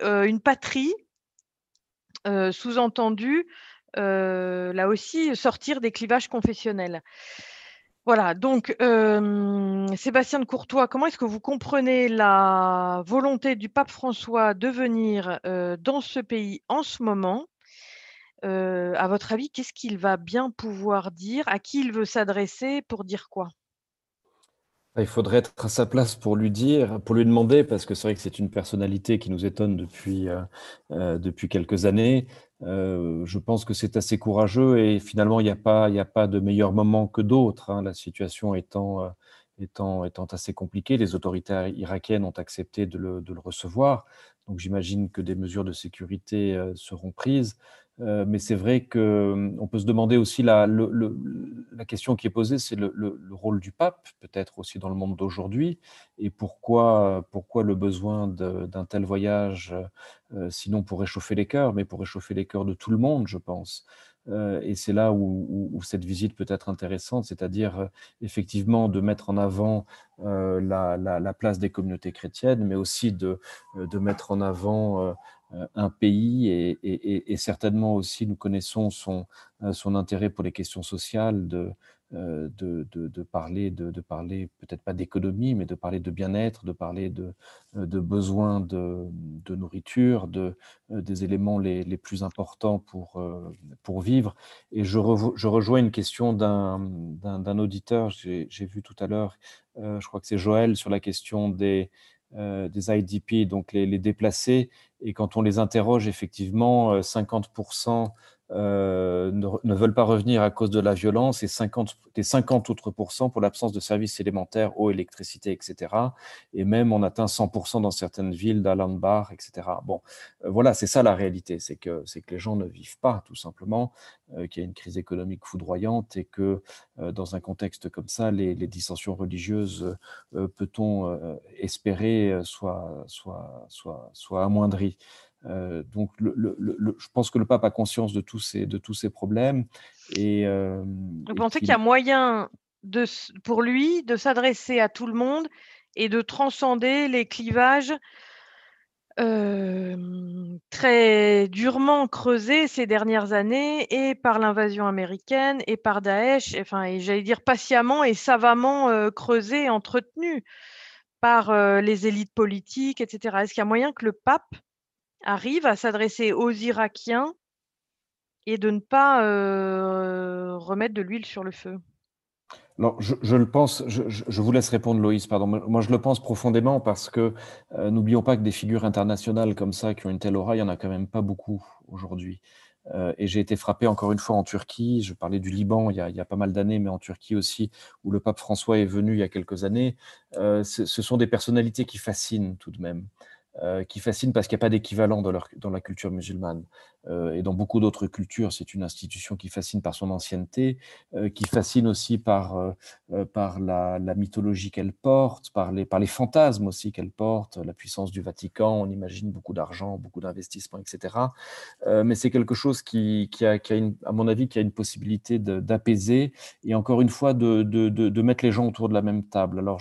A: une patrie, sous-entendu, là aussi, sortir des clivages confessionnels. Voilà, donc Sébastien de Courtois, comment est-ce que vous comprenez la volonté du pape François de venir dans ce pays en ce moment? À votre avis, qu'est-ce qu'il va bien pouvoir dire? À qui il veut s'adresser pour dire quoi?
B: Il faudrait être à sa place pour lui dire, pour lui demander, parce que c'est vrai que c'est une personnalité qui nous étonne depuis, euh, euh, depuis quelques années. Euh, je pense que c'est assez courageux et finalement, il n'y a, pas, a pas de meilleur moment que d'autres, hein, la situation étant, étant, étant assez compliquée. Les autorités irakiennes ont accepté de le, de le recevoir, donc j'imagine que des mesures de sécurité seront prises. Mais c'est vrai qu'on peut se demander aussi la, la question qui est posée, c'est le, rôle du pape, peut-être aussi dans le monde d'aujourd'hui, et pourquoi, pourquoi le besoin d'un tel voyage, sinon pour réchauffer les cœurs, mais pour réchauffer les cœurs de tout le monde, je pense. Euh, et c'est là où, cette visite peut être intéressante, c'est-à-dire euh, effectivement de mettre en avant euh, la, place des communautés chrétiennes, mais aussi de, de mettre en avant un pays et, certainement aussi nous connaissons son, son intérêt pour les questions sociales, de, euh, parler, de, parler peut-être pas d'économie, mais de parler de bien-être, de parler de, euh, de besoins de, nourriture, de, euh, des éléments les, plus importants pour, vivre. Et je rejoins une question d'un auditeur, j'ai vu tout à l'heure, je crois que c'est Joël, sur la question des, des IDP, donc les, les, déplacés. Et quand on les interroge, effectivement, 50% euh, ne, veulent pas revenir à cause de la violence et 50, des 50 autres pour l'absence de services élémentaires, eau, électricité, etc. Et même on atteint 100% dans certaines villes d'Alandbar, etc. Bon, euh, voilà, c'est ça la réalité, c'est que, c'est que les gens ne vivent pas tout simplement, euh, qu'il y a une crise économique foudroyante et que dans un contexte comme ça, les, dissensions religieuses, peut-on espérer, soient, soit soit soit amoindries. Euh, donc, je pense que le pape a conscience de tous ces, de tous ces problèmes. Et,
A: euh, Vous pensez qu'il y a moyen de, pour lui de s'adresser à tout le monde et de transcender les clivages euh, très durement creusés ces dernières années et par l'invasion américaine et par Daesh, enfin, et j'allais dire patiemment et savamment euh, creusés, entretenus par les élites politiques, etc. Est-ce qu'il y a moyen que le pape arrive à s'adresser aux Irakiens et de ne pas remettre de l'huile sur le feu?
B: Non, je, le pense, je, vous laisse répondre Loïs, pardon. Moi, je le pense profondément parce que n'oublions pas que des figures internationales comme ça, qui ont une telle aura, il n'y en a quand même pas beaucoup aujourd'hui. et j'ai été frappé encore une fois en Turquie, je parlais du Liban il y a, il y a pas mal d'années, mais en Turquie aussi, où le pape François est venu il y a quelques années. ce sont des personnalités qui fascinent tout de même. Euh, qui fascine parce qu'il n'y a pas d'équivalent dans, dans, la culture musulmane. Euh, et dans beaucoup d'autres cultures, c'est une institution qui fascine par son ancienneté, euh, qui fascine aussi par, par la, mythologie qu'elle porte, par les, fantasmes aussi qu'elle porte, la puissance du Vatican, on imagine beaucoup d'argent, beaucoup d'investissements, etc. mais c'est quelque chose qui, a, à mon avis, qui a une possibilité d'apaiser et encore une fois de, mettre les gens autour de la même table. Alors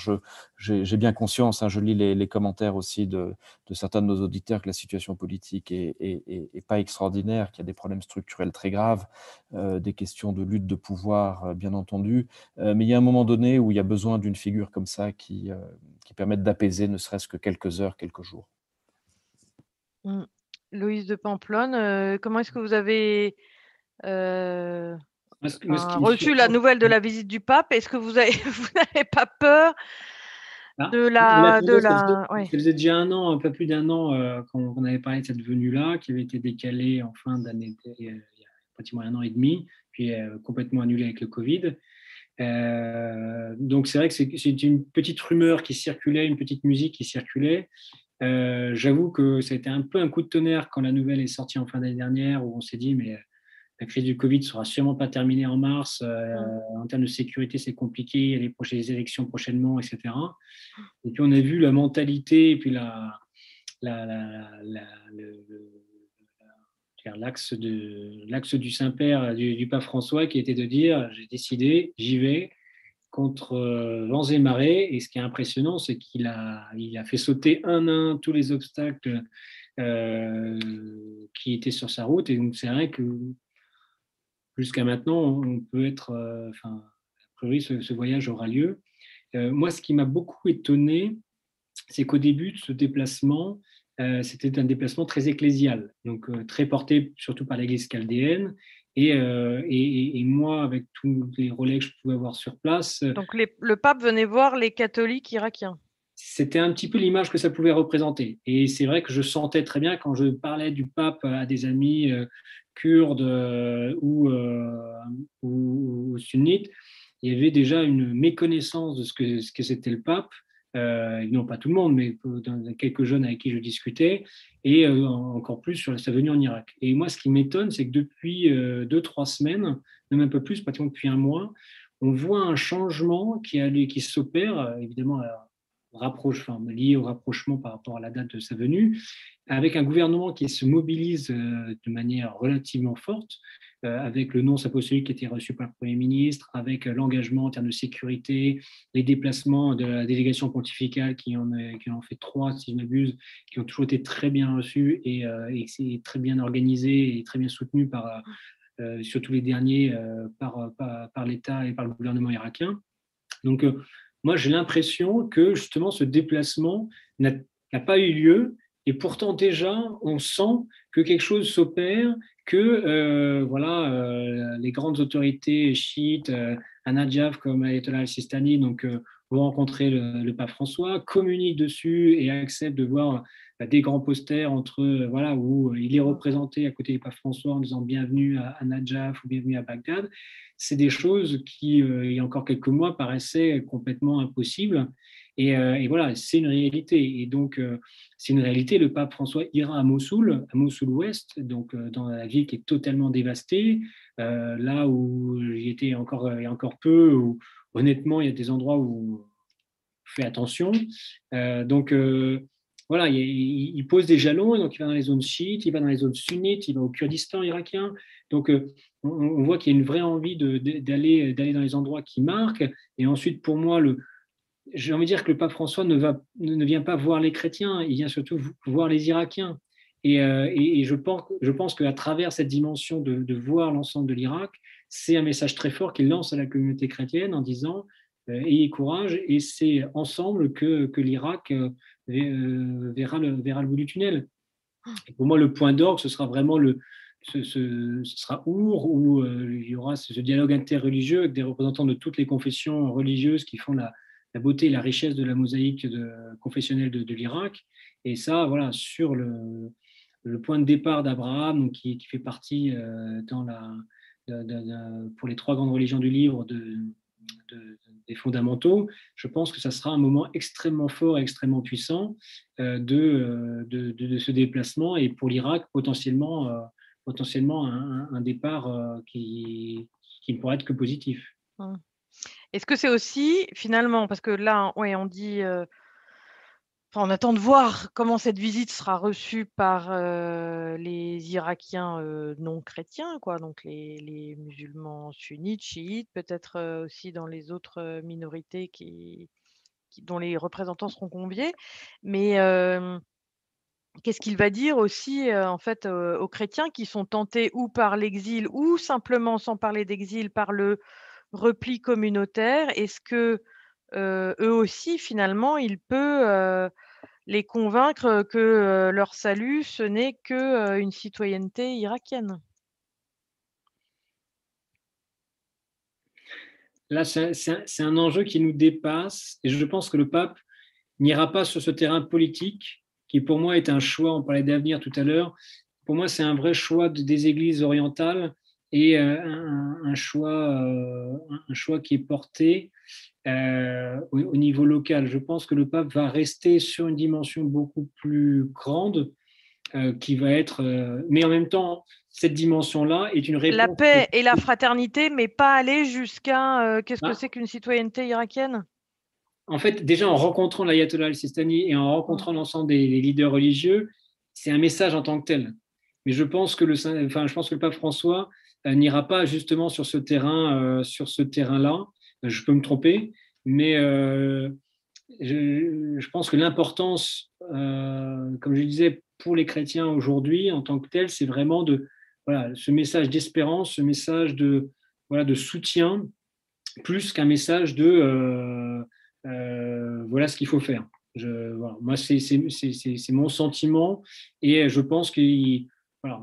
B: j'ai bien conscience, hein, je lis les, commentaires aussi de, de certains de nos auditeurs que la situation politique est, pas extraordinaire, qu'il y a des problèmes structurels très graves, euh, des questions de lutte de pouvoir, euh, bien entendu. Euh, mais il y a un moment donné où il y a besoin d'une figure comme ça qui, qui permette d'apaiser ne serait-ce que quelques heures, quelques jours.
A: Mmh. Louise de Pamplonne, comment est-ce que vous avez reçu la nouvelle de la visite du pape? Est-ce que vous <laughs> n'avez pas peur
C: ah, de la, de la... Ça, faisait, déjà un an, un peu plus d'un an euh, qu'on avait parlé de cette venue-là, qui avait été décalée en fin d'année, il y a pratiquement un an et demi, puis euh, complètement annulée avec le Covid. Euh, donc c'est vrai que c'est une petite rumeur qui circulait, une petite musique qui circulait. J'avoue que ça a été un peu un coup de tonnerre quand la nouvelle est sortie en fin d'année dernière, où on s'est dit, mais la crise du Covid sera sûrement pas terminée en mars. Euh, en termes de sécurité, c'est compliqué. Il y a les, prochaines, élections prochainement, etc. Et puis on a vu la mentalité et puis la, l'axe l'axe du Saint-Père, du, pape François, qui était de dire j'ai décidé, j'y vais contre euh, vents et marées. Et ce qui est impressionnant, c'est qu'il a, il a fait sauter un à un tous les obstacles euh, qui étaient sur sa route. Et donc c'est vrai que jusqu'à maintenant, on peut être, euh, enfin, a priori, ce, voyage aura lieu. Euh, moi, ce qui m'a beaucoup étonné, c'est qu'au début de ce déplacement, euh, c'était un déplacement très ecclésial, donc très porté surtout par l'Église chaldéenne. Et, et, moi, avec tous les relais que je pouvais avoir sur place.
A: Donc le pape venait voir les catholiques irakiens
C: c'était un petit peu l'image que ça pouvait représenter. Et c'est vrai que je sentais très bien quand je parlais du pape à des amis kurdes euh, euh, ou, sunnites, il y avait déjà une méconnaissance de ce que, ce que c'était le pape euh, non pas tout le monde, mais quelques jeunes avec qui je discutais, et euh, encore plus sur sa venue en Irak. Et moi, ce qui m'étonne, c'est que depuis euh, deux, trois semaines, même un peu plus, pratiquement depuis un mois, on voit un changement qui, qui s'opère, évidemment, rapproche, lié au rapprochement par rapport à la date de sa venue, avec un gouvernement qui se mobilise de manière relativement forte, euh, avec le non apostolique qui été reçu par le Premier ministre, avec euh, l'engagement en termes de sécurité, les déplacements de la délégation pontificale qui en, qui fait trois, si je m'abuse, qui ont toujours été très bien reçus et, euh, et très bien organisé et très bien soutenu par, surtout les derniers, par, par l'État et par le gouvernement irakien. Donc, moi, j'ai l'impression que justement ce déplacement n'a pas eu lieu. Et pourtant déjà on sent que quelque chose s'opère que euh, voilà, euh, les grandes autorités chiites, euh, à Najaf comme Ayatollah al-Sistani, donc vont rencontrer le, pape François, communiquent dessus et acceptent de voir des grands posters entre voilà où il est représenté à côté du pape François en disant bienvenue à, Najaf ou bienvenue à Bagdad. C'est des choses qui, il y a encore quelques mois, paraissaient complètement impossibles. Euh, et, voilà, c'est une réalité. Et donc, euh, c'est une réalité. Le pape François ira à Mossoul, à Mossoul-Ouest, donc euh, dans la ville qui est totalement dévastée, là où j'y étais encore, il encore peu, où honnêtement, il y a des endroits où on fait attention. donc, voilà, il, pose des jalons, donc il va dans les zones chiites, il va dans les zones sunnites, il va au Kurdistan irakien. Donc, on, on voit qu'il y a une vraie envie d'aller dans les endroits qui marquent. Et ensuite, pour moi, j'ai envie de dire que le pape François ne, vient pas voir les chrétiens, il vient surtout voir les Irakiens. Et, euh, je pense, je pense qu'à travers cette dimension de, voir l'ensemble de l'Irak, c'est un message très fort qu'il lance à la communauté chrétienne en disant euh, ayez courage et c'est ensemble que, que l'Irak euh, verra, le, verra le bout du tunnel. pour moi, le point d'orgue, ce sera vraiment le, ce, sera Our, où il y aura ce dialogue interreligieux avec des représentants de toutes les confessions religieuses qui font la, la beauté et la richesse de la mosaïque confessionnelle de, l'Irak. Et ça, voilà, sur le, le point de départ d'Abraham, qui, qui, fait partie euh, dans la, pour les trois grandes religions du livre de, des fondamentaux, je pense que ça sera un moment extrêmement fort et extrêmement puissant euh, euh, de, de, ce déplacement et pour l'Irak, potentiellement, potentiellement un, départ qui, qui ne pourrait être que positif.
A: Hum. Est-ce que c'est aussi, finalement, parce que là, ouais, on dit, euh, on attend de voir comment cette visite sera reçue par euh, les Irakiens euh, non chrétiens, quoi, donc les, musulmans sunnites, chiites, peut-être aussi dans les autres minorités dont les représentants seront conviés. Mais qu'est-ce qu'il va dire aussi, en fait, aux chrétiens qui sont tentés ou par l'exil ou simplement, sans parler d'exil, par le repli communautaire, est-ce que eux aussi, finalement, il peut les convaincre que leur salut, ce n'est qu'une citoyenneté irakienne.
C: Là, c'est un, enjeu qui nous dépasse et je pense que le pape n'ira pas sur ce terrain politique qui pour moi est un choix, on parlait d'avenir tout à l'heure, pour moi c'est un vrai choix des églises orientales et un, choix, un choix qui est porté euh, au, niveau local. Je pense que le pape va rester sur une dimension beaucoup plus grande qui va être, mais en même temps, cette dimension-là est une réponse.
A: La paix et la fraternité, mais pas aller jusqu'à qu'est-ce que ah. c'est qu'une citoyenneté irakienne?
C: En fait, déjà en rencontrant l'ayatollah al-Sistani et en rencontrant l'ensemble des, des, leaders religieux, c'est un message en tant que tel. Mais je pense que le, enfin, je pense que le pape François n'ira pas justement sur ce terrain, euh, sur ce terrain-là. Je peux me tromper, mais euh, je, pense que l'importance, euh, comme je disais, pour les chrétiens aujourd'hui en tant que tel, c'est vraiment de voilà ce message d'espérance, ce message de voilà de soutien, plus qu'un message de voilà ce qu'il faut faire. Moi, c'est mon sentiment et je pense qu'il voilà,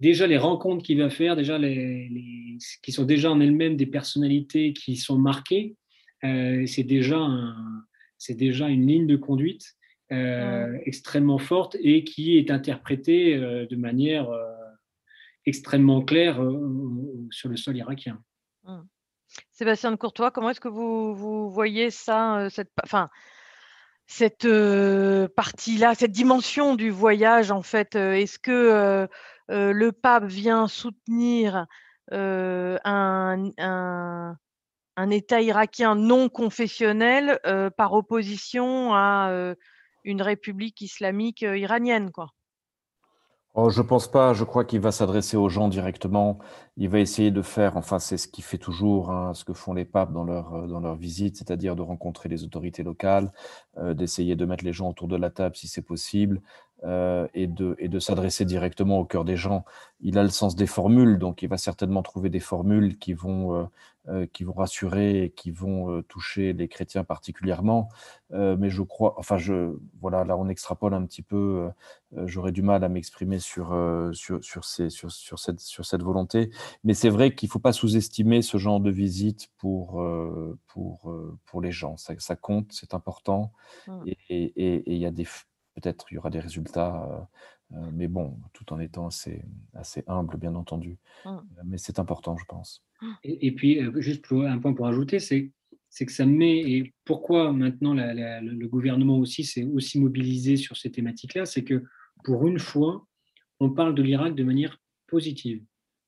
C: déjà les rencontres qu'il va faire, déjà les, qui sont déjà en elles-mêmes des personnalités qui sont marquées, euh, c'est déjà c'est déjà une ligne de conduite euh, extrêmement forte et qui est interprétée euh, de manière extrêmement claire sur le sol irakien.
A: Sébastien de Courtois, comment est-ce que vous, vous voyez ça, cette, enfin, cette partie-là, cette dimension du voyage, en fait Est-ce que le pape vient soutenir un, un, État irakien non confessionnel par opposition à une république islamique iranienne quoi?
B: Oh, je pense pas. Je crois qu'il va s'adresser aux gens directement. Il va essayer de faire, enfin, c'est ce qu'il fait toujours, hein, ce que font les papes dans leur, euh, dans visite, c'est-à-dire de rencontrer les autorités locales, euh, d'essayer de mettre les gens autour de la table si c'est possible, euh, et de, et de s'adresser directement au cœur des gens. Il a le sens des formules, donc il va certainement trouver des formules qui vont, qui vont rassurer et qui vont toucher les chrétiens particulièrement. mais je crois, enfin, je, voilà, là on extrapole un petit peu. J'aurais du mal à m'exprimer sur, sur, sur, ces, sur, sur, cette, sur cette volonté. Mais c'est vrai qu'il ne faut pas sous-estimer ce genre de visite pour, pour, pour les gens. Ça, ça compte, c'est important. Mmh. Et il y a des peut-être il y aura des résultats, mais bon, tout en étant assez, assez humble, bien entendu. Mmh. Mais c'est important, je pense.
C: Et, puis, juste un point pour ajouter, c'est c'est que ça met, et pourquoi maintenant le gouvernement aussi s'est aussi mobilisé sur ces thématiques-là, c'est que pour une fois, on parle de l'Irak de manière positive.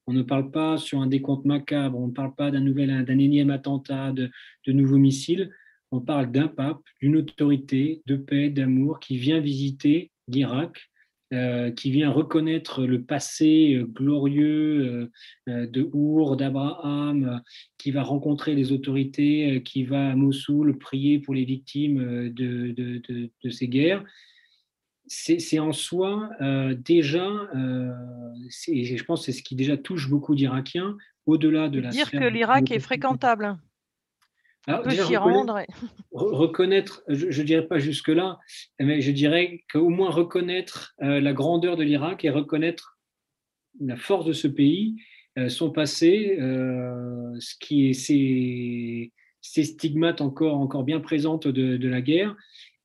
C: On ne parle pas sur un décompte macabre, on ne parle pas d'un nouvel, d'un énième attentat, de, de nouveaux missiles. On parle d'un pape, d'une autorité de paix, d'amour qui vient visiter l'Irak, euh, qui vient reconnaître le passé euh, glorieux euh, de Our, d'Abraham, qui va rencontrer les autorités, qui va à Mossoul prier pour les victimes de, de ces guerres c'est en soi déjà, euh, je pense que c'est ce qui déjà touche beaucoup d'Irakiens, au-delà de la...
A: Dire que l'Irak est fréquentable. On peut s'y rendre.
C: Reconnaître, je ne dirais pas jusque-là, mais je dirais qu'au moins reconnaître euh, la grandeur de l'Irak et reconnaître la force de ce pays, son passé, ce qui est ces, stigmates encore, encore bien présentes de, de la guerre,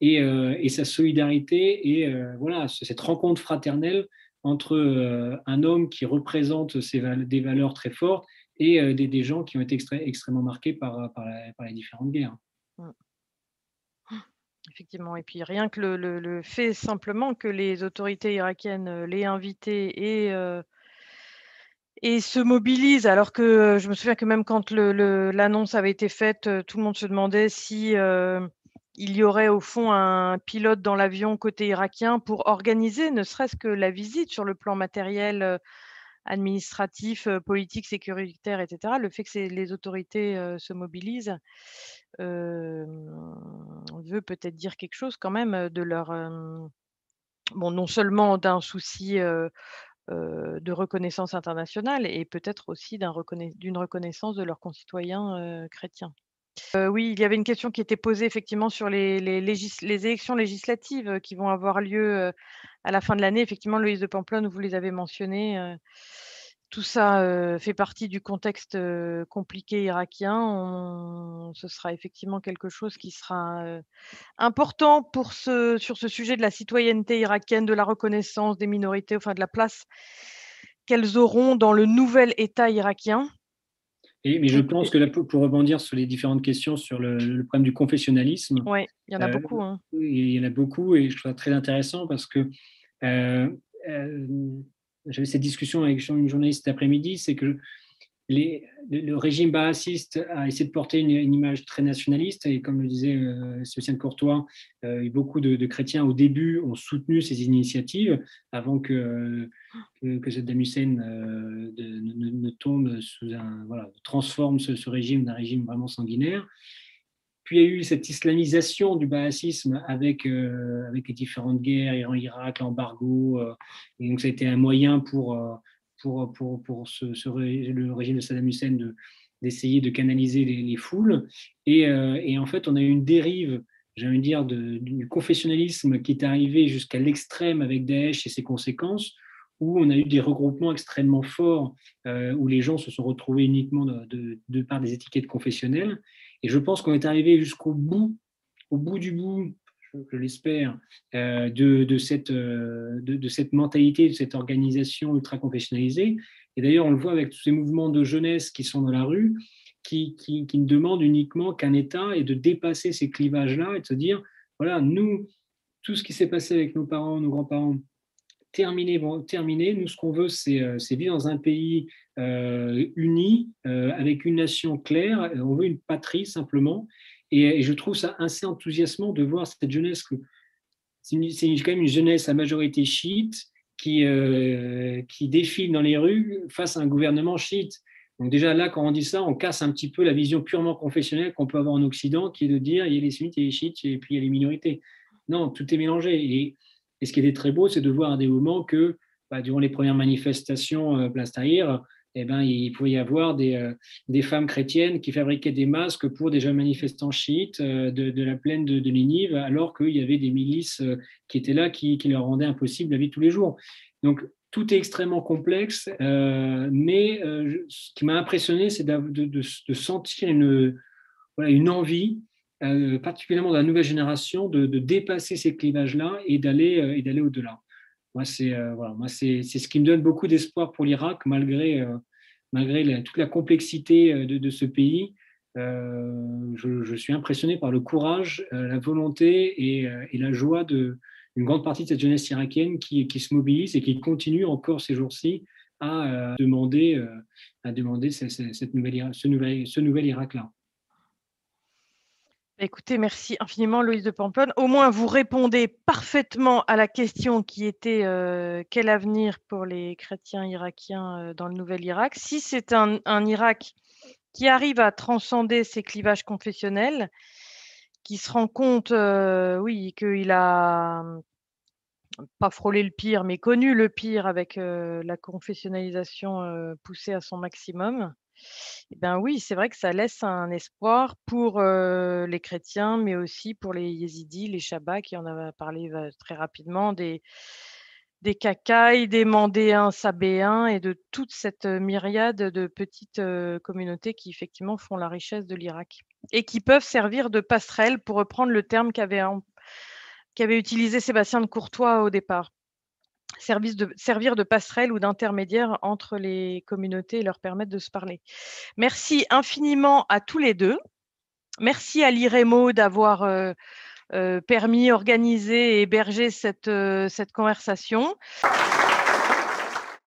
C: euh, et, sa solidarité et euh, voilà cette rencontre fraternelle entre euh, un homme qui représente des valeurs très fortes et des, gens qui ont été extrêmement marqués par, par, les différentes guerres. Mmh.
A: Effectivement, et puis rien que le, fait simplement que les autorités irakiennes l'aient invité et, se mobilisent, alors que je me souviens que même quand l'annonce avait été faite, tout le monde se demandait si il y aurait au fond un pilote dans l'avion côté irakien pour organiser ne serait-ce que la visite sur le plan matériel, euh, administratif, euh, politique, sécuritaire, etc. Le fait que les autorités euh, se mobilisent veut peut-être dire quelque chose quand même de leur... bon, non seulement d'un souci de reconnaissance internationale et peut-être aussi d'une reconnaissance de leurs concitoyens chrétiens oui, il y avait une question qui était posée effectivement sur les élections législatives, qui vont avoir lieu, à la fin de l'année. Effectivement, Loïse de Pamplonne, vous les avez mentionnées, tout ça, fait partie du contexte, compliqué irakien. ce sera effectivement quelque chose qui sera, important sur ce sujet de la citoyenneté irakienne, de la reconnaissance des minorités, enfin de la place qu'elles auront dans le nouvel État irakien
C: mais je pense que là, pour, rebondir sur les différentes questions sur le, problème du confessionnalisme.
A: Oui, il y en a euh, beaucoup. Hein.
C: Il y en a beaucoup et je trouve ça très intéressant parce que euh, euh, j'avais cette discussion avec une journaliste cet après-midi, c'est que le, régime baassiste a essayé de porter une, image très nationaliste et comme le disait euh, Sébastien Courtois, euh, beaucoup de, chrétiens au début ont soutenu ces initiatives avant que, que, Saddam Hussein euh, ne, tombe sous un voilà transforme ce, régime d'un régime vraiment sanguinaire. Puis il y a eu cette islamisation du baassisme avec, avec les différentes guerres, Iran-Irak, l'embargo, et donc ça a été un moyen pour pour, pour, pour le régime de Saddam Hussein d'essayer de, canaliser les, foules. Et, euh, et, en fait, on a eu une dérive, j'ai envie de dire, de, du confessionnalisme qui est arrivé jusqu'à l'extrême avec Daesh et ses conséquences, où on a eu des regroupements extrêmement forts, euh, où les gens se sont retrouvés uniquement de, de, par des étiquettes confessionnelles. Et je pense qu'on est arrivé jusqu'au bout, au bout du bout, je l'espère, euh, de, cette, euh, de, cette mentalité, de cette organisation ultra-confessionnalisée. Et d'ailleurs, on le voit avec tous ces mouvements de jeunesse qui sont dans la rue, qui, ne demandent uniquement qu'un État et de dépasser ces clivages-là et de se dire, voilà, nous, tout ce qui s'est passé avec nos parents, nos grands-parents, terminé, bon, terminé. Nous, ce qu'on veut, c'est vivre dans un pays uni, avec une nation claire. On veut une patrie, simplement. Et, je trouve ça assez enthousiasmant de voir cette jeunesse. C'est quand même une jeunesse à majorité chiite qui, qui défile dans les rues face à un gouvernement chiite. Donc déjà là, quand on dit ça, on casse un petit peu la vision purement confessionnelle qu'on peut avoir en Occident, qui est de dire il y a les sunnites et les chiites et puis il y a les minorités. Non, tout est mélangé. Et, ce qui était très beau, c'est de voir des moments que bah, durant les premières manifestations euh, Place Tahrir, eh ben, il pouvait y avoir des, euh, des, femmes chrétiennes qui fabriquaient des masques pour des jeunes manifestants chiites euh, de, la plaine de, Ninive, alors qu'il y avait des milices qui étaient là, qui, leur rendaient impossible la vie tous les jours. Donc, tout est extrêmement complexe, mais ce qui m'a impressionné, c'est de, sentir une, une envie euh, particulièrement de la nouvelle génération, de, dépasser ces clivages-là euh, et d'aller au-delà. Moi, c'est euh, voilà, moi c'est ce qui me donne beaucoup d'espoir pour l'Irak, malgré malgré toute la complexité de, ce pays. Je, suis impressionné par le courage, la volonté et, et la joie de une grande partie de cette jeunesse irakienne qui, qui se mobilise et qui continue encore ces jours-ci à demander, à demander cette, nouvelle, ce nouvel, ce nouvel Irak-là.
A: Écoutez, merci infiniment Louise de Pamplonne. Au moins, vous répondez parfaitement à la question qui était euh, quel avenir pour les chrétiens irakiens euh, dans le nouvel Irak Si c'est un, Irak qui arrive à transcender ces clivages confessionnels, qui se rend compte, euh, oui, qu'il a pas frôlé le pire, mais connu le pire avec la confessionnalisation poussée à son maximum, eh ben oui, c'est vrai que ça laisse un espoir pour les chrétiens, mais aussi pour les yézidis, les shabbats, qui en a parlé très rapidement, des, des des Mandéens, Sabéens et de toute cette myriade de petites communautés qui effectivement font la richesse de l'Irak et qui peuvent servir de passerelle, pour reprendre le terme qu'avait utilisé Sébastien de Courtois au départ de, servir de passerelle ou d'intermédiaire entre les communautés et leur permettre de se parler. Merci infiniment à tous les deux. Merci à l'IREMO d'avoir euh, euh, permis, organisé et hébergé cette, euh, cette conversation.